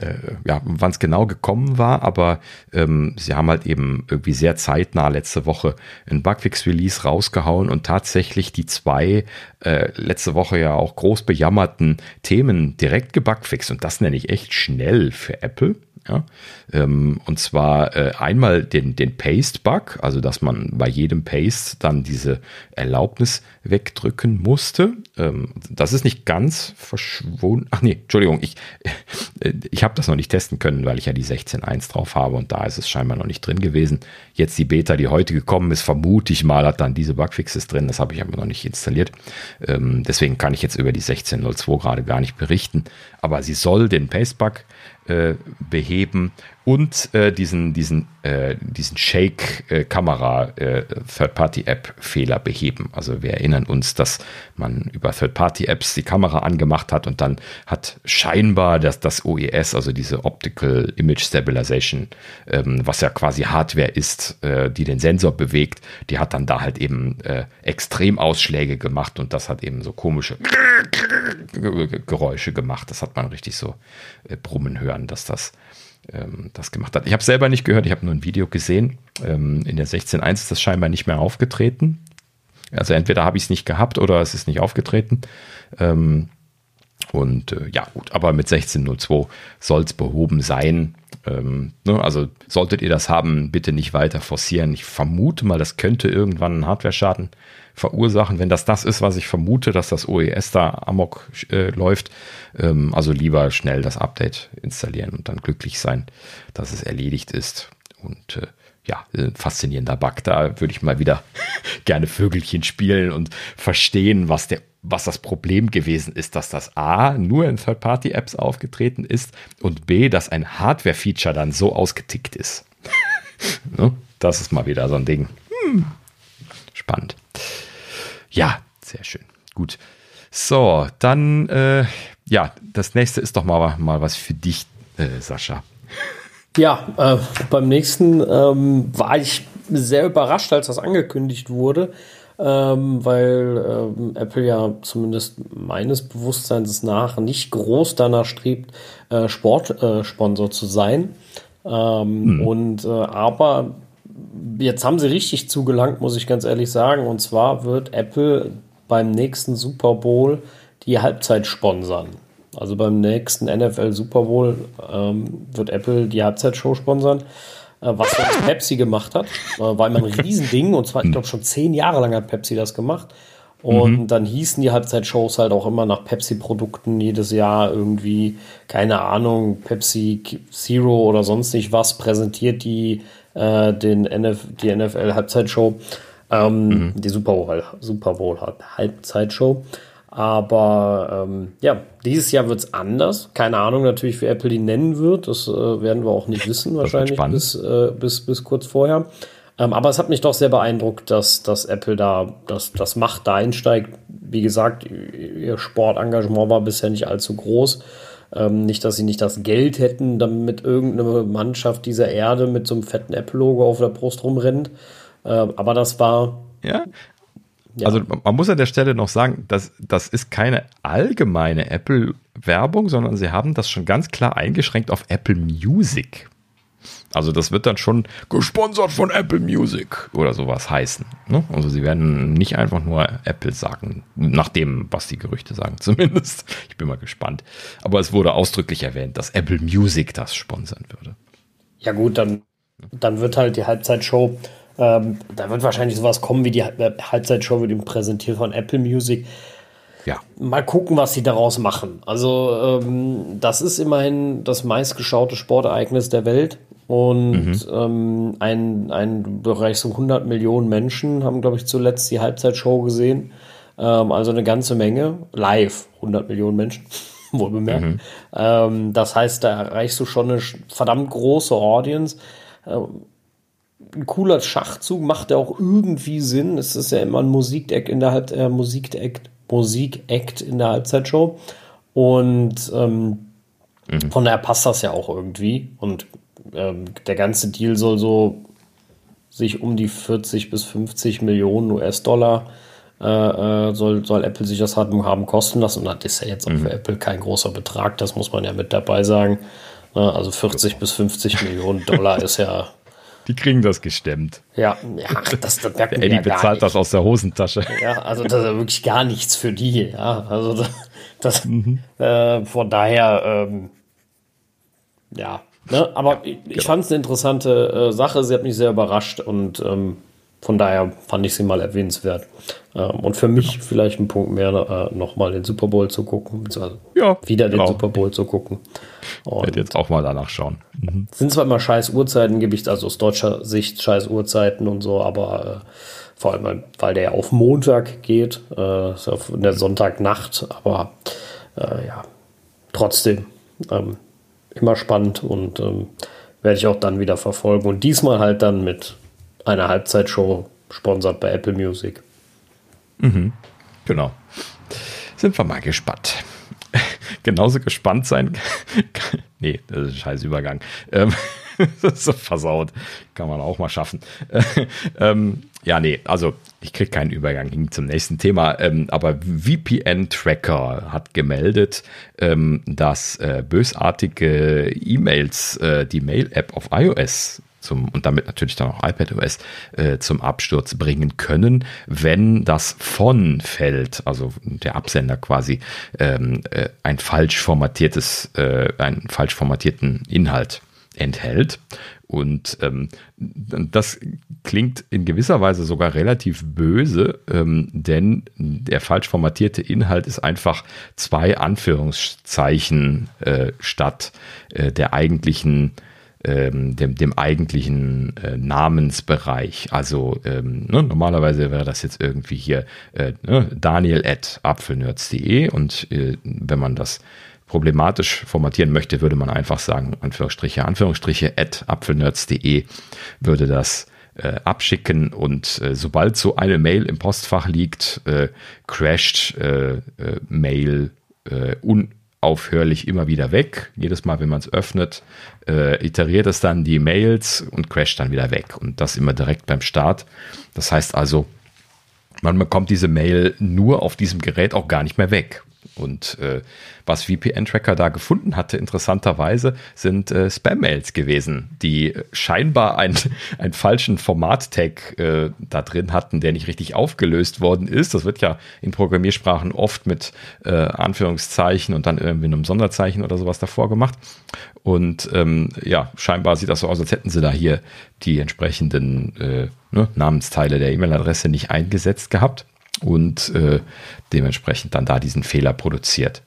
äh, ja, wann es genau gekommen war, aber ähm, sie haben halt eben irgendwie sehr zeitnah letzte Woche ein Bugfix-Release rausgehauen und tatsächlich die zwei äh, letzte Woche ja auch groß bejammerten Themen direkt gebugfixt und das nenne ich echt schnell für Apple. Ja? Ähm, und zwar äh, einmal den, den Paste-Bug, also dass man bei jedem Paste dann diese Erlaubnis wegdrücken musste. Ähm, das ist nicht ganz verschwunden. Ach nee, Entschuldigung, ich, äh, ich habe das noch nicht testen können, weil ich ja die 16.1 drauf habe und da ist es scheinbar noch nicht drin gewesen. Jetzt die Beta, die heute gekommen ist, vermute ich mal, hat dann diese Bugfixes drin. Das habe ich aber noch nicht installiert. Ähm, deswegen kann ich jetzt über die 16.02 gerade gar nicht berichten. Aber sie soll den Paste-Bug beheben und äh, diesen, diesen, äh, diesen Shake-Kamera äh, Third-Party-App-Fehler beheben. Also wir erinnern uns, dass man über Third-Party-Apps die Kamera angemacht hat und dann hat scheinbar das, das OES, also diese Optical Image Stabilization, ähm, was ja quasi Hardware ist, äh, die den Sensor bewegt, die hat dann da halt eben äh, Extremausschläge gemacht und das hat eben so komische Geräusche gemacht. Das hat man richtig so äh, brummen hören, dass das ähm, das gemacht hat. Ich habe selber nicht gehört, ich habe nur ein Video gesehen. Ähm, in der 16.1 ist das scheinbar nicht mehr aufgetreten. Also entweder habe ich es nicht gehabt oder es ist nicht aufgetreten. Ähm, und äh, ja, gut, aber mit 16.02 soll es behoben sein. Ähm, ne, also solltet ihr das haben, bitte nicht weiter forcieren. Ich vermute mal, das könnte irgendwann einen Hardware-Schaden verursachen, wenn das das ist, was ich vermute, dass das OES da amok äh, läuft. Ähm, also lieber schnell das Update installieren und dann glücklich sein, dass es erledigt ist. Und äh, ja, ein faszinierender Bug. Da würde ich mal wieder gerne Vögelchen spielen und verstehen, was der was das Problem gewesen ist, dass das A nur in Third-Party-Apps aufgetreten ist und B, dass ein Hardware-Feature dann so ausgetickt ist. ne? Das ist mal wieder so ein Ding. Hm. Spannend. Ja, sehr schön. Gut. So, dann, äh, ja, das nächste ist doch mal, mal was für dich, äh, Sascha. Ja, äh, beim nächsten ähm, war ich sehr überrascht, als das angekündigt wurde. ähm, weil ähm, Apple ja zumindest meines Bewusstseins nach nicht groß danach strebt, äh, Sportsponsor äh, zu sein. Ähm, hm. Und äh, aber jetzt haben sie richtig zugelangt, muss ich ganz ehrlich sagen. Und zwar wird Apple beim nächsten Super Bowl die Halbzeit sponsern. Also beim nächsten NFL Super Bowl ähm, wird Apple die Halbzeitshow sponsern, äh, was sonst Pepsi gemacht hat. Äh, war immer ein Riesending und zwar, ich glaube, schon zehn Jahre lang hat Pepsi das gemacht. Und mhm. dann hießen die Halbzeitshows halt auch immer nach Pepsi-Produkten jedes Jahr irgendwie, keine Ahnung, Pepsi Zero oder sonst nicht was, präsentiert die, äh, den NF, die NFL-Halbzeitshow, ähm, mhm. die Super Bowl, Super Bowl Halbzeitshow. Aber ähm, ja, dieses Jahr wird es anders. Keine Ahnung natürlich, wie Apple die nennen wird. Das äh, werden wir auch nicht wissen, wahrscheinlich bis, äh, bis, bis kurz vorher. Ähm, aber es hat mich doch sehr beeindruckt, dass, dass Apple da das, das Macht da einsteigt. Wie gesagt, ihr Sportengagement war bisher nicht allzu groß. Ähm, nicht, dass sie nicht das Geld hätten, damit irgendeine Mannschaft dieser Erde mit so einem fetten Apple-Logo auf der Brust rumrennt. Äh, aber das war ja, ja. Also man muss an der Stelle noch sagen, dass das ist keine allgemeine Apple-Werbung, sondern sie haben das schon ganz klar eingeschränkt auf Apple Music. Also das wird dann schon gesponsert von Apple Music oder sowas heißen. Ne? Also sie werden nicht einfach nur Apple sagen, nach dem, was die Gerüchte sagen zumindest. Ich bin mal gespannt. Aber es wurde ausdrücklich erwähnt, dass Apple Music das sponsern würde. Ja gut, dann, dann wird halt die Halbzeitshow ähm, da wird wahrscheinlich sowas kommen wie die Halbzeitshow wird ihm präsentiert von Apple Music. Ja. Mal gucken, was sie daraus machen. Also, ähm, das ist immerhin das meistgeschaute Sportereignis der Welt. Und mhm. ähm, ein, ein Bereich so 100 Millionen Menschen haben, glaube ich, zuletzt die Halbzeitshow gesehen. Ähm, also eine ganze Menge. Live 100 Millionen Menschen, wohl bemerkt. Mhm. Ähm, das heißt, da erreichst du schon eine verdammt große Audience. Ähm, ein cooler Schachzug, macht ja auch irgendwie Sinn. Es ist ja immer ein Musikact in der Halb äh, Musikact, Musikact in der Halbzeitshow. Und ähm, mhm. von daher passt das ja auch irgendwie. Und ähm, der ganze Deal soll so sich um die 40 bis 50 Millionen US-Dollar äh, äh, soll, soll Apple sich das haben, haben kosten lassen. Und das ist ja jetzt auch mhm. für Apple kein großer Betrag, das muss man ja mit dabei sagen. Also 40 bis 50 Millionen Dollar ist ja die kriegen das gestemmt. Ja, ja das, das merkt der Eddie ja bezahlt das aus der Hosentasche. Ja, also das ist ja wirklich gar nichts für die. Ja, also das, das mhm. äh, von daher, ähm, ja. Ne? Aber ich, ich genau. fand es eine interessante äh, Sache. Sie hat mich sehr überrascht und ähm, von daher fand ich sie mal erwähnenswert. Ähm, und für mich genau. vielleicht ein Punkt mehr, äh, nochmal den Super Bowl zu gucken, beziehungsweise ja, wieder den genau. Super Bowl zu gucken. Und ich werde jetzt auch mal danach schauen. Mhm. Sind zwar immer scheiß Uhrzeiten, gebe ich also aus deutscher Sicht scheiß Uhrzeiten und so, aber äh, vor allem, weil der auf Montag geht, äh, ist auf in der Sonntagnacht, aber äh, ja, trotzdem ähm, immer spannend und ähm, werde ich auch dann wieder verfolgen. Und diesmal halt dann mit einer Halbzeitshow sponsert bei Apple Music. Mhm. Genau. Sind wir mal gespannt. Genauso gespannt sein. nee, das ist ein scheiß Übergang. Ähm, das ist so versaut. Kann man auch mal schaffen. ähm, ja, nee, also ich kriege keinen Übergang hin zum nächsten Thema. Ähm, aber VPN Tracker hat gemeldet, ähm, dass äh, bösartige E-Mails äh, die Mail-App auf iOS zum, und damit natürlich dann auch iPadOS äh, zum Absturz bringen können, wenn das von Feld, also der Absender quasi, ähm, äh, ein falsch formatiertes, äh, einen falsch formatierten Inhalt enthält. Und ähm, das klingt in gewisser Weise sogar relativ böse, ähm, denn der falsch formatierte Inhalt ist einfach zwei Anführungszeichen äh, statt äh, der eigentlichen ähm, dem, dem eigentlichen äh, Namensbereich. Also ähm, ne, normalerweise wäre das jetzt irgendwie hier äh, ne, daniel at apfelnerds.de und äh, wenn man das problematisch formatieren möchte, würde man einfach sagen, Anführungsstriche, Anführungsstriche, at apfelnerds.de würde das äh, abschicken und äh, sobald so eine Mail im Postfach liegt, äh, crasht äh, äh, Mail äh, un aufhörlich immer wieder weg. Jedes Mal, wenn man es öffnet, iteriert es dann die Mails und crasht dann wieder weg. Und das immer direkt beim Start. Das heißt also, man bekommt diese Mail nur auf diesem Gerät auch gar nicht mehr weg. Und äh, was VPN-Tracker da gefunden hatte, interessanterweise, sind äh, Spam-Mails gewesen, die scheinbar ein, einen falschen Format-Tag äh, da drin hatten, der nicht richtig aufgelöst worden ist. Das wird ja in Programmiersprachen oft mit äh, Anführungszeichen und dann irgendwie einem Sonderzeichen oder sowas davor gemacht. Und ähm, ja, scheinbar sieht das so aus, als hätten sie da hier die entsprechenden äh, ne, Namensteile der E-Mail-Adresse nicht eingesetzt gehabt und äh, dementsprechend dann da diesen Fehler produziert.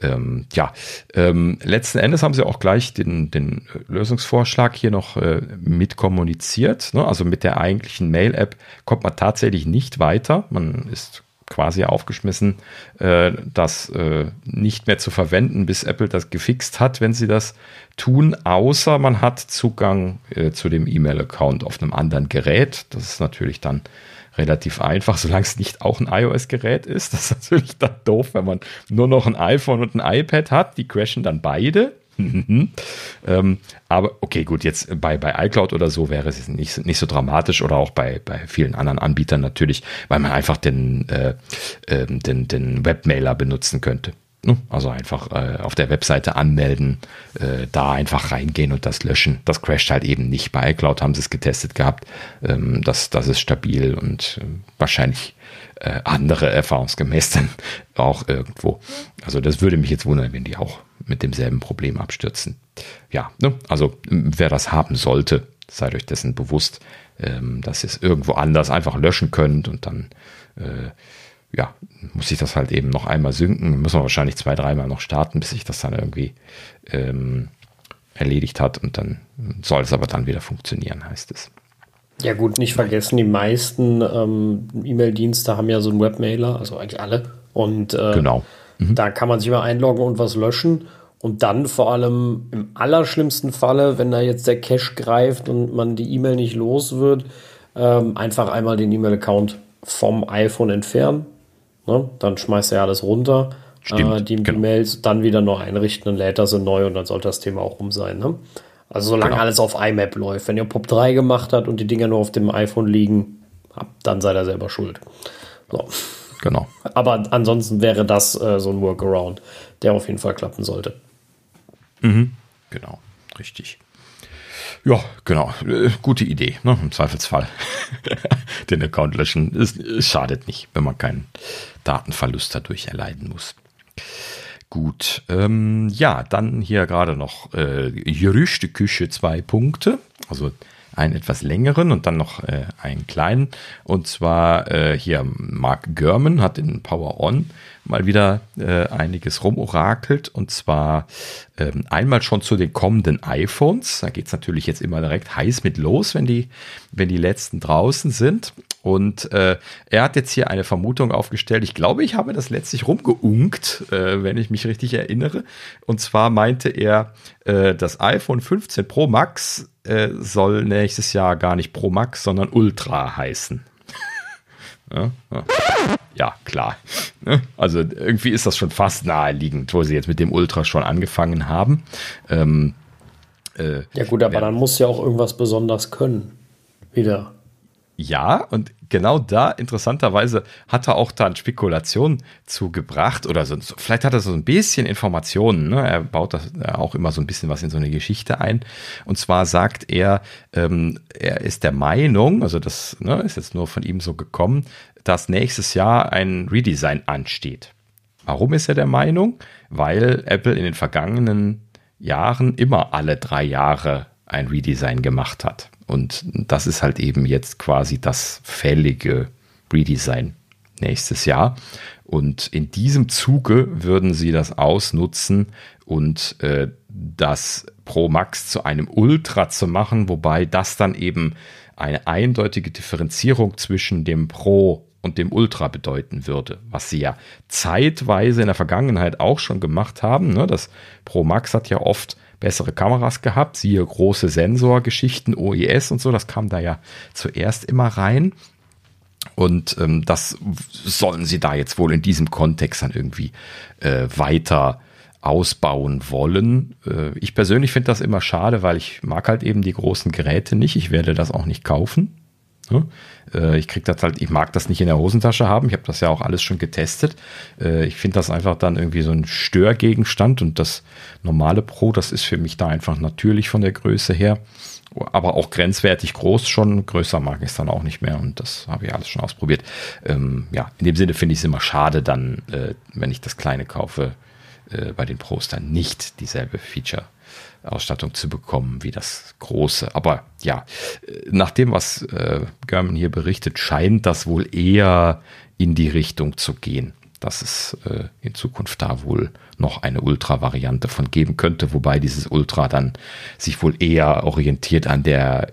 Ähm, ja, ähm, letzten Endes haben sie auch gleich den, den Lösungsvorschlag hier noch äh, mit kommuniziert. Ne? Also mit der eigentlichen Mail-App kommt man tatsächlich nicht weiter. Man ist quasi aufgeschmissen, äh, das äh, nicht mehr zu verwenden, bis Apple das gefixt hat, wenn sie das tun, außer man hat Zugang äh, zu dem E-Mail-Account auf einem anderen Gerät. Das ist natürlich dann relativ einfach, solange es nicht auch ein iOS-Gerät ist. Das ist natürlich dann doof, wenn man nur noch ein iPhone und ein iPad hat. Die crashen dann beide. ähm, aber okay, gut, jetzt bei, bei iCloud oder so wäre es nicht, nicht so dramatisch oder auch bei, bei vielen anderen Anbietern natürlich, weil man einfach den, äh, äh, den, den Webmailer benutzen könnte. Ne? Also einfach äh, auf der Webseite anmelden, äh, da einfach reingehen und das löschen. Das crasht halt eben nicht. Bei iCloud haben sie es getestet gehabt. Ähm, das, das ist stabil und äh, wahrscheinlich äh, andere erfahrungsgemäß dann auch irgendwo. Also das würde mich jetzt wundern, wenn die auch mit demselben Problem abstürzen. Ja, ne? also wer das haben sollte, seid euch dessen bewusst, ähm, dass ihr es irgendwo anders einfach löschen könnt und dann äh, ja, muss ich das halt eben noch einmal synken. Müssen wir wahrscheinlich zwei, dreimal noch starten, bis sich das dann irgendwie ähm, erledigt hat. Und dann soll es aber dann wieder funktionieren, heißt es. Ja, gut, nicht vergessen, die meisten ähm, E-Mail-Dienste haben ja so einen Webmailer, also eigentlich alle. Und äh, genau. Mhm. da kann man sich mal einloggen und was löschen. Und dann vor allem im allerschlimmsten Falle, wenn da jetzt der Cache greift und man die E-Mail nicht los wird, ähm, einfach einmal den E-Mail-Account vom iPhone entfernen, Ne? Dann schmeißt er alles runter, Stimmt, äh, die genau. Mails dann wieder neu einrichten und lädt das neu und dann sollte das Thema auch rum sein. Ne? Also solange genau. alles auf IMAP läuft. Wenn ihr Pop 3 gemacht habt und die Dinger nur auf dem iPhone liegen, dann seid ihr selber schuld. So. Genau. Aber ansonsten wäre das äh, so ein Workaround, der auf jeden Fall klappen sollte. Mhm. Genau, richtig. Ja, genau. Äh, gute Idee, ne? im Zweifelsfall. Den Account löschen. Es, schadet nicht, wenn man keinen Datenverlust dadurch erleiden muss. Gut, ähm, ja, dann hier gerade noch äh, Gerüchte Küche zwei Punkte. Also einen etwas längeren und dann noch äh, einen kleinen. Und zwar äh, hier Mark Gurman hat in Power On mal wieder äh, einiges rumorakelt und zwar ähm, einmal schon zu den kommenden iPhones. Da geht es natürlich jetzt immer direkt heiß mit los, wenn die, wenn die letzten draußen sind. Und äh, er hat jetzt hier eine Vermutung aufgestellt. Ich glaube, ich habe das letztlich rumgeunkt, äh, wenn ich mich richtig erinnere. Und zwar meinte er, äh, das iPhone 15 Pro Max äh, soll nächstes Jahr gar nicht Pro Max, sondern Ultra heißen. Ja, klar. Ne? Also irgendwie ist das schon fast naheliegend, wo sie jetzt mit dem Ultra schon angefangen haben. Ähm, äh, ja gut, aber dann muss ja auch irgendwas besonders können. Wieder. Ja, und genau da, interessanterweise, hat er auch dann Spekulationen zugebracht oder so, vielleicht hat er so ein bisschen Informationen, ne? er baut das auch immer so ein bisschen was in so eine Geschichte ein. Und zwar sagt er, ähm, er ist der Meinung, also das ne, ist jetzt nur von ihm so gekommen, dass nächstes Jahr ein Redesign ansteht. Warum ist er der Meinung? Weil Apple in den vergangenen Jahren immer alle drei Jahre ein Redesign gemacht hat. Und das ist halt eben jetzt quasi das fällige Redesign nächstes Jahr. Und in diesem Zuge würden sie das ausnutzen und äh, das Pro Max zu einem Ultra zu machen, wobei das dann eben eine eindeutige Differenzierung zwischen dem Pro und dem Ultra bedeuten würde, was sie ja zeitweise in der Vergangenheit auch schon gemacht haben. Ne? Das Pro Max hat ja oft bessere Kameras gehabt, siehe große Sensorgeschichten, OES und so, das kam da ja zuerst immer rein. Und ähm, das sollen sie da jetzt wohl in diesem Kontext dann irgendwie äh, weiter ausbauen wollen. Äh, ich persönlich finde das immer schade, weil ich mag halt eben die großen Geräte nicht. Ich werde das auch nicht kaufen. Ne? Äh, ich krieg das halt, ich mag das nicht in der Hosentasche haben. Ich habe das ja auch alles schon getestet. Äh, ich finde das einfach dann irgendwie so ein Störgegenstand und das normale Pro, das ist für mich da einfach natürlich von der Größe her. Aber auch grenzwertig groß schon. Größer mag ich es dann auch nicht mehr und das habe ich alles schon ausprobiert. Ähm, ja, in dem Sinne finde ich es immer schade, dann, äh, wenn ich das kleine kaufe, äh, bei den Pros dann nicht dieselbe Feature Ausstattung zu bekommen wie das große. Aber ja, nach dem, was äh, German hier berichtet, scheint das wohl eher in die Richtung zu gehen, dass es äh, in Zukunft da wohl noch eine Ultra-Variante von geben könnte, wobei dieses Ultra dann sich wohl eher orientiert an der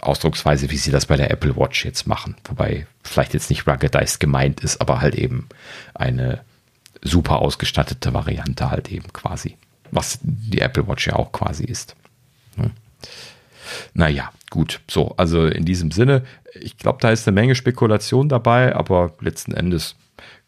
Ausdrucksweise, wie sie das bei der Apple Watch jetzt machen. Wobei vielleicht jetzt nicht ruggedized gemeint ist, aber halt eben eine super ausgestattete Variante halt eben quasi was die Apple Watch ja auch quasi ist. Naja, gut. So, also in diesem Sinne, ich glaube, da ist eine Menge Spekulation dabei, aber letzten Endes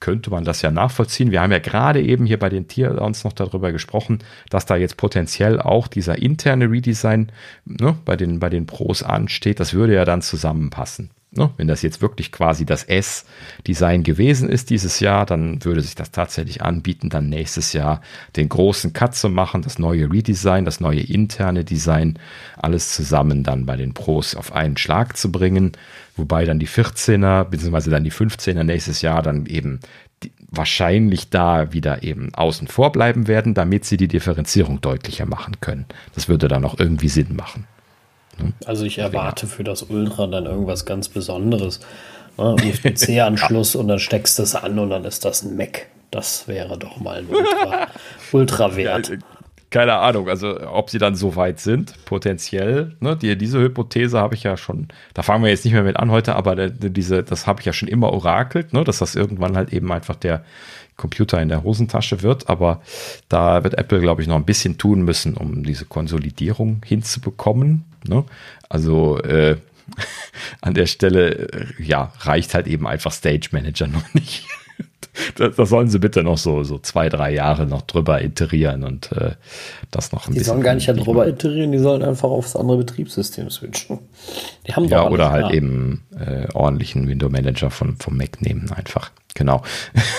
könnte man das ja nachvollziehen. Wir haben ja gerade eben hier bei den Tier-Downs noch darüber gesprochen, dass da jetzt potenziell auch dieser interne Redesign ne, bei, den, bei den Pros ansteht. Das würde ja dann zusammenpassen. Ne, wenn das jetzt wirklich quasi das S-Design gewesen ist dieses Jahr, dann würde sich das tatsächlich anbieten, dann nächstes Jahr den großen Cut zu machen, das neue Redesign, das neue interne Design, alles zusammen dann bei den Pros auf einen Schlag zu bringen, wobei dann die 14er bzw. dann die 15er nächstes Jahr dann eben wahrscheinlich da wieder eben außen vor bleiben werden, damit sie die Differenzierung deutlicher machen können. Das würde dann auch irgendwie Sinn machen. Ne? Also ich erwarte für das Ultra dann irgendwas ganz Besonderes. Ne? USB-C-Anschluss ja. und dann steckst du es an und dann ist das ein Mac. Das wäre doch mal ein Ultra, Ultra wert. Ja, keine Ahnung, also ob sie dann so weit sind, potenziell. Ne, die, diese Hypothese habe ich ja schon, da fangen wir jetzt nicht mehr mit an heute, aber diese, das habe ich ja schon immer orakelt, ne, dass das irgendwann halt eben einfach der Computer in der Hosentasche wird. Aber da wird Apple, glaube ich, noch ein bisschen tun müssen, um diese Konsolidierung hinzubekommen. Ne? Also äh, an der Stelle, äh, ja, reicht halt eben einfach Stage Manager noch nicht. da, da, sollen sie bitte noch so, so zwei, drei Jahre noch drüber iterieren und äh, das noch ein die bisschen. Die sollen gar nicht darüber iterieren, die sollen einfach aufs andere Betriebssystem switchen. Die haben ja, oder halt eben äh, ordentlichen Window Manager von, vom Mac nehmen einfach. Genau.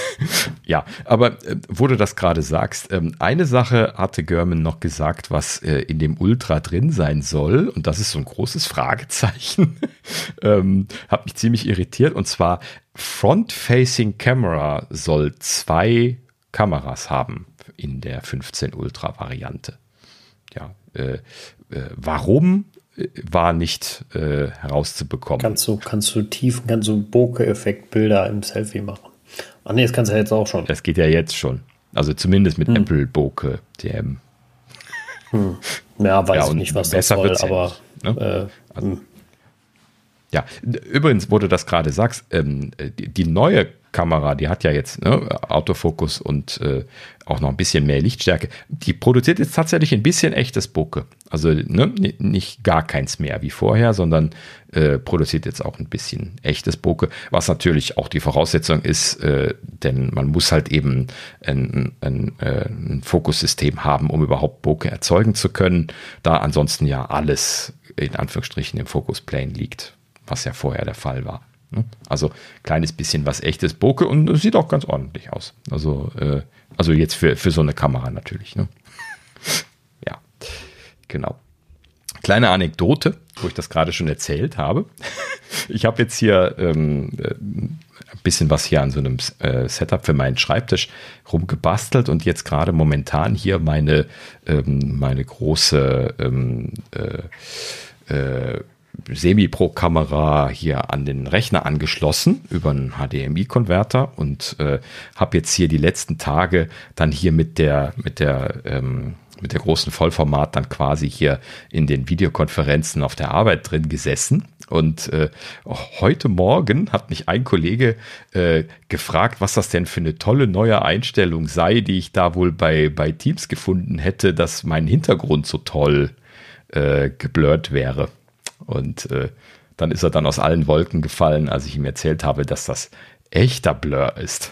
ja, aber äh, wo du das gerade sagst, ähm, eine Sache hatte German noch gesagt, was äh, in dem Ultra drin sein soll, und das ist so ein großes Fragezeichen, ähm, hat mich ziemlich irritiert, und zwar Front-Facing Camera soll zwei Kameras haben in der 15 Ultra Variante. Ja, äh, äh, warum war nicht äh, herauszubekommen. Kannst du, kannst du tiefen, kannst du Bokeh-Effekt-Bilder im Selfie machen. Ach nee, das kannst du ja jetzt auch schon. Das geht ja jetzt schon. Also zumindest mit hm. Apple Bokeh DM. Hm. Ja, weiß ja, ich nicht, was das soll, aber ne? äh, also, hm. Ja, übrigens, wo du das gerade sagst, ähm, die, die, neue Kamera, die hat ja jetzt ne, Autofokus und äh, auch noch ein bisschen mehr Lichtstärke. Die produziert jetzt tatsächlich ein bisschen echtes Bokeh. Also ne, nicht gar keins mehr wie vorher, sondern äh, produziert jetzt auch ein bisschen echtes Bokeh, was natürlich auch die Voraussetzung ist, äh, denn man muss halt eben ein, ein, äh, ein Fokussystem haben, um überhaupt Bokeh erzeugen zu können, da ansonsten ja alles in Anführungsstrichen im Fokusplane liegt was ja vorher der Fall war. Ne? Also kleines bisschen was echtes Bokeh und sieht auch ganz ordentlich aus. Also, äh, also jetzt für, für so eine Kamera natürlich. Ne? ja, genau. Kleine Anekdote, wo ich das gerade schon erzählt habe. Ich habe jetzt hier ähm, äh, ein bisschen was hier an so einem äh, Setup für meinen Schreibtisch rumgebastelt und jetzt gerade momentan hier meine, ähm, meine große ähm, äh, äh, Semi-Pro-Kamera hier an den Rechner angeschlossen über einen HDMI-Konverter und äh, habe jetzt hier die letzten Tage dann hier mit der mit der ähm, mit der großen Vollformat dann quasi hier in den Videokonferenzen auf der Arbeit drin gesessen. Und äh, heute Morgen hat mich ein Kollege äh, gefragt, was das denn für eine tolle neue Einstellung sei, die ich da wohl bei, bei Teams gefunden hätte, dass mein Hintergrund so toll äh, geblurrt wäre. Und äh, dann ist er dann aus allen Wolken gefallen, als ich ihm erzählt habe, dass das echter Blur ist.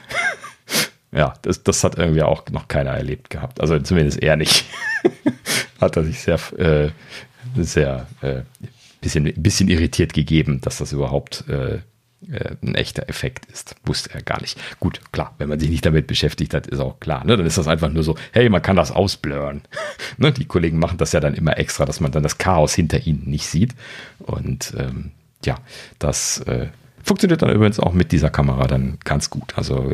ja, das, das hat irgendwie auch noch keiner erlebt gehabt. Also zumindest er nicht. hat er sich sehr, äh, sehr, äh, bisschen, bisschen irritiert gegeben, dass das überhaupt äh, äh, ein echter Effekt ist. Wusste er gar nicht. Gut, klar, wenn man sich nicht damit beschäftigt hat, ist auch klar. Ne? Dann ist das einfach nur so, hey, man kann das ausblurren. ne? Die Kollegen machen das ja dann immer extra, dass man dann das Chaos hinter ihnen nicht sieht. Und ähm, ja, das äh, funktioniert dann übrigens auch mit dieser Kamera dann ganz gut. Also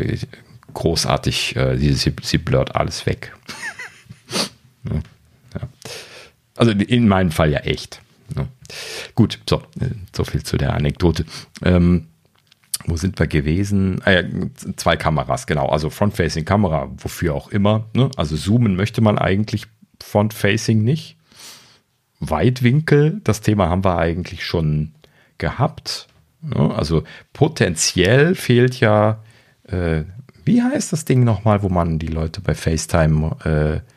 großartig, äh, sie, sie, sie blurrt alles weg. ja. Also in meinem Fall ja echt. Ne? Gut, so, äh, so viel zu der Anekdote. Ähm, wo sind wir gewesen? Ja, zwei Kameras, genau. Also Front-Facing-Kamera, wofür auch immer. Ne? Also zoomen möchte man eigentlich Front-Facing nicht. Weitwinkel, das Thema haben wir eigentlich schon gehabt. Ne? Also potenziell fehlt ja, äh, wie heißt das Ding nochmal, wo man die Leute bei FaceTime äh,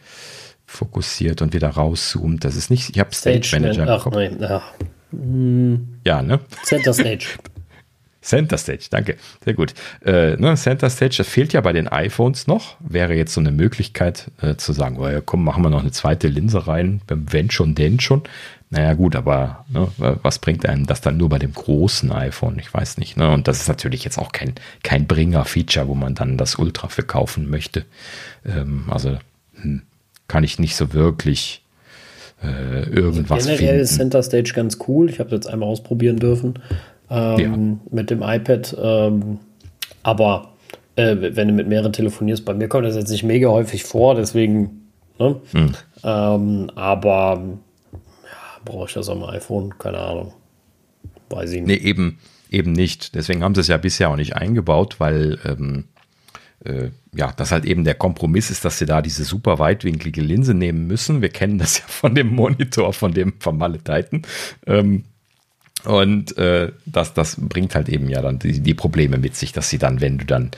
fokussiert und wieder rauszoomt. Das ist nicht, ich habe Stage, Stage Manager. Ach, nein, ach. Ja, ne? Center Stage. Center Stage, danke. Sehr gut. Äh, ne, Center Stage, das fehlt ja bei den iPhones noch. Wäre jetzt so eine Möglichkeit äh, zu sagen, oh ja, komm, machen wir noch eine zweite Linse rein, wenn schon, denn schon. Naja, gut, aber ne, was bringt einem das dann nur bei dem großen iPhone? Ich weiß nicht. Ne? Und das ist natürlich jetzt auch kein, kein Bringer-Feature, wo man dann das Ultra verkaufen möchte. Ähm, also, hm kann ich nicht so wirklich äh, irgendwas also generell finden. ist Center Stage ganz cool. Ich habe es jetzt einmal ausprobieren dürfen ähm, ja. mit dem iPad. Ähm, aber äh, wenn du mit mehreren telefonierst, bei mir kommt das jetzt nicht mega häufig vor, deswegen. Ne? Hm. Ähm, aber ja, brauche ich das am iPhone? Keine Ahnung. Weiß ich nicht. Nee, eben, eben nicht. Deswegen haben sie es ja bisher auch nicht eingebaut, weil ähm, äh, ja, das halt eben der Kompromiss ist, dass sie da diese super weitwinklige Linse nehmen müssen. Wir kennen das ja von dem Monitor, von dem vermaledeiten. Ähm, und äh, das, das bringt halt eben ja dann die, die, Probleme mit sich, dass sie dann, wenn du dann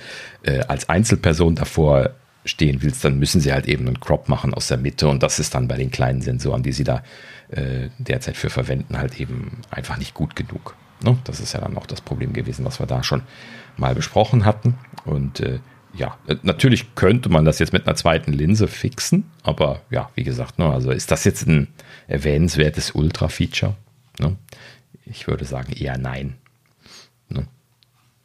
äh, als Einzelperson davor stehen willst, dann müssen sie halt eben einen Crop machen aus der Mitte und das ist dann bei den kleinen Sensoren, die sie da äh, derzeit für verwenden, halt eben einfach nicht gut genug. Ne? Das ist ja dann auch das Problem gewesen, was wir da schon mal besprochen hatten. Und äh, ja, äh, natürlich könnte man das jetzt mit einer zweiten Linse fixen, aber ja, wie gesagt, ne, also ist das jetzt ein erwähnenswertes Ultra-Feature? Ne? Ich würde sagen eher nein. Ne?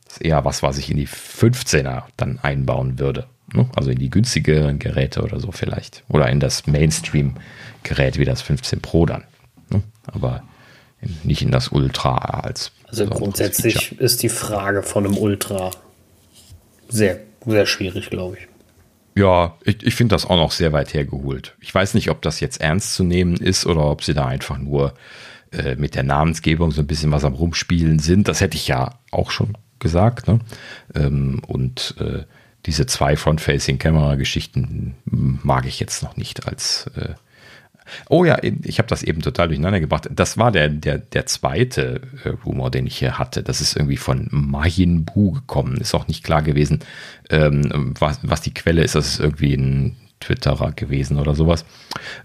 Das ist eher was, was ich in die 15er dann einbauen würde. Ne? Also in die günstigeren Geräte oder so vielleicht. Oder in das Mainstream-Gerät wie das 15 Pro dann. Ne? Aber nicht in das Ultra als. Also grundsätzlich Feature. ist die Frage von einem Ultra sehr sehr schwierig, glaube ich. Ja, ich, ich finde das auch noch sehr weit hergeholt. Ich weiß nicht, ob das jetzt ernst zu nehmen ist oder ob sie da einfach nur äh, mit der Namensgebung so ein bisschen was am Rumspielen sind. Das hätte ich ja auch schon gesagt. Ne? Ähm, und äh, diese zwei Front-Facing-Kamera-Geschichten mag ich jetzt noch nicht als äh, Oh ja, ich habe das eben total durcheinander gebracht. Das war der, der, der zweite äh, Rumor, den ich hier hatte. Das ist irgendwie von Majin Bu gekommen. Ist auch nicht klar gewesen, ähm, was, was die Quelle ist. Das ist irgendwie ein Twitterer gewesen oder sowas.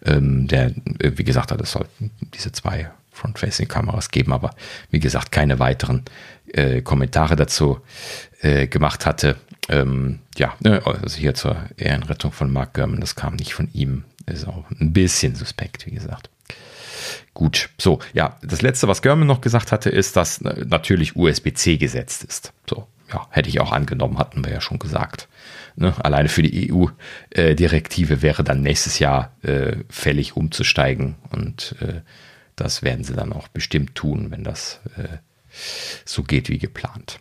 Ähm, der, wie gesagt hat, es sollten diese zwei Front-Facing-Kameras geben, aber wie gesagt, keine weiteren äh, Kommentare dazu äh, gemacht hatte. Ähm, ja, ne, also hier zur Ehrenrettung von Mark Gurman, das kam nicht von ihm. Ist auch ein bisschen suspekt, wie gesagt. Gut, so, ja, das letzte, was Görman noch gesagt hatte, ist, dass natürlich USB-C gesetzt ist. So, ja, hätte ich auch angenommen, hatten wir ja schon gesagt. Ne? Alleine für die EU-Direktive wäre dann nächstes Jahr äh, fällig umzusteigen und äh, das werden sie dann auch bestimmt tun, wenn das äh, so geht wie geplant.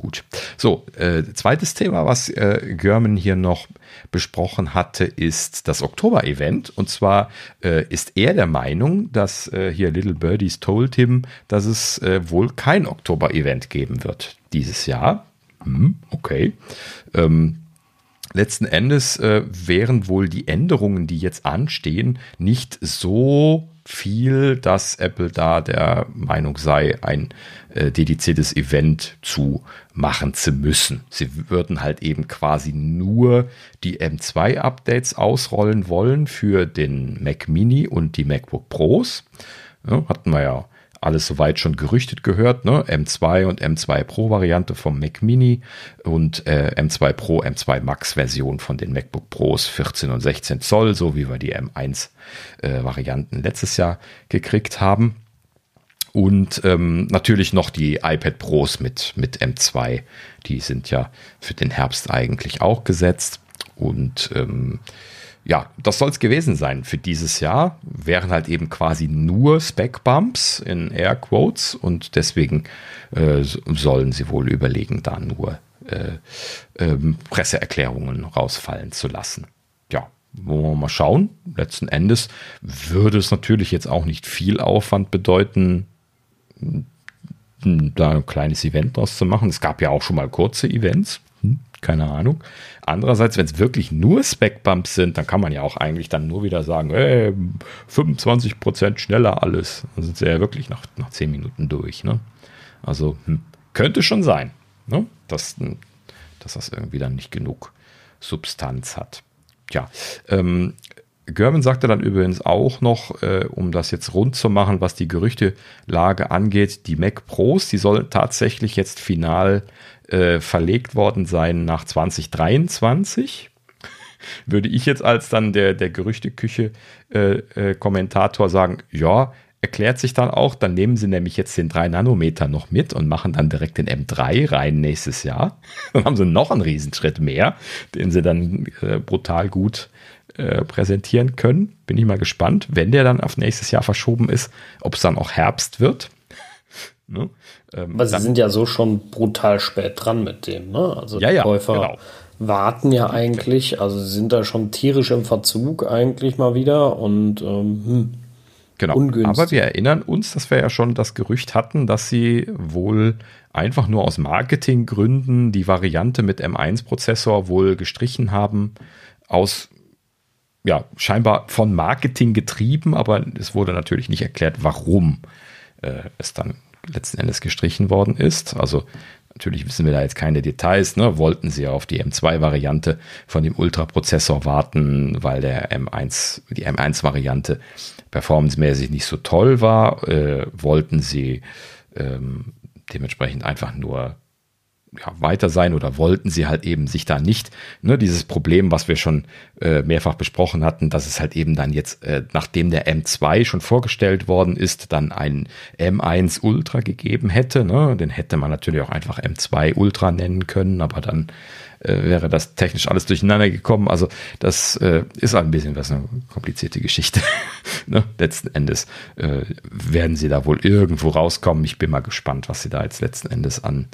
Gut. So, äh, zweites Thema, was äh, Görman hier noch besprochen hatte, ist das Oktober-Event. Und zwar äh, ist er der Meinung, dass äh, hier Little Birdies told him, dass es äh, wohl kein Oktober-Event geben wird dieses Jahr. Hm, okay. Ähm, letzten Endes äh, wären wohl die Änderungen, die jetzt anstehen, nicht so viel, dass Apple da der Meinung sei, ein äh, dediziertes Event zu machen zu müssen. Sie würden halt eben quasi nur die M2-Updates ausrollen wollen für den Mac Mini und die MacBook Pros. Ja, hatten wir ja alles soweit schon gerüchtet gehört, ne? M2 und M2 Pro Variante vom Mac Mini und äh, M2 Pro, M2 Max Version von den MacBook Pros 14 und 16 Zoll, so wie wir die M1 äh, Varianten letztes Jahr gekriegt haben. Und ähm, natürlich noch die iPad Pros mit, mit M2. Die sind ja für den Herbst eigentlich auch gesetzt. Und ähm, ja, das soll es gewesen sein für dieses Jahr. Wären halt eben quasi nur Spec-Bumps in Air Quotes und deswegen äh, sollen sie wohl überlegen, da nur äh, ähm, Presseerklärungen rausfallen zu lassen. Ja, wollen wir mal schauen. Letzten Endes würde es natürlich jetzt auch nicht viel Aufwand bedeuten, da ein kleines Event draus zu machen. Es gab ja auch schon mal kurze Events. Hm, keine Ahnung. Andererseits, wenn es wirklich nur Spec-Bumps sind, dann kann man ja auch eigentlich dann nur wieder sagen, hey, 25% schneller alles. Dann sind sie ja wirklich nach, nach 10 Minuten durch. Ne? Also hm, könnte schon sein, ne? dass, dass das irgendwie dann nicht genug Substanz hat. Ja, ähm, Gerben sagte dann übrigens auch noch, äh, um das jetzt rund zu machen, was die Gerüchtelage angeht, die Mac Pros, die sollen tatsächlich jetzt final äh, verlegt worden sein nach 2023. Würde ich jetzt als dann der, der Gerüchteküche äh, äh, sagen, ja, erklärt sich dann auch, dann nehmen sie nämlich jetzt den 3 Nanometer noch mit und machen dann direkt den M3 rein nächstes Jahr. Dann haben sie noch einen Riesenschritt mehr, den sie dann äh, brutal gut äh, präsentieren können. Bin ich mal gespannt, wenn der dann auf nächstes Jahr verschoben ist, ob es dann auch Herbst wird. Ne? ähm, Aber sie sind ja so schon brutal spät dran mit dem. Ne? Also ja, ja, Käufer genau. warten ja eigentlich, also sie sind da schon tierisch im Verzug eigentlich mal wieder und ähm, hm, Genau. Ungünstig. Aber wir erinnern uns, dass wir ja schon das Gerücht hatten, dass sie wohl einfach nur aus Marketinggründen die Variante mit M1-Prozessor wohl gestrichen haben. Aus ja, scheinbar von Marketing getrieben, aber es wurde natürlich nicht erklärt, warum äh, es dann letzten Endes gestrichen worden ist. Also natürlich wissen wir da jetzt keine Details. Ne? Wollten sie auf die M2-Variante von dem Ultra-Prozessor warten, weil der M1, die M1-Variante performancemäßig nicht so toll war. Äh, wollten sie ähm, dementsprechend einfach nur ja, weiter sein oder wollten sie halt eben sich da nicht, ne, dieses Problem, was wir schon äh, mehrfach besprochen hatten, dass es halt eben dann jetzt, äh, nachdem der M2 schon vorgestellt worden ist, dann ein M1 Ultra gegeben hätte, ne, den hätte man natürlich auch einfach M2 Ultra nennen können, aber dann äh, wäre das technisch alles durcheinander gekommen. Also das äh, ist ein bisschen was eine komplizierte Geschichte. ne? Letzten Endes äh, werden sie da wohl irgendwo rauskommen. Ich bin mal gespannt, was sie da jetzt letzten Endes an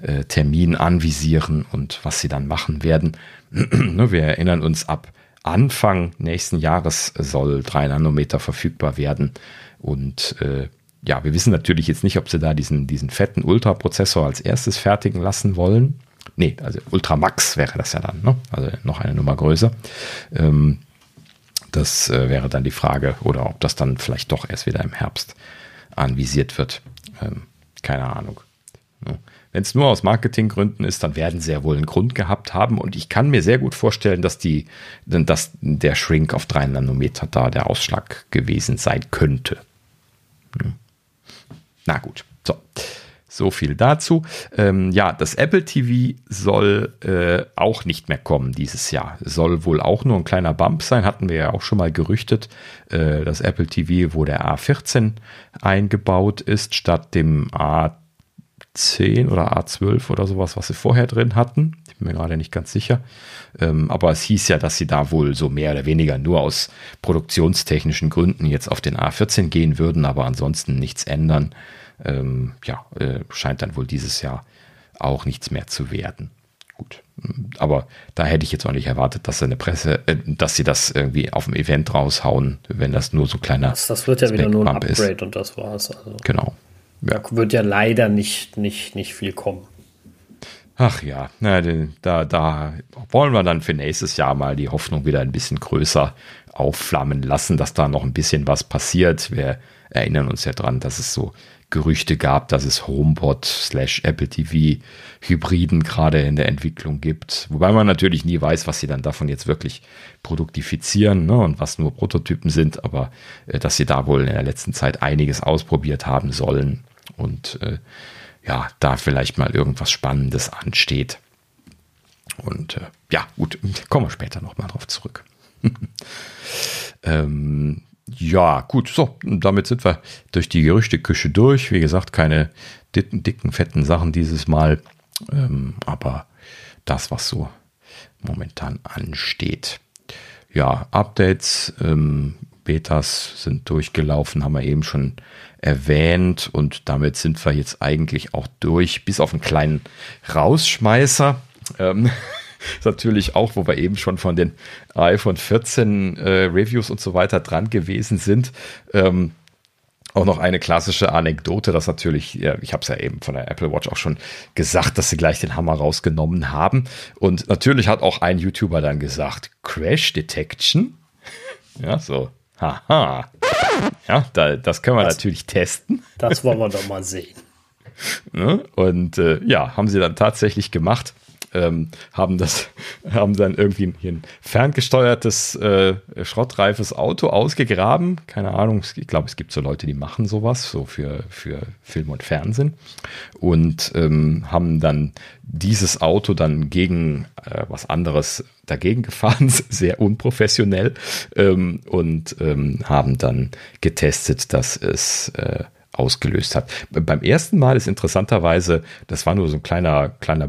äh, Termin anvisieren und was sie dann machen werden. ne? Wir erinnern uns ab Anfang nächsten Jahres soll 3 Nanometer verfügbar werden und äh, ja, wir wissen natürlich jetzt nicht, ob sie da diesen, diesen fetten Ultra-Prozessor als erstes fertigen lassen wollen. Nee, also Ultramax wäre das ja dann, ne? also noch eine Nummer größer. Ähm, das äh, wäre dann die Frage, oder ob das dann vielleicht doch erst wieder im Herbst anvisiert wird. Ähm, keine Ahnung. Ne? Wenn es nur aus Marketinggründen ist, dann werden sie ja wohl einen Grund gehabt haben. Und ich kann mir sehr gut vorstellen, dass, die, dass der Shrink auf 3 Nanometer da der Ausschlag gewesen sein könnte. Hm. Na gut, so. So viel dazu. Ähm, ja, das Apple TV soll äh, auch nicht mehr kommen dieses Jahr. Soll wohl auch nur ein kleiner Bump sein, hatten wir ja auch schon mal gerüchtet. Äh, das Apple TV, wo der A14 eingebaut ist, statt dem A10 oder A12 oder sowas, was sie vorher drin hatten. Ich bin mir gerade nicht ganz sicher. Ähm, aber es hieß ja, dass sie da wohl so mehr oder weniger nur aus produktionstechnischen Gründen jetzt auf den A14 gehen würden, aber ansonsten nichts ändern ähm, ja, äh, scheint dann wohl dieses Jahr auch nichts mehr zu werden. Gut. Aber da hätte ich jetzt auch nicht erwartet, dass eine Presse, äh, dass sie das irgendwie auf dem Event raushauen, wenn das nur so kleiner. Das, das wird ja wieder nur ein Upgrade ist. und das war's. Also. Genau. Ja. Da wird ja leider nicht, nicht, nicht viel kommen. Ach ja, na, da, da wollen wir dann für nächstes Jahr mal die Hoffnung wieder ein bisschen größer aufflammen lassen, dass da noch ein bisschen was passiert. Wir erinnern uns ja dran, dass es so Gerüchte gab, dass es HomePod slash Apple TV Hybriden gerade in der Entwicklung gibt. Wobei man natürlich nie weiß, was sie dann davon jetzt wirklich produktifizieren ne, und was nur Prototypen sind, aber äh, dass sie da wohl in der letzten Zeit einiges ausprobiert haben sollen und äh, ja, da vielleicht mal irgendwas Spannendes ansteht. Und äh, ja, gut, kommen wir später nochmal drauf zurück. ähm, Ja, gut, so, damit sind wir durch die Gerüchteküche durch. Wie gesagt, keine dicken, dicken fetten Sachen dieses Mal, ähm, aber das, was so momentan ansteht. Ja, Updates, ähm, Betas sind durchgelaufen, haben wir eben schon erwähnt und damit sind wir jetzt eigentlich auch durch, bis auf einen kleinen Rausschmeißer. Ähm, ist natürlich auch, wo wir eben schon von den iPhone 14 äh, Reviews und so weiter dran gewesen sind. Ähm, auch noch eine klassische Anekdote, das natürlich, ja, ich habe es ja eben von der Apple Watch auch schon gesagt, dass sie gleich den Hammer rausgenommen haben. Und natürlich hat auch ein YouTuber dann gesagt, Crash Detection. Ja, so, haha. Ja, da, das können wir das, natürlich testen. Das wollen wir doch mal sehen. Ne? Und äh, ja, haben sie dann tatsächlich gemacht ähm, haben das, haben dann irgendwie ein ferngesteuertes, äh, schrottreifes Auto ausgegraben. Keine Ahnung, ich glaube, es gibt so Leute, die machen sowas, so für, für Film und Fernsehen. Und ähm, haben dann dieses Auto dann gegen äh, was anderes dagegen gefahren, sehr unprofessionell, ähm, und ähm, haben dann getestet, dass es äh, ausgelöst hat. Beim ersten Mal ist interessanterweise, das war nur so ein kleiner, kleiner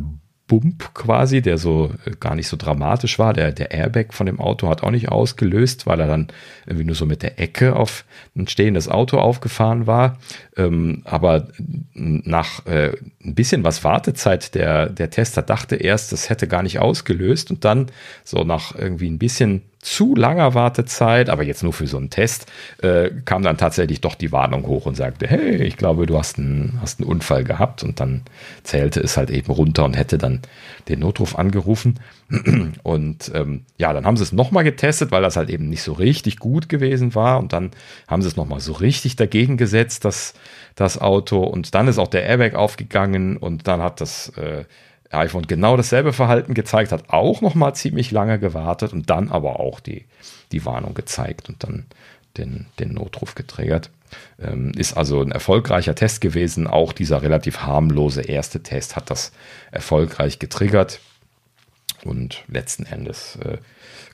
Bump quasi, der so äh, gar nicht so dramatisch war. Der, der Airbag von dem Auto hat auch nicht ausgelöst, weil er dann irgendwie nur so mit der Ecke auf ein stehendes Auto aufgefahren war. Ähm, aber nach äh, ein bisschen was Wartezeit, der, der Tester dachte erst, das hätte gar nicht ausgelöst und dann so nach irgendwie ein bisschen zu langer Wartezeit, aber jetzt nur für so einen Test, äh, kam dann tatsächlich doch die Warnung hoch und sagte, hey, ich glaube, du hast einen, hast einen Unfall gehabt. Und dann zählte es halt eben runter und hätte dann den Notruf angerufen. Und ähm, ja, dann haben sie es nochmal getestet, weil das halt eben nicht so richtig gut gewesen war. Und dann haben sie es nochmal so richtig dagegen gesetzt, das, das Auto. Und dann ist auch der Airbag aufgegangen und dann hat das äh, iPhone genau dasselbe Verhalten gezeigt, hat auch noch mal ziemlich lange gewartet und dann aber auch die, die Warnung gezeigt und dann den, den Notruf getriggert. Ähm, ist also ein erfolgreicher Test gewesen. Auch dieser relativ harmlose erste Test hat das erfolgreich getriggert. Und letzten Endes äh,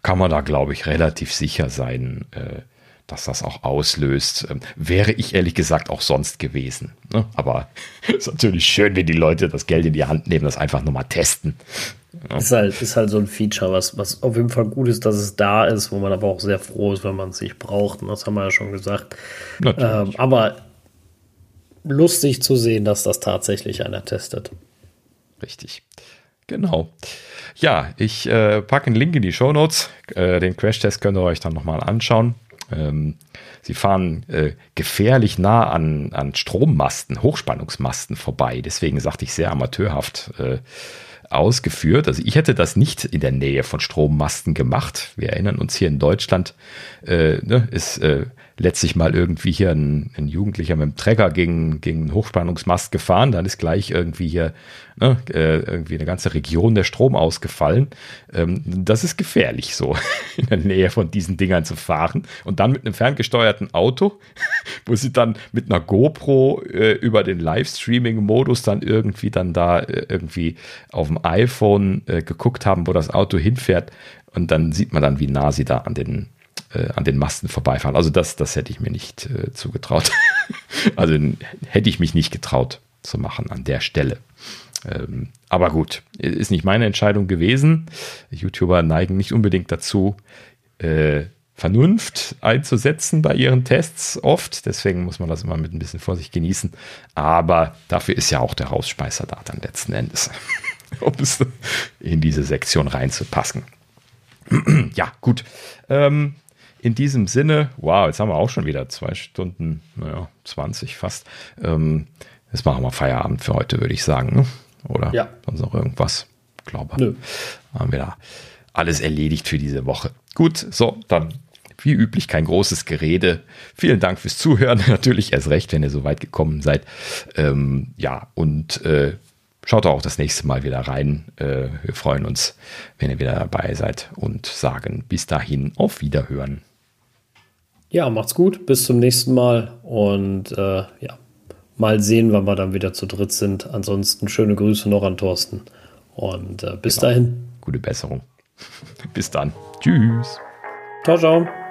kann man da, glaube ich, relativ sicher sein, äh, dass das auch auslöst. Ähm, wäre ich ehrlich gesagt auch sonst gewesen. Ne? Aber ist natürlich schön, wenn die Leute das Geld in die Hand nehmen, das einfach nur mal testen. Ja. Ist, halt, ist halt so ein Feature, was, was auf jeden Fall gut ist, dass es da ist, wo man aber auch sehr froh ist, wenn man es nicht braucht. Und das haben wir ja schon gesagt. Ähm, aber lustig zu sehen, dass das tatsächlich einer testet. Richtig. Genau. Ja, ich äh, packe einen Link in die Show Notes. Äh, den Crash-Test könnt ihr euch dann nochmal anschauen. Ähm, sie fahren äh, gefährlich nah an, an Strommasten, Hochspannungsmasten vorbei. Deswegen sagte ich sehr amateurhaft äh, ausgeführt. Also ich hätte das nicht in der Nähe von Strommasten gemacht. Wir erinnern uns hier in Deutschland äh, ne, ist äh, letztlich mal irgendwie hier ein, ein, Jugendlicher mit dem Trecker gegen, gegen einen Hochspannungsmast gefahren, dann ist gleich irgendwie hier ne, äh, irgendwie eine ganze Region der Strom ausgefallen. Ähm, das ist gefährlich, so in der Nähe von diesen Dingern zu fahren. Und dann mit einem ferngesteuerten Auto, wo sie dann mit einer GoPro äh, über den Livestreaming-Modus dann irgendwie dann da äh, irgendwie auf dem iPhone äh, geguckt haben, wo das Auto hinfährt. Und dann sieht man dann, wie nah sie da an den äh, an den Masten vorbeifahren. Also das, das hätte ich mir nicht äh, zugetraut. also hätte ich mich nicht getraut zu machen an der Stelle. Ähm, aber gut, ist nicht meine Entscheidung gewesen. YouTuber neigen nicht unbedingt dazu, äh, Vernunft einzusetzen bei ihren Tests oft. Deswegen muss man das immer mit ein bisschen Vorsicht genießen. Aber dafür ist ja auch der Rausspeißer da dann letzten Endes, um es in diese Sektion reinzupassen. ja, gut. Ähm, in diesem Sinne, wow, jetzt haben wir auch schon wieder zwei Stunden, naja, 20 fast. Ähm, jetzt machen wir Feierabend für heute, würde ich sagen. Ne? Oder ja. sonst noch irgendwas? Glaube. Nö. Haben wir da alles erledigt für diese Woche. Gut, so, dann wie üblich kein großes Gerede. Vielen Dank fürs Zuhören. Natürlich erst recht, wenn ihr so weit gekommen seid. Ähm, ja, und äh, schaut auch das nächste Mal wieder rein. Äh, wir freuen uns, wenn ihr wieder dabei seid und sagen bis dahin auf Wiederhören. Ja, macht's gut. Bis zum nächsten Mal. Und äh, ja, mal sehen, wann wir dann wieder zu dritt sind. Ansonsten schöne Grüße noch an Thorsten. Und äh, bis genau. dahin. Gute Besserung. bis dann. Tschüss. Ciao, ciao.